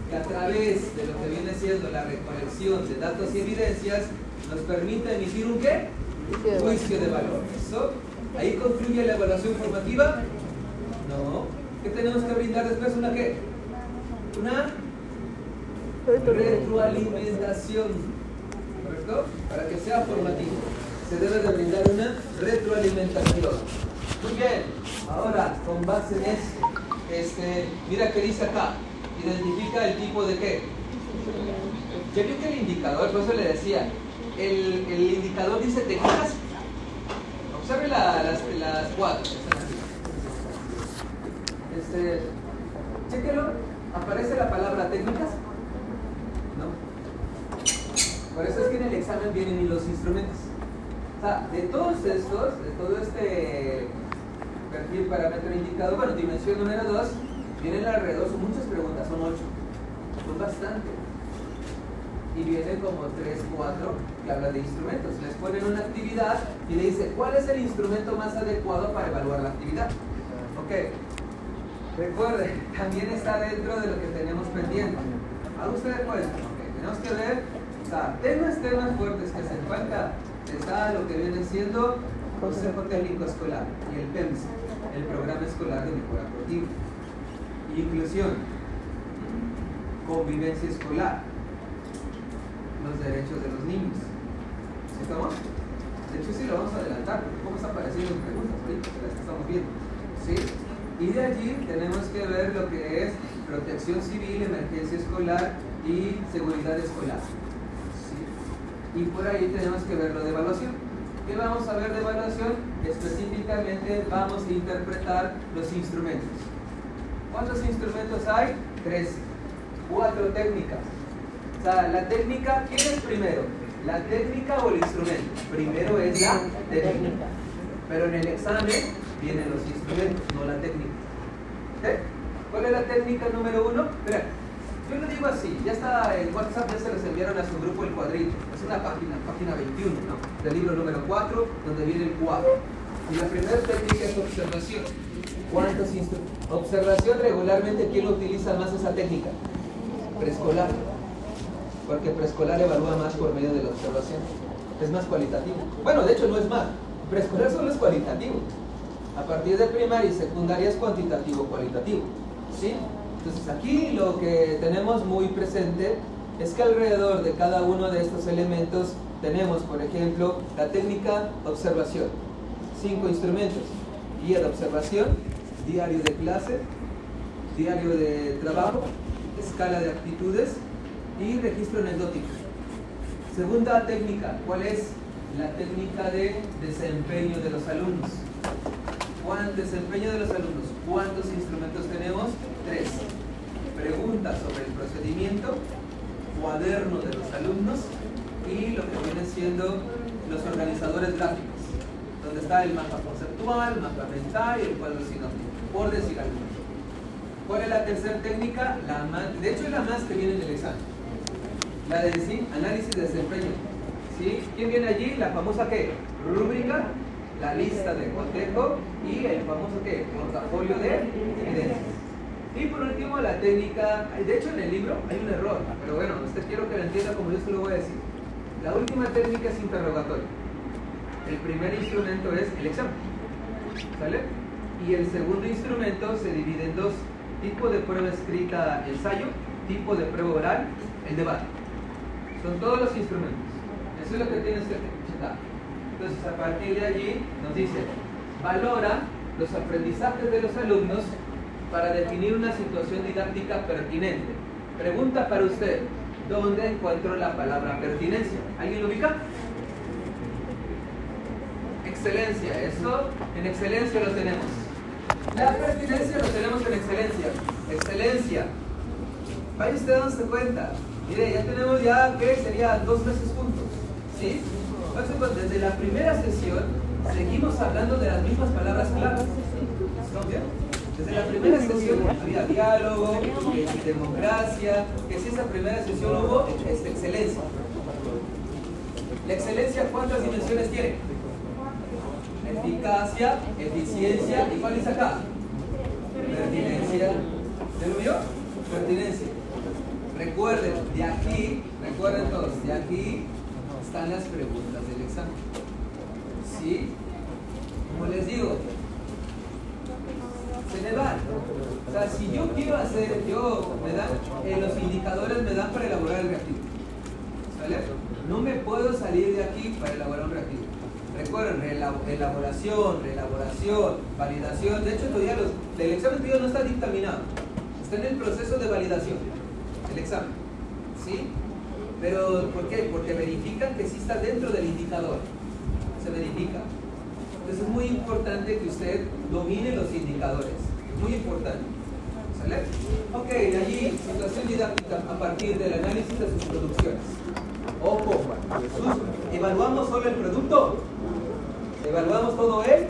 que a través de lo que viene siendo la recolección de datos y evidencias, nos permite emitir un qué? Juicio de valor. ¿Eso? ¿Ahí concluye la evaluación formativa? No. ¿Qué tenemos que brindar después? ¿Una qué? Una retroalimentación. ¿Correcto? Para que sea formativo. Se debe de brindar una retroalimentación. Muy bien. Ahora, con base en esto, este, mira qué dice acá. Identifica el tipo de qué. Ya vio que el indicador, por eso le decía, el, el indicador dice técnicas. Observe la, las, las cuatro. Este, chéquelo. ¿Aparece la palabra técnicas? No. Por eso es que en el examen vienen los instrumentos. O sea, de todos estos, de todo este perfil, parámetro, indicador, bueno, dimensión número 2, vienen alrededor, son muchas preguntas, son ocho. Son bastante y vienen como 3, 4 que hablan de instrumentos. Les ponen una actividad y le dice, ¿cuál es el instrumento más adecuado para evaluar la actividad? Ok. Recuerden, también está dentro de lo que tenemos pendiente. ¿Haga ustedes cuenta? Ok, tenemos que ver, o sea, temas, temas fuertes que se encuentran. Está lo que viene siendo Consejo Técnico Escolar y el PEMS, el Programa Escolar de Mejora Continua. Inclusión, convivencia escolar, los derechos de los niños. ¿Sí estamos? De hecho, sí lo vamos a adelantar, porque está apareciendo en preguntas ahorita, las que estamos viendo. ¿Sí? Y de allí tenemos que ver lo que es protección civil, emergencia escolar y seguridad escolar. ¿Sí? Y por ahí tenemos que ver lo de evaluación. ¿Qué vamos a ver de evaluación? Específicamente vamos a interpretar los instrumentos. ¿Cuántos instrumentos hay? 13. Cuatro técnicas. O sea, la técnica, ¿quién es primero? ¿La técnica o el instrumento? Primero es la técnica. Pero en el examen vienen los instrumentos, no la técnica. ¿Eh? ¿Cuál es la técnica número uno? Mira, yo lo digo así, ya está en WhatsApp, ya se les enviaron a su grupo el cuadrito. Es una página, página 21, ¿no? Del libro número 4, donde viene el cuadro. Y la primera técnica es observación. ¿Cuántos instrumentos? Observación regularmente, ¿quién utiliza más esa técnica? Preescolar. Porque preescolar evalúa más por medio de la observación. Es más cualitativo. Bueno, de hecho no es más. Preescolar solo es cualitativo. A partir de primaria y secundaria es cuantitativo, cualitativo. ¿Sí? Entonces aquí lo que tenemos muy presente es que alrededor de cada uno de estos elementos tenemos, por ejemplo, la técnica observación. Cinco instrumentos. Guía de observación, diario de clase, diario de trabajo, escala de actitudes y registro anecdótico. Segunda técnica, ¿cuál es? La técnica de desempeño de los alumnos. ¿Cuál desempeño de los alumnos? ¿Cuántos instrumentos tenemos? Tres. Preguntas sobre el procedimiento, cuaderno de los alumnos y lo que vienen siendo los organizadores gráficos, donde está el mapa conceptual, mapa mental y el cuadro sinóptico, por decir algo. ¿Cuál es la tercera técnica? La más, de hecho es la más que viene en el examen. La de decir análisis de desempeño. ¿Sí? ¿Quién viene allí? La famosa qué? Rúbrica, la lista de cotejo y el famoso qué? Portafolio de evidencias. Y por último la técnica, de hecho en el libro hay un error, pero bueno, usted quiero que lo entienda como yo se lo voy a decir. La última técnica es interrogatorio. el primer instrumento es el examen. ¿Sale? Y el segundo instrumento se divide en dos. Tipo de prueba escrita, ensayo, tipo de prueba oral, el debate. Son todos los instrumentos. Eso es lo que tienes que checar. Entonces, a partir de allí nos dice, valora los aprendizajes de los alumnos para definir una situación didáctica pertinente. Pregunta para usted, ¿dónde encuentro la palabra pertinencia? ¿Alguien lo ubica? Excelencia, eso en excelencia lo tenemos. La pertinencia lo tenemos en excelencia. Excelencia. Vaya usted dándose cuenta. Mire, ya tenemos ya, ¿qué? Sería dos meses juntos. ¿Sí? Desde la primera sesión seguimos hablando de las mismas palabras. ¿Estamos bien? Desde la primera sesión había diálogo, democracia, que si esa primera sesión hubo, es excelencia. La excelencia, ¿cuántas dimensiones tiene? Eficacia, eficiencia, ¿y cuál es acá? Pertinencia. ¿Se lo vio? Pertinencia. Recuerden, de aquí, recuerden todos, de aquí están las preguntas. ¿Sí? Como les digo, se me van. O sea, si yo quiero hacer, yo, me dan, eh, los indicadores me dan para elaborar el reactivo. ¿Sale? No me puedo salir de aquí para elaborar un reactivo. Recuerden, elaboración, reelaboración, validación. De hecho, todavía los, el examen todavía no está dictaminado. Está en el proceso de validación, el examen. ¿Sí? Pero, ¿por qué? Porque verifican que sí está dentro del indicador. Se verifica. Entonces es muy importante que usted domine los indicadores. Es muy importante. ¿Sale? Ok, de allí, situación didáctica a partir del análisis de sus producciones. Ojo, ¿evaluamos solo el producto? ¿Evaluamos todo él?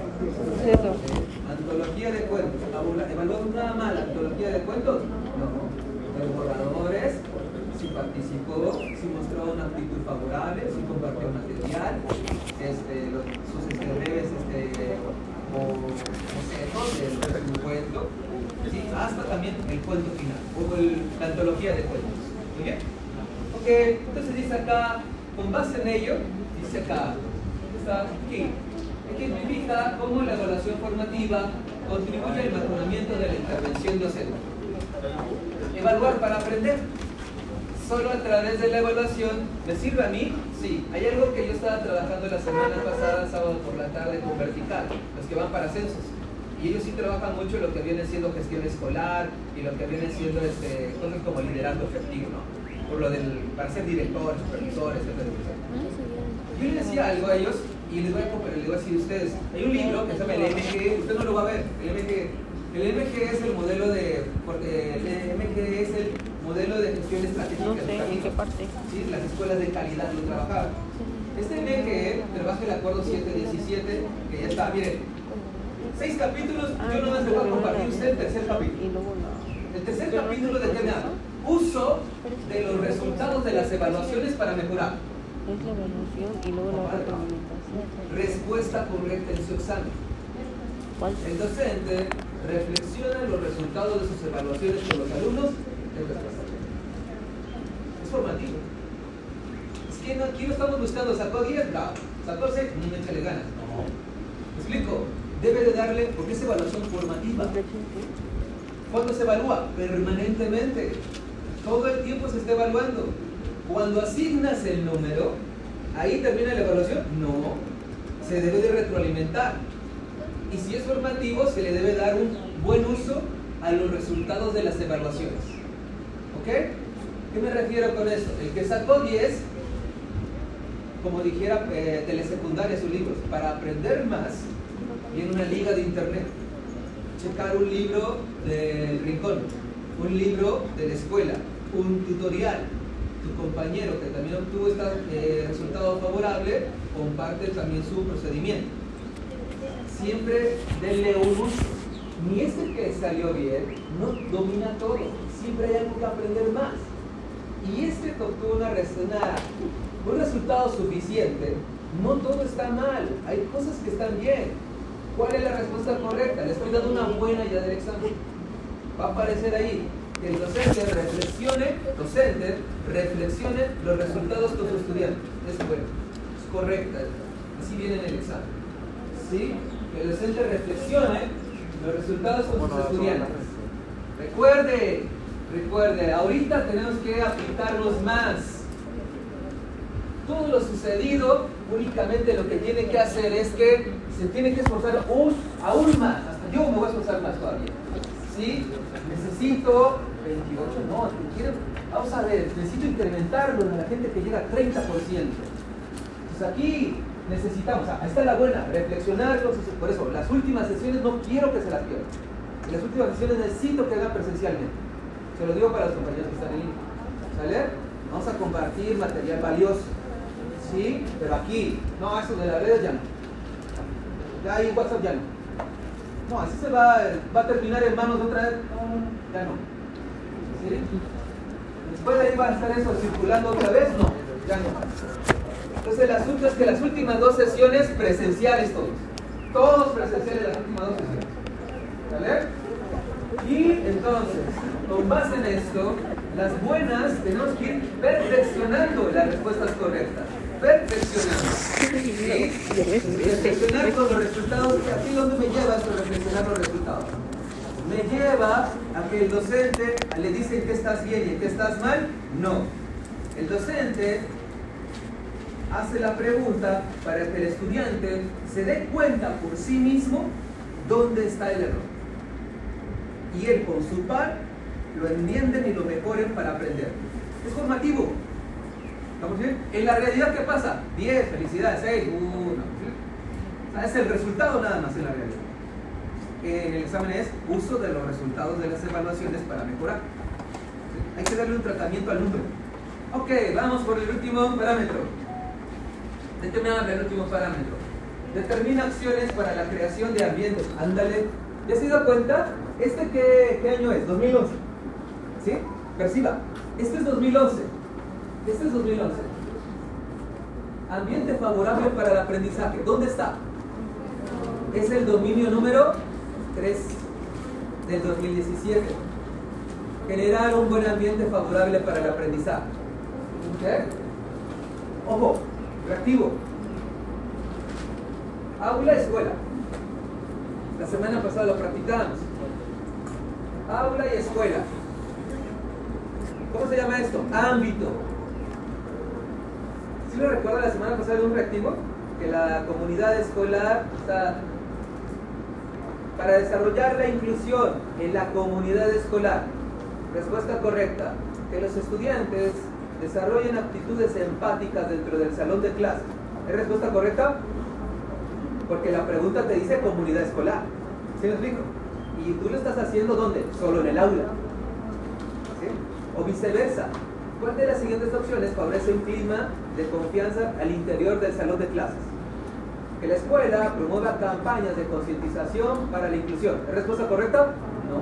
Antología de cuentos. ¿Evaluamos nada más la antología de cuentos? No. Los borradores, si participó, si mostró una actitud favorable, si compartió material, este, sus este, breves este, o bocetos del cuento, ¿sí? hasta también el cuento final, o la antología de cuentos. ¿Muy bien? Ok, entonces dice acá, con base en ello, dice acá, está aquí, ejemplifica cómo la evaluación formativa contribuye al mejoramiento de la intervención docente. Evaluar para aprender. Solo a través de la evaluación, ¿me sirve a mí? Sí. Hay algo que yo estaba trabajando la semana pasada, sábado por la tarde, con Vertical, los que van para censos. Y ellos sí trabajan mucho lo que viene siendo gestión escolar y lo que viene siendo este, cosas como liderazgo efectivo, ¿no? Por lo del, para ser director, supervisor, etc. Yo les decía algo a ellos y les voy a, les voy a decir ustedes, hay un libro que se llama el MG, usted no lo va a ver, el MG, el MG es el modelo de, el MG es el modelo de gestión estratégica. No sé, ¿en qué parte? Sí, las escuelas de calidad lo trabajaban. Este MG trabaja el acuerdo 717, que ya está, miren, seis capítulos, yo no les voy a compartir usted el tercer capítulo. El tercer capítulo de qué me habla? Uso de los resultados de las evaluaciones para mejorar. Es la evaluación y luego la retroalimentación. Respuesta correcta en su examen. El docente reflexiona los resultados de sus evaluaciones con los alumnos. Es formativo. Es que no, aquí no estamos buscando, sacó 10, no. Sacó 6, no échale ganas. No. ¿Me explico? Debe de darle, porque es evaluación formativa. ¿Cuándo se evalúa? Permanentemente. Todo el tiempo se está evaluando. Cuando asignas el número, ¿ahí termina la evaluación? No. Se debe de retroalimentar. Y si es formativo, se le debe dar un buen uso a los resultados de las evaluaciones. ¿Qué me refiero con esto? El que sacó 10, como dijera eh, telesecundaria sus libros, para aprender más, viene una liga de internet. Checar un libro del rincón, un libro de la escuela, un tutorial. Tu compañero que también obtuvo este eh, resultado favorable comparte también su procedimiento. Siempre denle un. Ni ese que salió bien no domina todo. Siempre hay algo que aprender más. Y este que obtuvo una, una, un resultado suficiente, no todo está mal. Hay cosas que están bien. ¿Cuál es la respuesta correcta? Le estoy dando una buena ya del examen. Va a aparecer ahí. Que el docente reflexione, docente, reflexione los resultados con su estudiante. Es bueno, es correcta. Así viene en el examen. ¿Sí? Que el docente reflexione los resultados con sus estudiantes. Recuerde, recuerde, ahorita tenemos que aplicarnos más. Todo lo sucedido, únicamente lo que tiene que hacer es que se tiene que esforzar aún, más. Hasta yo me voy a esforzar más todavía. ¿Sí? Necesito 28, no, quiero, vamos a ver, necesito incrementarlo en la gente que llega a 30%. Entonces aquí necesitamos, ahí está la buena, reflexionar, por eso las últimas sesiones no quiero que se las pierdan. Las últimas sesiones necesito que hagan presencialmente. Se lo digo para los compañeros que están ahí. ¿Sale? Vamos a compartir material valioso. ¿Sí? Pero aquí, no, eso de las redes ya no. Ya ahí WhatsApp ya no. No, así se va, va a terminar en manos de otra vez. ya no. Después de ahí va a estar eso circulando otra vez, no, ya no. Entonces el asunto es que las últimas dos sesiones presenciales todos. Todos presenciales las últimas dos sesiones. ¿Vale? Y entonces, con base en esto, las buenas tenemos que ir perfeccionando las respuestas correctas. Perfeccionando. ¿Sí? Perfeccionar con los resultados. ¿Aquí dónde me lleva esto reflexionar los resultados? Me lleva a que el docente le dice que estás bien y que estás mal. No. El docente hace la pregunta para que el estudiante se dé cuenta por sí mismo dónde está el error y él con su par lo entienden y lo mejoren para aprender. Es formativo. ¿Estamos bien? En la realidad, ¿qué pasa? 10, felicidades, 6, 1. es el resultado nada más en la realidad. En el examen es uso de los resultados de las evaluaciones para mejorar. Hay que darle un tratamiento al número. Ok, vamos por el último parámetro. ¿De qué me habla el último parámetro? Determina acciones para la creación de ambientes. Ándale. ¿Ya se dio cuenta? ¿Este qué, año es? 2011. ¿Sí? Perciba. Este es 2011. Este es 2011. Ambiente favorable para el aprendizaje. ¿Dónde está? Es el dominio número 3 del 2017. Generar un buen ambiente favorable para el aprendizaje. ¿Ok? Ojo, reactivo. Aula, escuela. La semana pasada lo practicamos aula y escuela. ¿Cómo se llama esto? Ámbito. ¿Sí lo recuerda la semana pasada de un reactivo? Que la comunidad escolar está para desarrollar la inclusión en la comunidad escolar. Respuesta correcta. Que los estudiantes desarrollen actitudes empáticas dentro del salón de clase. ¿Es respuesta correcta? Porque la pregunta te dice comunidad escolar. ¿Sí lo explico? Y tú lo estás haciendo ¿dónde? Solo en el aula. O viceversa. ¿Cuál de las siguientes opciones favorece un clima de confianza al interior del salón de clases? Que la escuela promueva campañas de concientización para la inclusión. ¿Es respuesta correcta? No.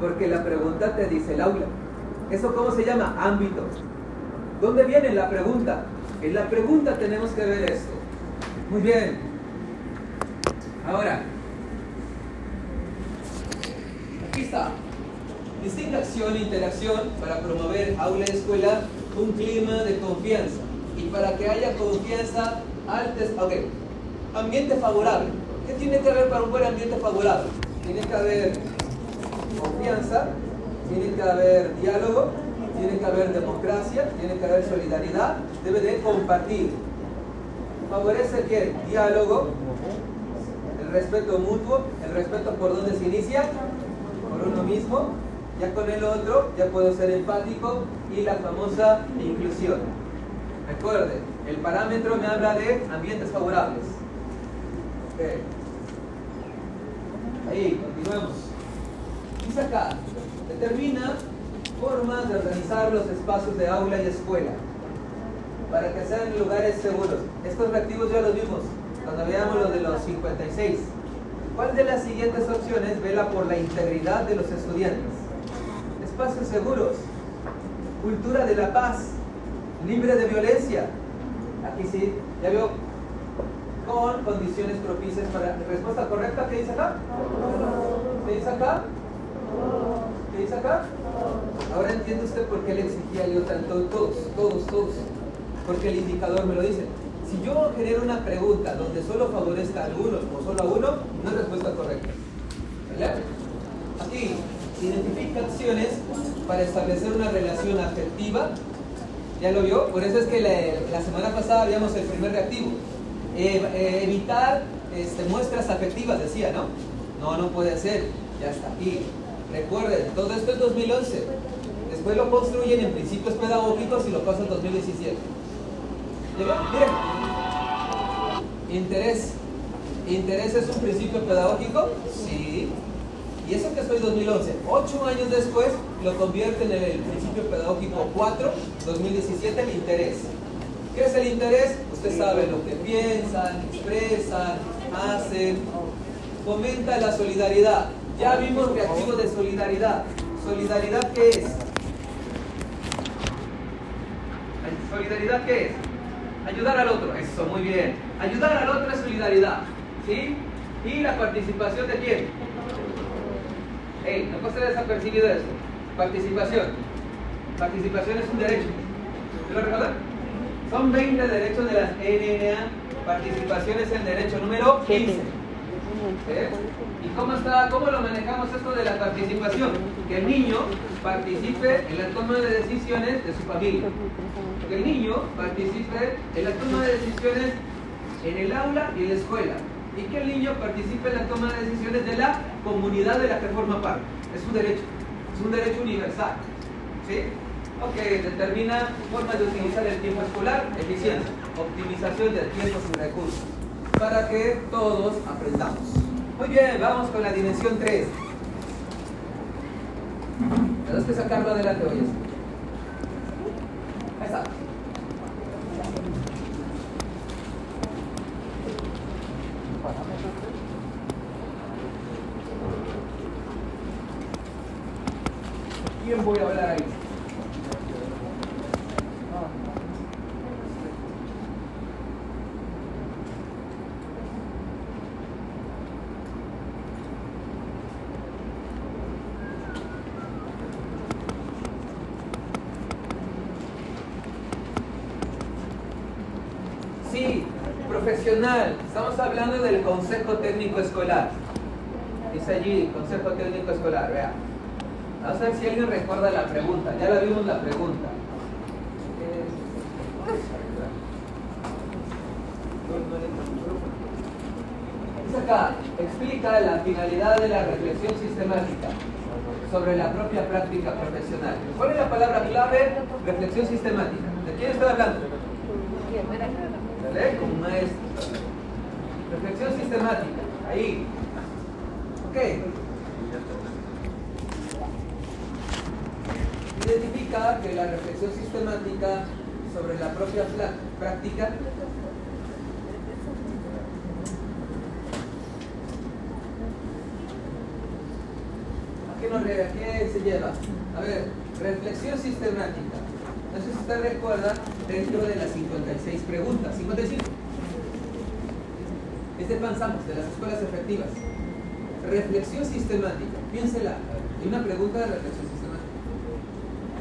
Porque la pregunta te dice el aula. ¿Eso cómo se llama? Ámbito. ¿Dónde viene la pregunta? En la pregunta tenemos que ver esto. Muy bien. Ahora, Está. Distinta acción e interacción para promover aula y escuela un clima de confianza. Y para que haya confianza, ok, ambiente favorable. ¿Qué tiene que haber para un buen ambiente favorable? Tiene que haber confianza, tiene que haber diálogo, tiene que haber democracia, tiene que haber solidaridad, debe de compartir. Favorece que diálogo, el respeto mutuo, el respeto por donde se inicia, uno mismo, ya con el otro ya puedo ser empático y la famosa inclusión. Recuerde, el parámetro me habla de ambientes favorables. Ahí, continuamos. Dice acá, determina formas de organizar los espacios de aula y escuela para que sean lugares seguros. Estos reactivos ya los vimos cuando veamos lo de los 56. ¿Cuál de las siguientes opciones vela por la integridad de los estudiantes? Espacios seguros, cultura de la paz, libre de violencia. Aquí sí, ya veo, con condiciones propicias para... ¿Respuesta correcta? ¿Qué dice acá? ¿Qué dice acá? ¿Qué dice acá? Ahora entiende usted por qué le exigía yo tanto, todos, todos, todos. Porque el indicador me lo dice. Si yo genero una pregunta donde solo favorezca a algunos o solo a uno, no es respuesta correcta. ¿Vale? Aquí, identifica acciones para establecer una relación afectiva. ¿Ya lo vio? Por eso es que la, semana pasada habíamos el primer reactivo. Eh, evitar este, muestras afectivas, decía, ¿no? No, no puede ser. Ya está aquí. Recuerden, todo esto es 2011. Después lo construyen en principios pedagógicos y lo pasan en 2017. Miren. Interés. ¿Interés es un principio pedagógico? Sí. Y eso que soy 2011. Ocho años después lo convierten en el principio pedagógico 4, 2017, el interés. ¿Qué es el interés? Usted sabe lo que piensan, expresan, hacen. Fomenta la solidaridad. Ya vimos reactivo de solidaridad. ¿Solidaridad qué es? ¿Solidaridad qué es? Ayudar al otro. Eso, muy bien. Ayudar al otro es solidaridad. ¿Sí? ¿Y la participación de quién? Ey, no ser desapercibido eso. Participación. Participación es un derecho. ¿Se lo recuerdan? Son 20 derechos de las NNA. Participación es el derecho número 15. ¿Eh? ¿Y cómo, está, cómo lo manejamos esto de la participación? Que el niño participe en la toma de decisiones de su familia. Que el niño participe en la toma de decisiones en el aula y en la escuela. Y que el niño participe en la toma de decisiones de la comunidad de la que forma parte. Es un derecho. Es un derecho universal. ¿Sí? Ok, determina formas de utilizar el tiempo escolar, eficiencia, optimización del tiempo y recursos para que todos aprendamos. Muy bien, vamos con la dimensión 3. Tenemos que sacarlo adelante hoy. Está. ¿Quién voy a hablar ahí? Sí, profesional. Estamos hablando del Consejo Técnico Escolar. Dice allí, Consejo Técnico Escolar, vea. Vamos a ver si alguien recuerda la pregunta. Ya la vimos la pregunta. Dice acá, explica la finalidad de la reflexión sistemática sobre la propia práctica profesional. ¿Cuál es la palabra clave? Reflexión sistemática. ¿De quién estoy hablando? ¿Vale? Como maestro. Reflexión sistemática. Ahí. Ok. Identifica que la reflexión sistemática sobre la propia práctica ¿A qué, nos, ¿A qué se lleva? A ver, reflexión sistemática. No sé si usted recuerda dentro de las 56 preguntas. 55. Este pensamos de las escuelas efectivas. Reflexión sistemática. Piénsela. Hay una pregunta de reflexión sistemática.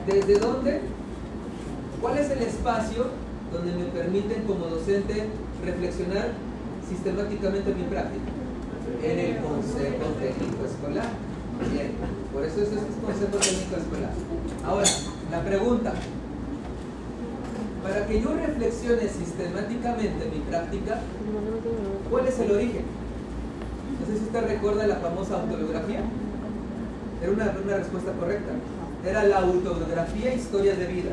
¿Desde dónde? ¿Cuál es el espacio donde me permiten como docente reflexionar sistemáticamente mi práctica? En el Consejo Técnico Escolar. Bien, por eso es este Consejo Técnico Escolar. Ahora, la pregunta, para que yo reflexione sistemáticamente mi práctica, ¿cuál es el origen? No sé si usted recuerda la famosa autobiografía. Era una, una respuesta correcta. Era la autobiografía Historias de Vida.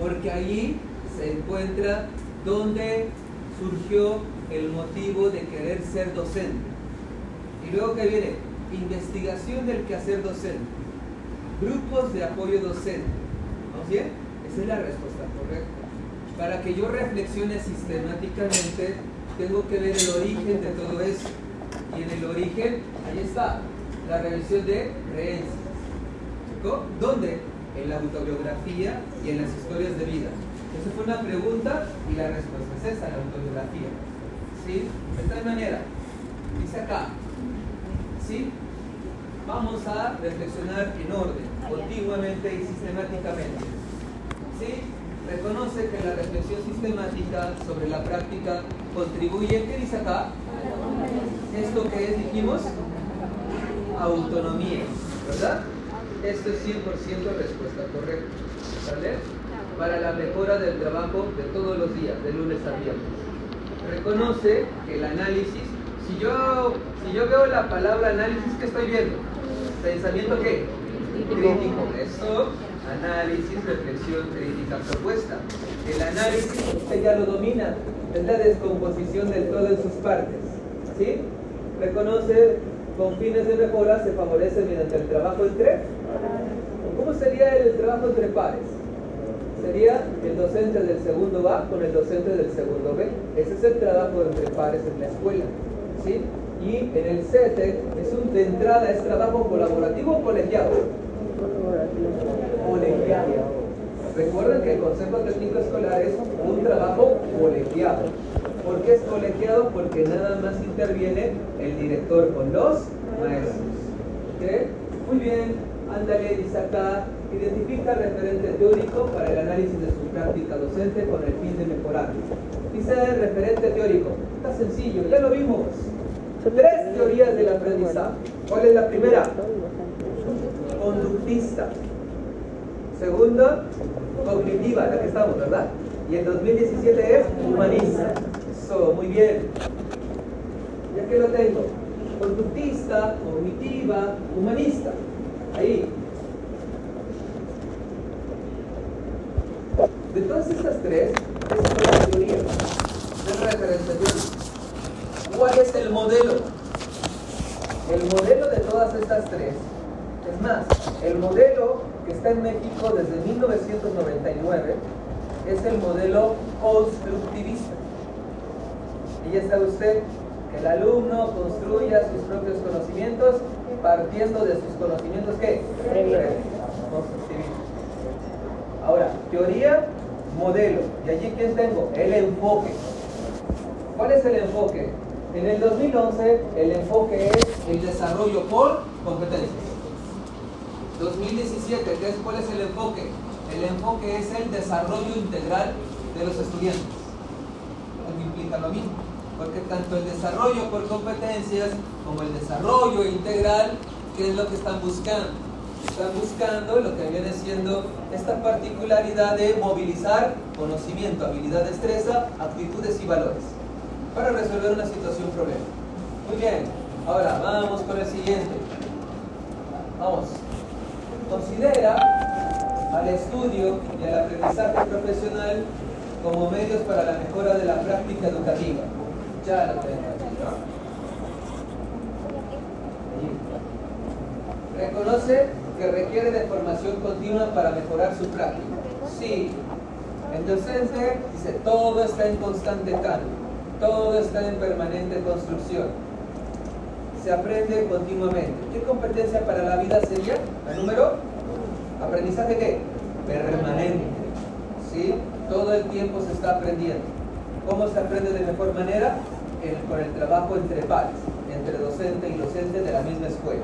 Porque allí se encuentra donde surgió el motivo de querer ser docente. Y luego que viene, investigación del quehacer docente. Grupos de apoyo docente. ¿Vamos bien? Esa es la respuesta. Para que yo reflexione sistemáticamente, tengo que ver el origen de todo eso. Y en el origen, ahí está, la revisión de creencias. ¿Dónde? En la autobiografía y en las historias de vida. Esa fue una pregunta y la respuesta es esa, la autobiografía. ¿Sí? De tal manera, dice acá, ¿sí? Vamos a reflexionar en orden, continuamente y sistemáticamente. ¿Sí? Reconoce que la reflexión sistemática sobre la práctica contribuye, ¿qué dice acá? Esto que dijimos, autonomía, ¿verdad? Esto es 100% respuesta correcta, ¿vale? Para la mejora del trabajo de todos los días, de lunes a viernes. Reconoce que el análisis, si yo, si yo veo la palabra análisis, ¿qué estoy viendo? ¿Pensamiento qué? Crítico. Eso, análisis, reflexión, crítica, propuesta. El análisis, usted ya lo domina, es la descomposición del todo en sus partes. ¿Sí? Reconoce con fines de mejora se favorece mediante el trabajo entre. ¿Cómo sería el trabajo entre pares? Sería el docente del segundo A con el docente del segundo B. Ese es el trabajo entre pares en la escuela. ¿sí? Y en el CETE es un, de entrada es trabajo colaborativo colegiado. Colegiado. Recuerden que el Consejo Técnico Escolar es un trabajo colegiado. ¿Por qué es colegiado? Porque nada más interviene el director con los maestros. Muy bien, ándale, dice acá, identifica referente teórico para el análisis de su práctica docente con el fin de mejorar. Dice referente teórico, está sencillo, ya lo vimos. Tres teorías del aprendizaje. ¿Cuál es la primera? Conductista. Segunda, cognitiva, la que estamos, ¿verdad? Y el 2017 es humanista. Eso, muy bien. Ya que lo tengo. Conductista, cognitiva, humanista. Ahí. De todas estas tres, es teoría. Es. ¿Cuál es el modelo? El modelo de todas estas tres, es más, el modelo que está en México desde 1999 es el modelo constructivista. Y ya sabe usted que el alumno construya sus propios conocimientos partiendo de sus conocimientos ¿qué? Previos. Constructivista. Ahora, teoría, modelo. Y allí quién tengo? El enfoque. ¿Cuál es el enfoque? En el 2011 el enfoque es el desarrollo por competencias. 2017, ¿qué es- ¿cuál es el enfoque? El enfoque es el desarrollo integral de los estudiantes. Eso implica lo mismo, porque tanto el desarrollo por competencias como el desarrollo integral, ¿qué es lo que están buscando? Están buscando lo que viene siendo esta particularidad de movilizar conocimiento, habilidad, destreza, actitudes y valores para resolver una situación problema. Muy bien, ahora vamos con el siguiente. Vamos. Considera al estudio y al aprendizaje profesional como medios para la mejora de la práctica educativa. Ya lo tengo. Reconoce que requiere de formación continua para mejorar su práctica. Sí. El docente dice, todo está en constante cambio, todo está en permanente construcción. Se aprende continuamente. ¿Qué competencia para la vida sería? La número aprendizaje qué? Permanente. ¿Sí? Todo el tiempo se está aprendiendo. ¿Cómo se aprende de mejor manera? Con el trabajo entre pares, entre docente y docente de la misma escuela.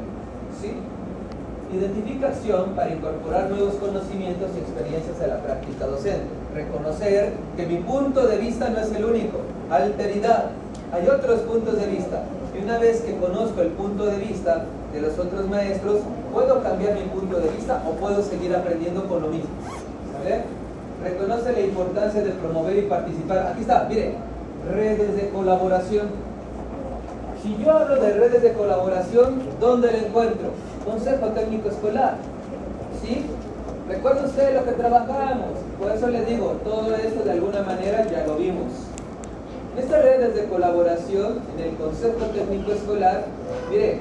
¿Sí? Identifica acción para incorporar nuevos conocimientos y experiencias a la práctica docente. Reconocer que mi punto de vista no es el único. Alteridad. Hay otros puntos de vista. Y una vez que conozco el punto de vista de los otros maestros, puedo cambiar mi punto de vista o puedo seguir aprendiendo con lo mismo. Reconoce la importancia de promover y participar. Aquí está, mire, redes de colaboración. Si yo hablo de redes de colaboración, ¿dónde la encuentro? Consejo Técnico Escolar. ¿Sí? Recuerda usted lo que trabajamos. Por eso le digo, todo esto de alguna manera ya lo vimos. Estas redes de colaboración en el Consejo Técnico Escolar, mire,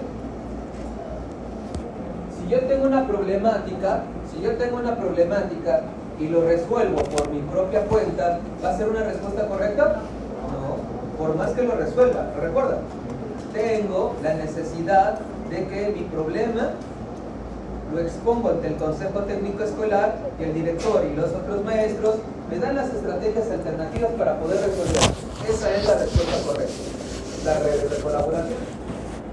si yo tengo una problemática, si yo tengo una problemática y lo resuelvo por mi propia cuenta, ¿va a ser una respuesta correcta? No, por más que lo resuelva, recuerda, tengo la necesidad de que mi problema lo expongo ante el Consejo Técnico Escolar y el director y los otros maestros me dan las estrategias alternativas para poder resolver. Esa es la respuesta correcta. La red de colaboración.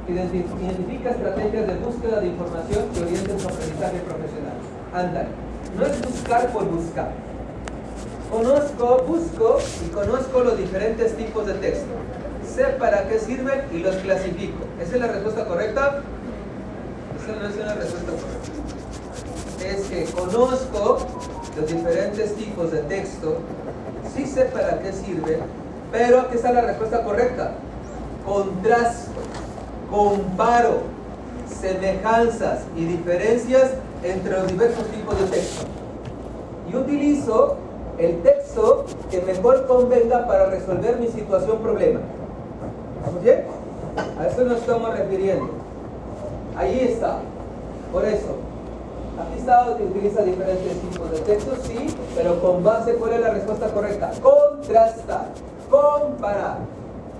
Identi- Identifica estrategias de búsqueda de información que orienten su aprendizaje profesional. Ándale. No es buscar por buscar. Conozco, busco y conozco los diferentes tipos de texto. Sé para qué sirven y los clasifico. ¿Esa es la respuesta correcta? Es que conozco los diferentes tipos de texto, sí sé para qué sirve, pero aquí está la respuesta correcta. Contrasto, comparo semejanzas y diferencias entre los diversos tipos de texto. Y utilizo el texto que mejor convenga para resolver mi situación problema. ¿Vamos bien? A eso nos estamos refiriendo. Ahí está. Por eso, aquí está, utiliza diferentes tipos de textos, sí, pero con base, ¿cuál es la respuesta correcta? Contrastar, comparar,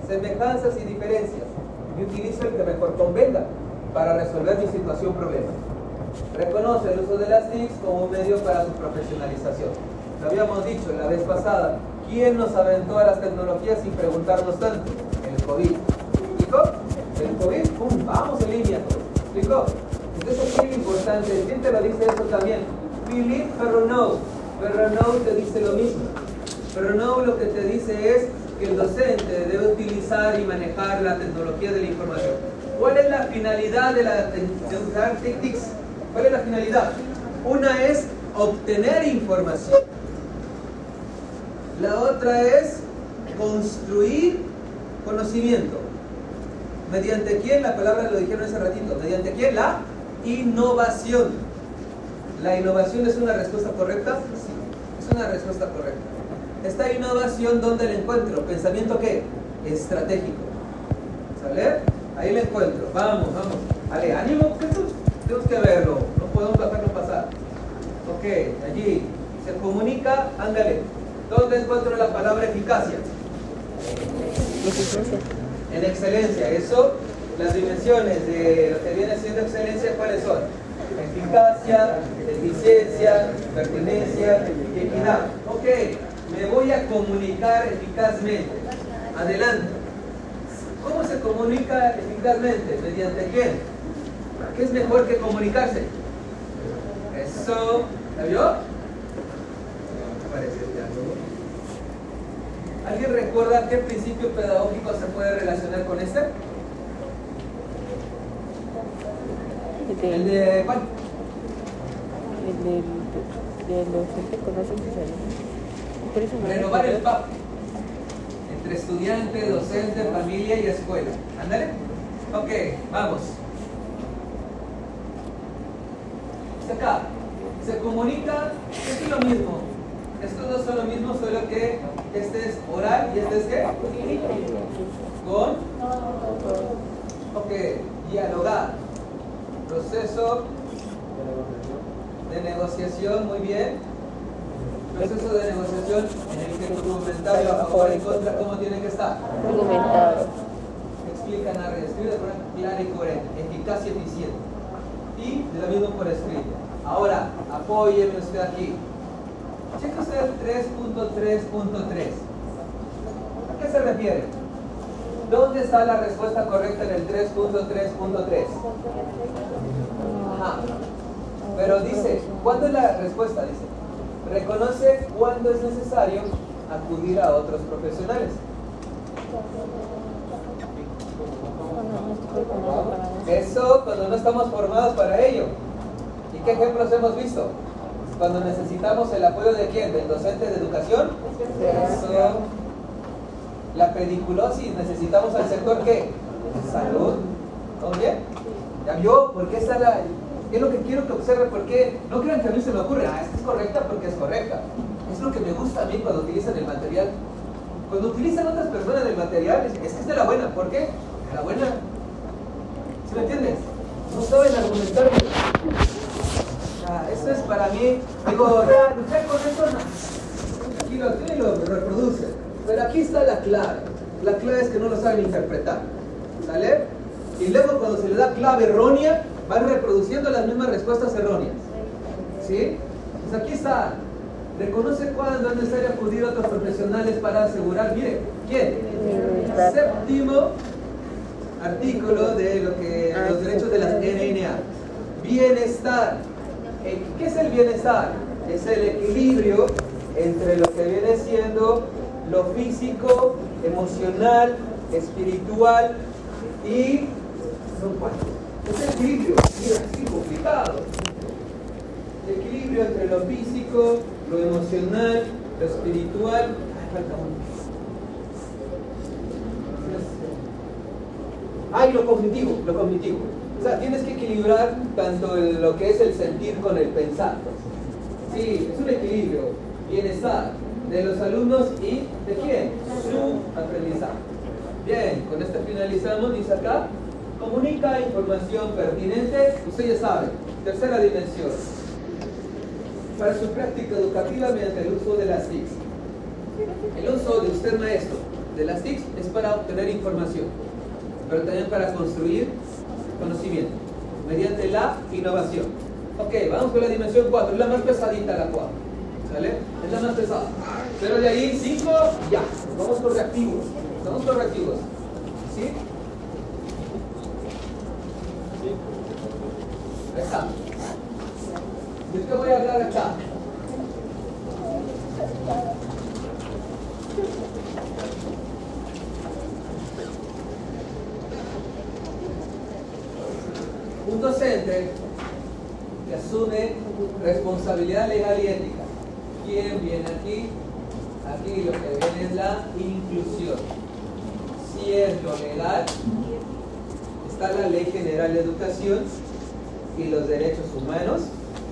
semejanzas y diferencias. Y utilizo el que mejor convenga para resolver mi situación problema. Reconoce el uso de las TICs como un medio para su profesionalización. Lo habíamos dicho la vez pasada. ¿Quién nos aventó a las tecnologías sin preguntarnos tanto? El COVID. ¿Explicó? El COVID, ¡pum! Vamos en línea. ¿Explicó? Entonces aquí lo importante, ¿quién te lo dice eso también? Philip Ferronou. Ferronou te dice lo mismo. Ferronou lo que te dice es que el docente debe utilizar y manejar la tecnología de la información. ¿Cuál es la finalidad de, la, de usar TICs? ¿Cuál es la finalidad? Una es obtener información. La otra es construir conocimiento. ¿Mediante quién? La palabra lo dijeron hace ratito. ¿Mediante quién? La innovación. ¿La innovación es una respuesta correcta? Sí, es una respuesta correcta. Esta innovación, ¿dónde la encuentro? ¿Pensamiento qué? Estratégico. ¿Sale? Ahí la encuentro. Vamos, vamos. Ale, ánimo, que tenemos que verlo. No podemos dejarlo pasar. Ok, allí. Se comunica, ándale. ¿Dónde encuentro la palabra eficacia? Eficiencia. En excelencia. Eso, las dimensiones de lo que viene siendo excelencia, ¿cuáles son? Eficacia, eficiencia, pertinencia y equidad. Ok, me voy a comunicar eficazmente. Adelante. ¿Cómo se comunica eficazmente? ¿Mediante quién? ¿Qué es mejor que comunicarse? Eso, ¿la vio? Parece diálogo. ¿Alguien recuerda qué principio pedagógico se puede relacionar con este? El ¿El de, de cuál? el del, de los que conocen sus alumnos. Renovar el PAP. Entre estudiante, docente, familia y escuela. ¿Ándale? Ok, vamos. Acá, se comunica, es lo mismo. Estos dos son lo mismo, solo que este es oral y este es qué? Con. Ok, dialogar. Proceso de negociación, muy bien. Proceso de negociación en el que tu comentario a favor y contra, ¿cómo tiene que estar? argumentado. Explica, narra, escribe de forma clara y coherente, eficaz y eficiente. Y de lo mismo por escrito. Ahora, apóyeme usted aquí. Cheque usted el 3.3.3. ¿A qué se refiere? ¿Dónde está la respuesta correcta en el 3.3.3? Ajá. Pero dice, ¿cuándo es la respuesta? Dice, reconoce cuándo es necesario acudir a otros profesionales. Eso cuando no estamos formados para ello. ¿Y qué ejemplos hemos visto? Cuando necesitamos el apoyo de quién? ¿Del docente de educación? Eso. La pediculosis, necesitamos al sector qué? Salud. ¿Todo bien? ¿Ya vio? ¿Por qué está la.? Es lo que quiero que observe, porque no crean que a mí se me ocurre, ah, esta es correcta porque es correcta. Es lo que me gusta a mí cuando utilizan el material. Cuando utilizan otras personas el material, es que es de la buena. ¿Por qué? De la buena. ¿Sí me entiendes? No saben argumentar. Eso es para mí. Digo, ya, luchar con esto no. Aquí lo y lo reproduce. Pero aquí está la clave. La clave es que no lo saben interpretar. ¿Sale? Y luego cuando se le da clave errónea, van reproduciendo las mismas respuestas erróneas. ¿Sí? Pues aquí está. Reconoce cuándo es necesario acudir a otros profesionales para asegurar, mire, ¿quién? Séptimo artículo de lo que los derechos de las NNA. Bienestar. Eh, ¿Qué es el bienestar? Es el equilibrio entre lo que viene siendo lo físico, emocional, espiritual y son. Es equilibrio, mira, es complicado. El equilibrio entre lo físico, lo emocional, lo espiritual. Ay, falta uno. Ah, lo cognitivo, lo cognitivo. Tienes que equilibrar tanto lo que es el sentir con el pensar. Sí, es un equilibrio, bienestar de los alumnos y de quién? Su aprendizaje. Bien, con esto finalizamos, dice acá, comunica información pertinente, usted ya sabe, tercera dimensión, para su práctica educativa mediante el uso de las TICs. El uso de usted maestro de las TICs es para obtener información, pero también para construir conocimiento, mediante la innovación. Ok, vamos con la dimensión 4, es la más pesadita la 4, ¿sale? Es la más pesada. Pero de ahí 5, ya, vamos con reactivos, vamos con reactivos, ¿sí? Ahí está. ¿De voy a hablar acá? Un docente que asume responsabilidad legal y ética. ¿Quién viene aquí? Aquí lo que viene es la inclusión. Si es lo legal, está la Ley General de Educación y los derechos humanos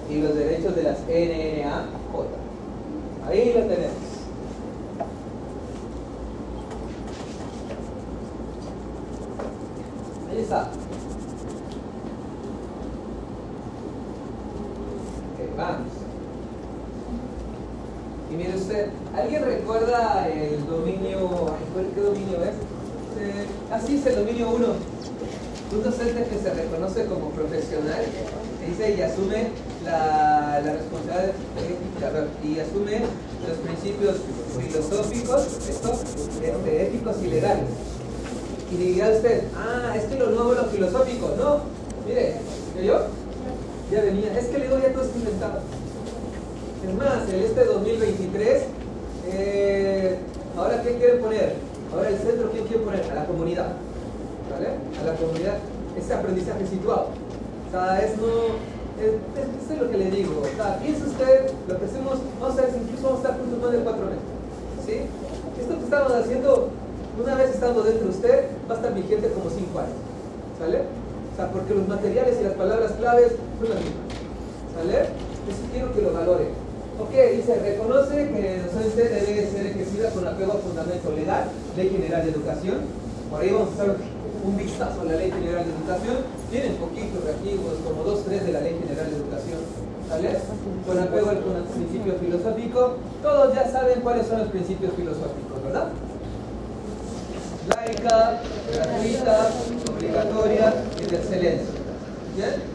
y los derechos de las NNA J. Ahí lo tenemos. Ahí está. Ok, vamos. Y mire usted, ¿alguien recuerda el dominio, ay, ¿cuál- ¿qué dominio es? Eh, así es el dominio 1. Un docente que se reconoce como profesional dice y asume la, la responsabilidad y asume los principios filosóficos, esto, este, éticos y legales. Y diría usted, ah, es que lo nuevo lo filosófico. No, mire, ¿yo? Ya venía, es que le doy ya todo esto inventado. Es más, en este 2023, eh, ahora ¿qué quieren poner? Ahora el centro, ¿quién quiere poner? A la comunidad. ¿Vale? A la comunidad, ese aprendizaje situado. O sea, es no. Es, lo que le digo. O sea, piensa usted, lo que hacemos, vamos a ver, incluso vamos a estar juntos más de cuatro meses. ¿Sí? Esto que estamos haciendo, una vez estando dentro de usted, va a estar vigente como cinco años. ¿Sale? O sea, porque los materiales y las palabras claves son las mismas. ¿Sale? Eso quiero que lo valore. Ok, dice, reconoce que el docente debe ser ejercida con apego a fundamento legal, Ley General de Educación. Por ahí vamos a hacer un vistazo a la Ley General de Educación. Tienen poquitos reactivos, como dos, tres de la Ley General de Educación. ¿Sale? Con apego al principio filosófico. Todos ya saben cuáles son los principios filosóficos, ¿verdad? Laica, gratuita, obligatoria y de excelencia. ¿Bien?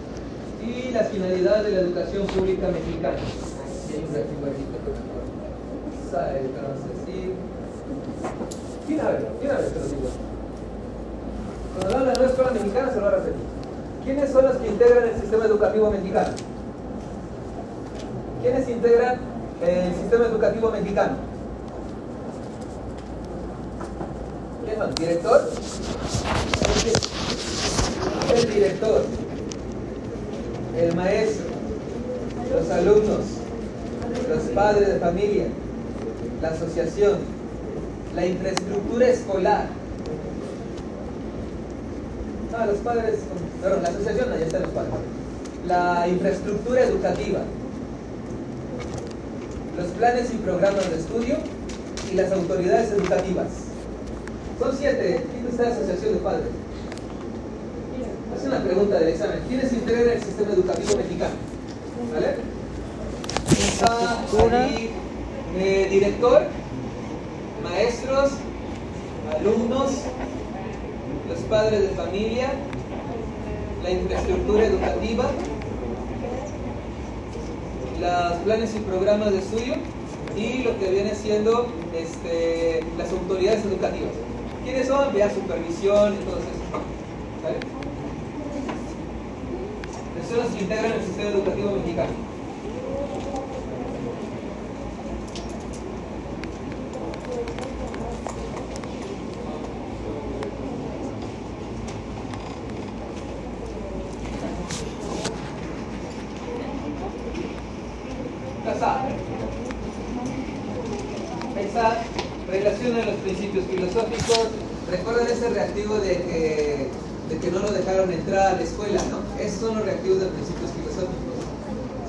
Y las finalidades de la educación pública mexicana. Sabe, sí. ¿Quién a ver? ¿Quién a ver? Te lo digo. Cuando hablan de la escuela mexicana, se lo voy a. ¿Quiénes son los que integran el sistema educativo mexicano? ¿Quiénes integran el sistema educativo mexicano? ¿Quién? ¿Director? El director, el maestro, los alumnos, los padres de familia, la asociación, la infraestructura escolar. Ah, los padres, perdón, la asociación, ahí están los padres. La infraestructura educativa, los planes y programas de estudio y las autoridades educativas. Son siete. ¿Quién está la asociación de padres? Hace una pregunta del examen. ¿Quiénes integran el sistema educativo mexicano? ¿Vale? Está ahí eh, director, maestros, alumnos, los padres de familia, la infraestructura educativa, los planes y programas de estudio y lo que viene siendo este, las autoridades educativas. ¿Quiénes son? Vea supervisión y todo eso. ¿Vale? Son los que integran el sistema educativo mexicano. está, relaciona los principios filosóficos. Recuerden ese reactivo de que, de que no entrar a la escuela, ¿no? Esos son los reactivos de principios filosóficos.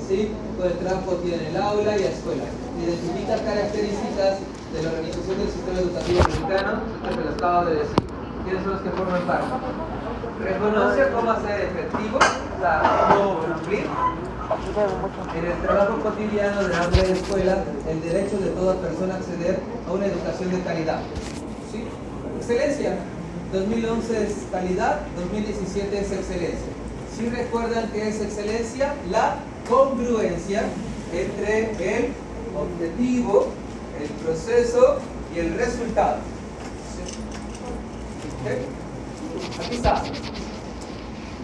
¿Sí? Con el trabajo tiene el aula y la escuela. Identifica características de la organización del sistema educativo mexicano, que se lo acabo de decir. ¿Quiénes son los que forman parte? Reconoce cómo hacer efectivo, o sea, cómo cumplir en el trabajo cotidiano de la escuela el derecho de toda persona a acceder a una educación de calidad. ¿Sí? Excelencia. 2011 es calidad, 2017 es excelencia. Si recuerdan que es excelencia, la congruencia entre el objetivo, el proceso y el resultado. Aquí está.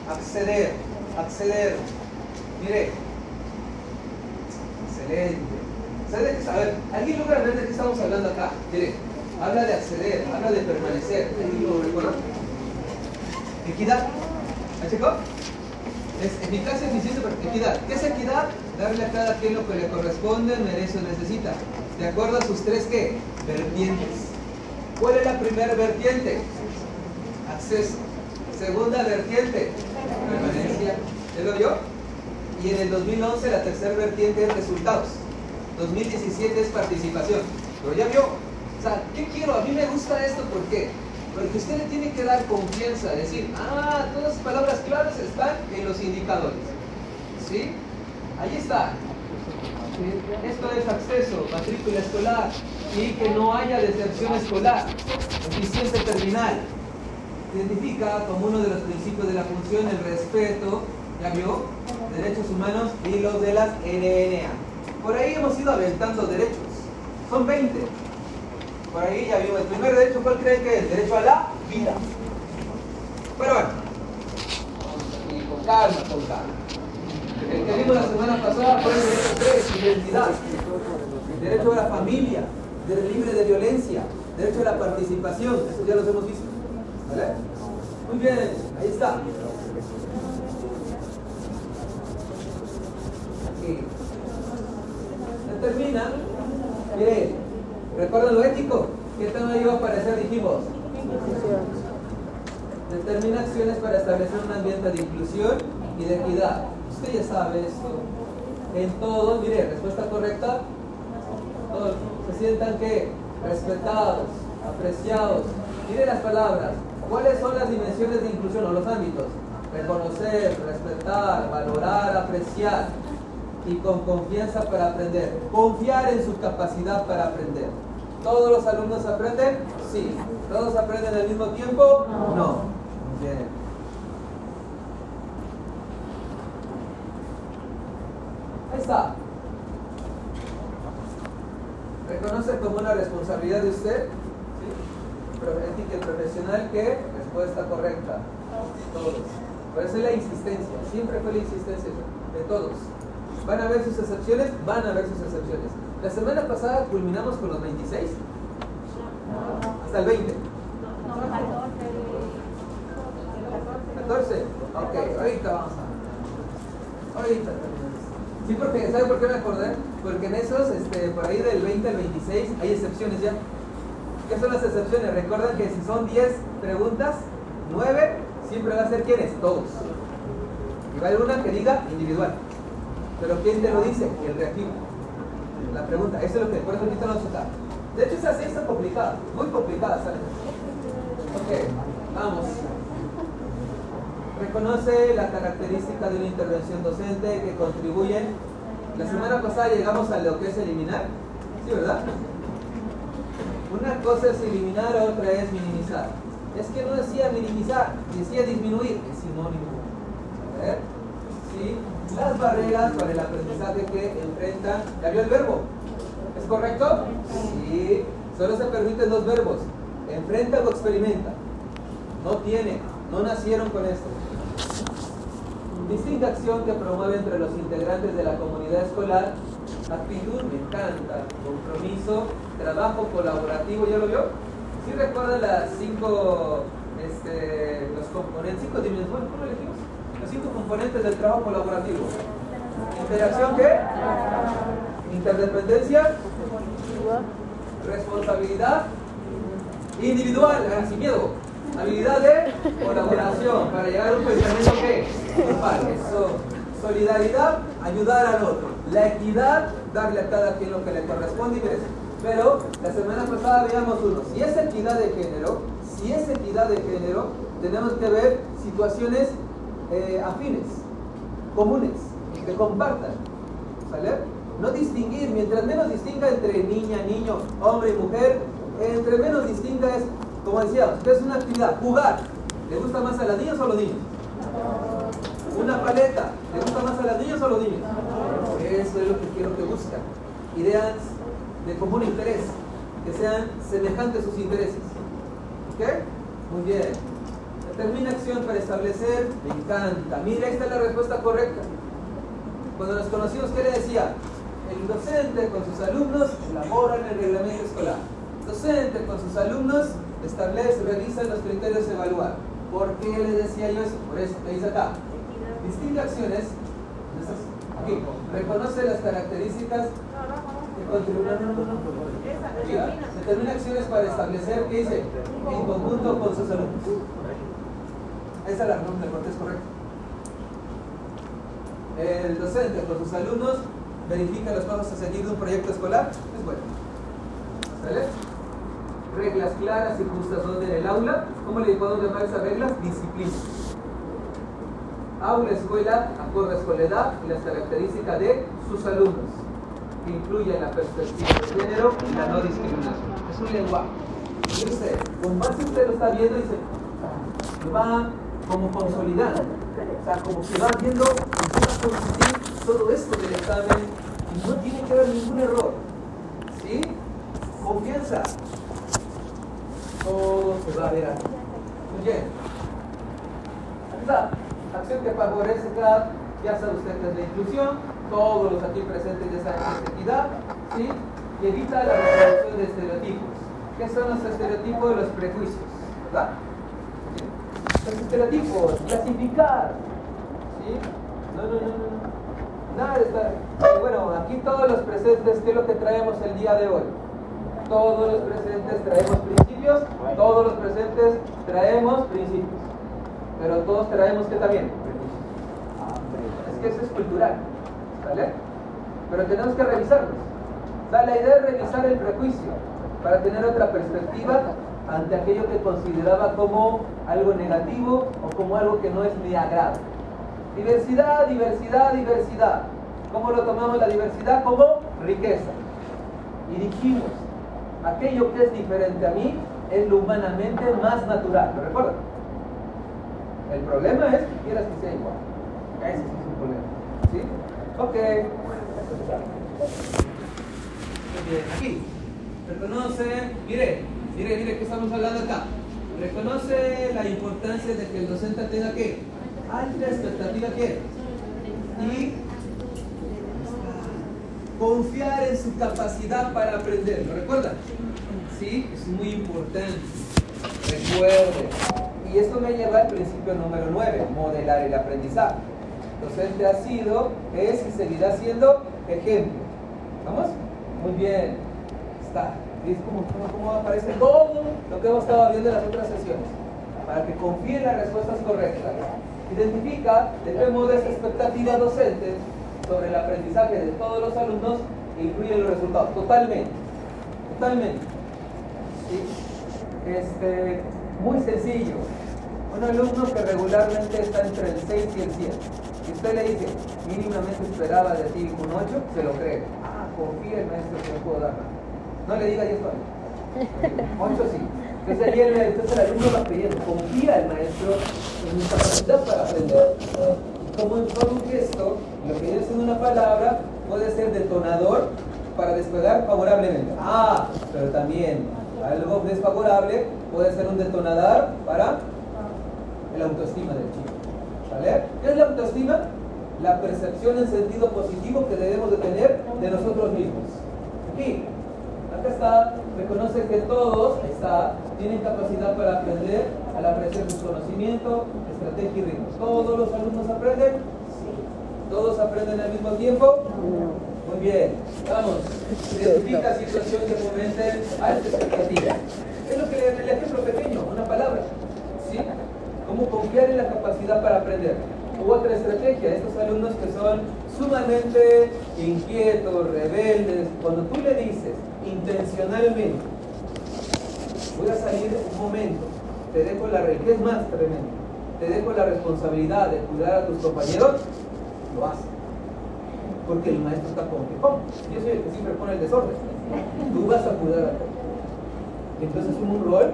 Acceder, acceder. Mire. Excelente. ¿Sabe? A ver, ¿alguien logra ver de qué estamos hablando acá? Mire, habla de acceder, habla de permanecer. ¿Alguien lo? Equidad. ¿Ha checado? Es eficacia, eficiencia, equidad. ¿Qué es equidad? Darle a cada quien lo que le corresponde, merece o necesita. De acuerdo a sus tres, ¿qué? Vertientes. ¿Cuál es la primera vertiente? Acceso. Segunda vertiente, permanencia. ¿Ya lo vio? Y en el 2011 la tercera vertiente es resultados. 2017 es participación. Pero ya vio. ¿Qué quiero? A mí me gusta esto, ¿por qué? Porque usted le tiene que dar confianza, decir, ah, todas las palabras claves están en los indicadores. ¿Sí? Ahí está. Esto es acceso, matrícula escolar y que no haya deserción escolar, eficiencia terminal. Identifica como uno de los principios de la función el respeto, ¿ya vio? Derechos humanos y los de las NNA. Por ahí hemos ido aventando derechos. Son 20. Por ahí ya vimos, el primer derecho, ¿cuál creen que es? El derecho a la vida. Pero bueno, con calma, con calma. El que vimos la semana pasada fue el derecho 3, identidad. El derecho a la familia, derecho libre de violencia, derecho a la participación, eso ya los hemos visto. ¿Vale? Muy bien, ahí está. Aquí. Se termina. Mire, ¿recuerdan lo ético? ¿Qué tema iba a aparecer? Dijimos. Determina acciones para establecer un ambiente de inclusión y de equidad. Usted ya sabe esto. En todo, mire, respuesta correcta. Todos se sientan que respetados, apreciados. Mire las palabras. ¿Cuáles son las dimensiones de inclusión o los ámbitos? Reconocer, respetar, valorar, apreciar y con confianza para aprender. Confiar en su capacidad para aprender. ¿Todos los alumnos aprenden? Sí. ¿Todos aprenden al mismo tiempo? No. Bien. Ahí está. Reconoce como una responsabilidad de usted, ¿sí? Y profesional que respuesta correcta. Todos. Por eso es la insistencia. Siempre fue la insistencia de todos. ¿Van a haber sus excepciones? Van a haber sus excepciones. La semana pasada culminamos con los 26. Hasta el 20. 14. Ok, ahorita vamos a. Ahorita Sí, porque, ¿sabe por qué me acordé? Porque en esos, este, por ahí del 20 al 26, hay excepciones ya. ¿Qué son las excepciones? Recuerdan que si son 10 preguntas, 9 siempre va a ser quiénes? Todos. Y va a haber una que diga individual. Pero ¿quién te lo dice? El reactivo. La pregunta, eso es lo que por eso ahorita no a sacar. De hecho, esa sí está complicada, muy complicada, ¿sabes? Ok, vamos. Reconoce la característica de una intervención docente que contribuyen. La semana pasada llegamos a lo que es eliminar. ¿Sí, verdad? Una cosa es eliminar, otra es minimizar. Es que no decía minimizar, decía disminuir. Es sinónimo. A ver. ¿Sí? Las barreras para el aprendizaje que enfrentan. ¿Ya vio el verbo? ¿Es correcto? Sí. Solo se permiten dos verbos. Enfrenta o experimenta. No tiene. No nacieron con esto. Distinta acción que promueve entre los integrantes de la comunidad escolar. Actitud, me encanta. Compromiso, trabajo colaborativo, ¿ya lo vio? ¿Sí recuerda las cinco, este, los componentes, cinco dimensiones, ¿cómo? Los cinco componentes del trabajo colaborativo. Interacción, ¿qué? Interdependencia. responsabilidad individual, ah, sin miedo. Habilidad de colaboración para llegar a un pensamiento que. Eso, solidaridad, ayudar al otro. La equidad, darle a cada quien lo que le corresponde y. Pero la semana pasada veíamos uno. Si es equidad de género, si es equidad de género, tenemos que ver situaciones eh, afines, comunes, que compartan. ¿Sale? No distinguir, mientras menos distinga entre niña, niño, hombre y mujer, entre menos distinga es, como que es una actividad, jugar. ¿Le gusta más a las niñas o a los niños? Una paleta, ¿le gusta más a las niñas o a los niños? Eso es lo que quiero que busquen. Ideas de común interés, que sean semejantes sus intereses. Muy bien. Determina acción para establecer, me encanta. Mira, esta es la respuesta correcta. Cuando nos conocimos, ¿qué le decía? El docente con sus alumnos elabora el reglamento escolar. El docente con sus alumnos establece, revisa los criterios de evaluar. ¿Por qué le decía yo eso? Por eso, te dice acá. Distingue acciones. Aquí, reconoce las características Determina acciones para establecer, ¿qué dice? En conjunto con sus alumnos. Esa es la pregunta, el es correcto. El docente con sus alumnos verifica los pasos a seguir de un proyecto escolar. Es bueno. ¿Sale? Reglas claras y justas donde en el aula. ¿Cómo le podemos llamar esas reglas? Disciplina. Aula, escuela, acorde a escuela y las características de sus alumnos que incluye la perspectiva de género y la no discriminación. Es un lenguaje. Y usted, con más usted lo está viendo, dice, se va como consolidando. O sea, como que va viendo, a coincidir todo esto del examen y no tiene que haber ningún error. ¿Sí? Confianza. Todo se va a ver aquí. Muy bien. Acción que favorece cada, ya sabe usted que es la inclusión, todos los aquí presentes de esa equidad, ¿sí? y evita la reproducción de estereotipos. ¿Qué son los estereotipos de los prejuicios? ¿Verdad? Los estereotipos, clasificar. ¿sí? No, no, no, no. Nada de estar. Bueno, aquí todos los presentes, ¿qué es lo que traemos el día de hoy? Todos los presentes traemos principios, todos los presentes traemos principios. Pero todos traemos ¿qué también? Es que eso es cultural. ¿Vale? Pero tenemos que revisarlos. O sea, la idea es revisar el prejuicio para tener otra perspectiva ante aquello que consideraba como algo negativo o como algo que no es mi agrado. Diversidad, diversidad, diversidad. ¿Cómo lo tomamos la diversidad? Como riqueza. Y dijimos, aquello que es diferente a mí es lo humanamente más natural. ¿Lo recuerdan? El problema es que quieras que sea igual. Ese es un problema. ¿Sí? Ok. Aquí. Reconoce, mire, mire, mire, ¿qué estamos hablando acá? Reconoce la importancia de que el docente tenga que alta expectativa que y confiar en su capacidad para aprender. ¿Lo recuerdan? Sí, es muy importante. Recuerde. Y esto me lleva al principio número 9, modelar el aprendizaje docente ha sido, es y seguirá siendo ejemplo. ¿Vamos? Muy bien. Está. ¿Ves cómo, aparece todo lo que hemos estado viendo en las otras sesiones? Para que confíe en las respuestas correctas. Identifica de qué modo esa expectativa docente sobre el aprendizaje de todos los alumnos incluye los resultados. Totalmente. Totalmente. Este, muy sencillo. Un alumno que regularmente está entre el 6 y el 7 si usted le dice, mínimamente esperaba de ti un 8, se lo cree. Ah, confía el maestro que no puedo dar más. No le diga 10 todavía. 8 sí. Entonces, el, alumno va pidiendo, confía el maestro en mi capacidad para aprender. Como en todo un gesto, lo que viene siendo una palabra puede ser detonador para despegar favorablemente. Ah, pero también algo desfavorable puede ser un detonador para el autoestima del chico. ¿Qué es la autoestima? La percepción en sentido positivo que debemos de tener de nosotros mismos. Aquí, acá está, reconoce que todos está, tienen capacidad para aprender al apreciar su conocimiento, estrategia y ritmo. ¿Todos los alumnos aprenden? Sí. ¿Todos aprenden al mismo tiempo? Muy bien, vamos. Identifica situación que fomente alta expectativa. Es lo que le el ejemplo pequeño, una palabra. ¿Sí? ¿Cómo confiar en la capacidad para aprender? U otra estrategia, estos alumnos que son sumamente inquietos, rebeldes, cuando tú le dices intencionalmente, voy a salir un momento, te dejo la ¿qué es más tremendo? Te dejo la responsabilidad de cuidar a tus compañeros, lo hace. Porque el maestro está con que, ¿cómo? Yo soy el que siempre pone el desorden. Tú vas a cuidar a todos. Entonces es un rol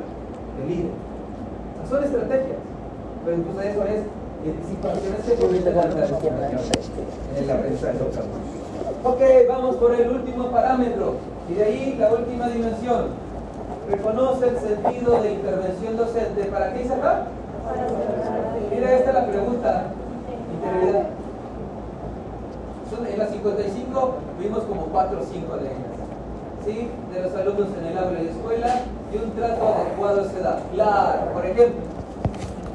de líder. Son estrategias. Pero entonces eso es anticipaciones que permiten la en el aprendizaje local. Ok, vamos por el último parámetro. Y de ahí la última dimensión. Reconoce el sentido de intervención docente. ¿Para qué hice acá? Mira, esta es la pregunta. Interioridad. En las 55 vimos como 4 o 5 de. ¿Sí? De los alumnos en el aula y escuela y un trato adecuado a esa edad. Claro, por ejemplo,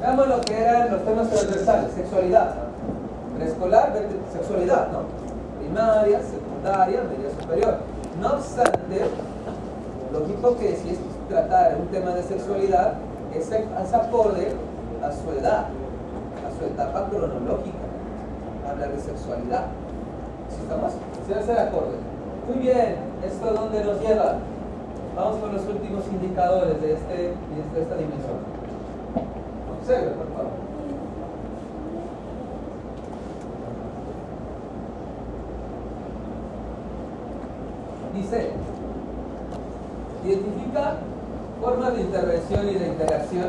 veamos lo que eran los temas transversales, sexualidad. Preescolar, sexualidad, ¿no? Primaria, secundaria, media superior. No obstante, lógico que si es tratar un tema de sexualidad, es, es acorde a su edad, a su etapa cronológica. Hablar de sexualidad. ¿Sí estamos? Se debe ser acorde. Muy bien, ¿esto dónde nos lleva? Vamos con los últimos indicadores de, este, de esta dimensión. Observe, por favor. Dice, identifica formas de intervención y de interacción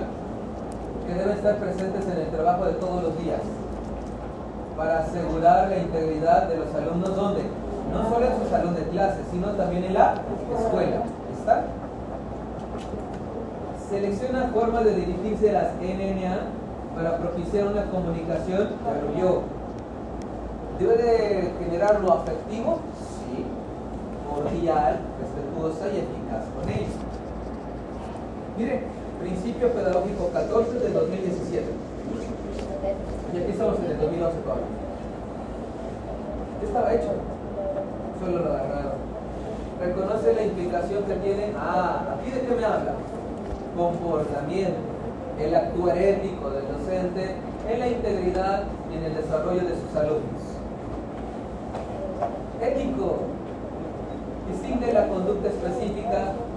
que deben estar presentes en el trabajo de todos los días para asegurar la integridad de los alumnos donde no solo en su salón de clases, sino también en la escuela. ¿Está? Selecciona formas de dirigirse a las NNA para propiciar una comunicación, pero yo, ¿debe de generar lo afectivo? Sí, cordial, respetuosa y eficaz con ellos. Mire, principio pedagógico 14 del 2017. Y aquí estamos en el 2011 todavía. ¿Qué estaba hecho? Solo lo agarraron. Reconoce la implicación que tiene. Ah, ¿aquí de qué me habla? Comportamiento, el actuar ético del docente en la integridad y en el desarrollo de sus alumnos. Ético, distingue la conducta específica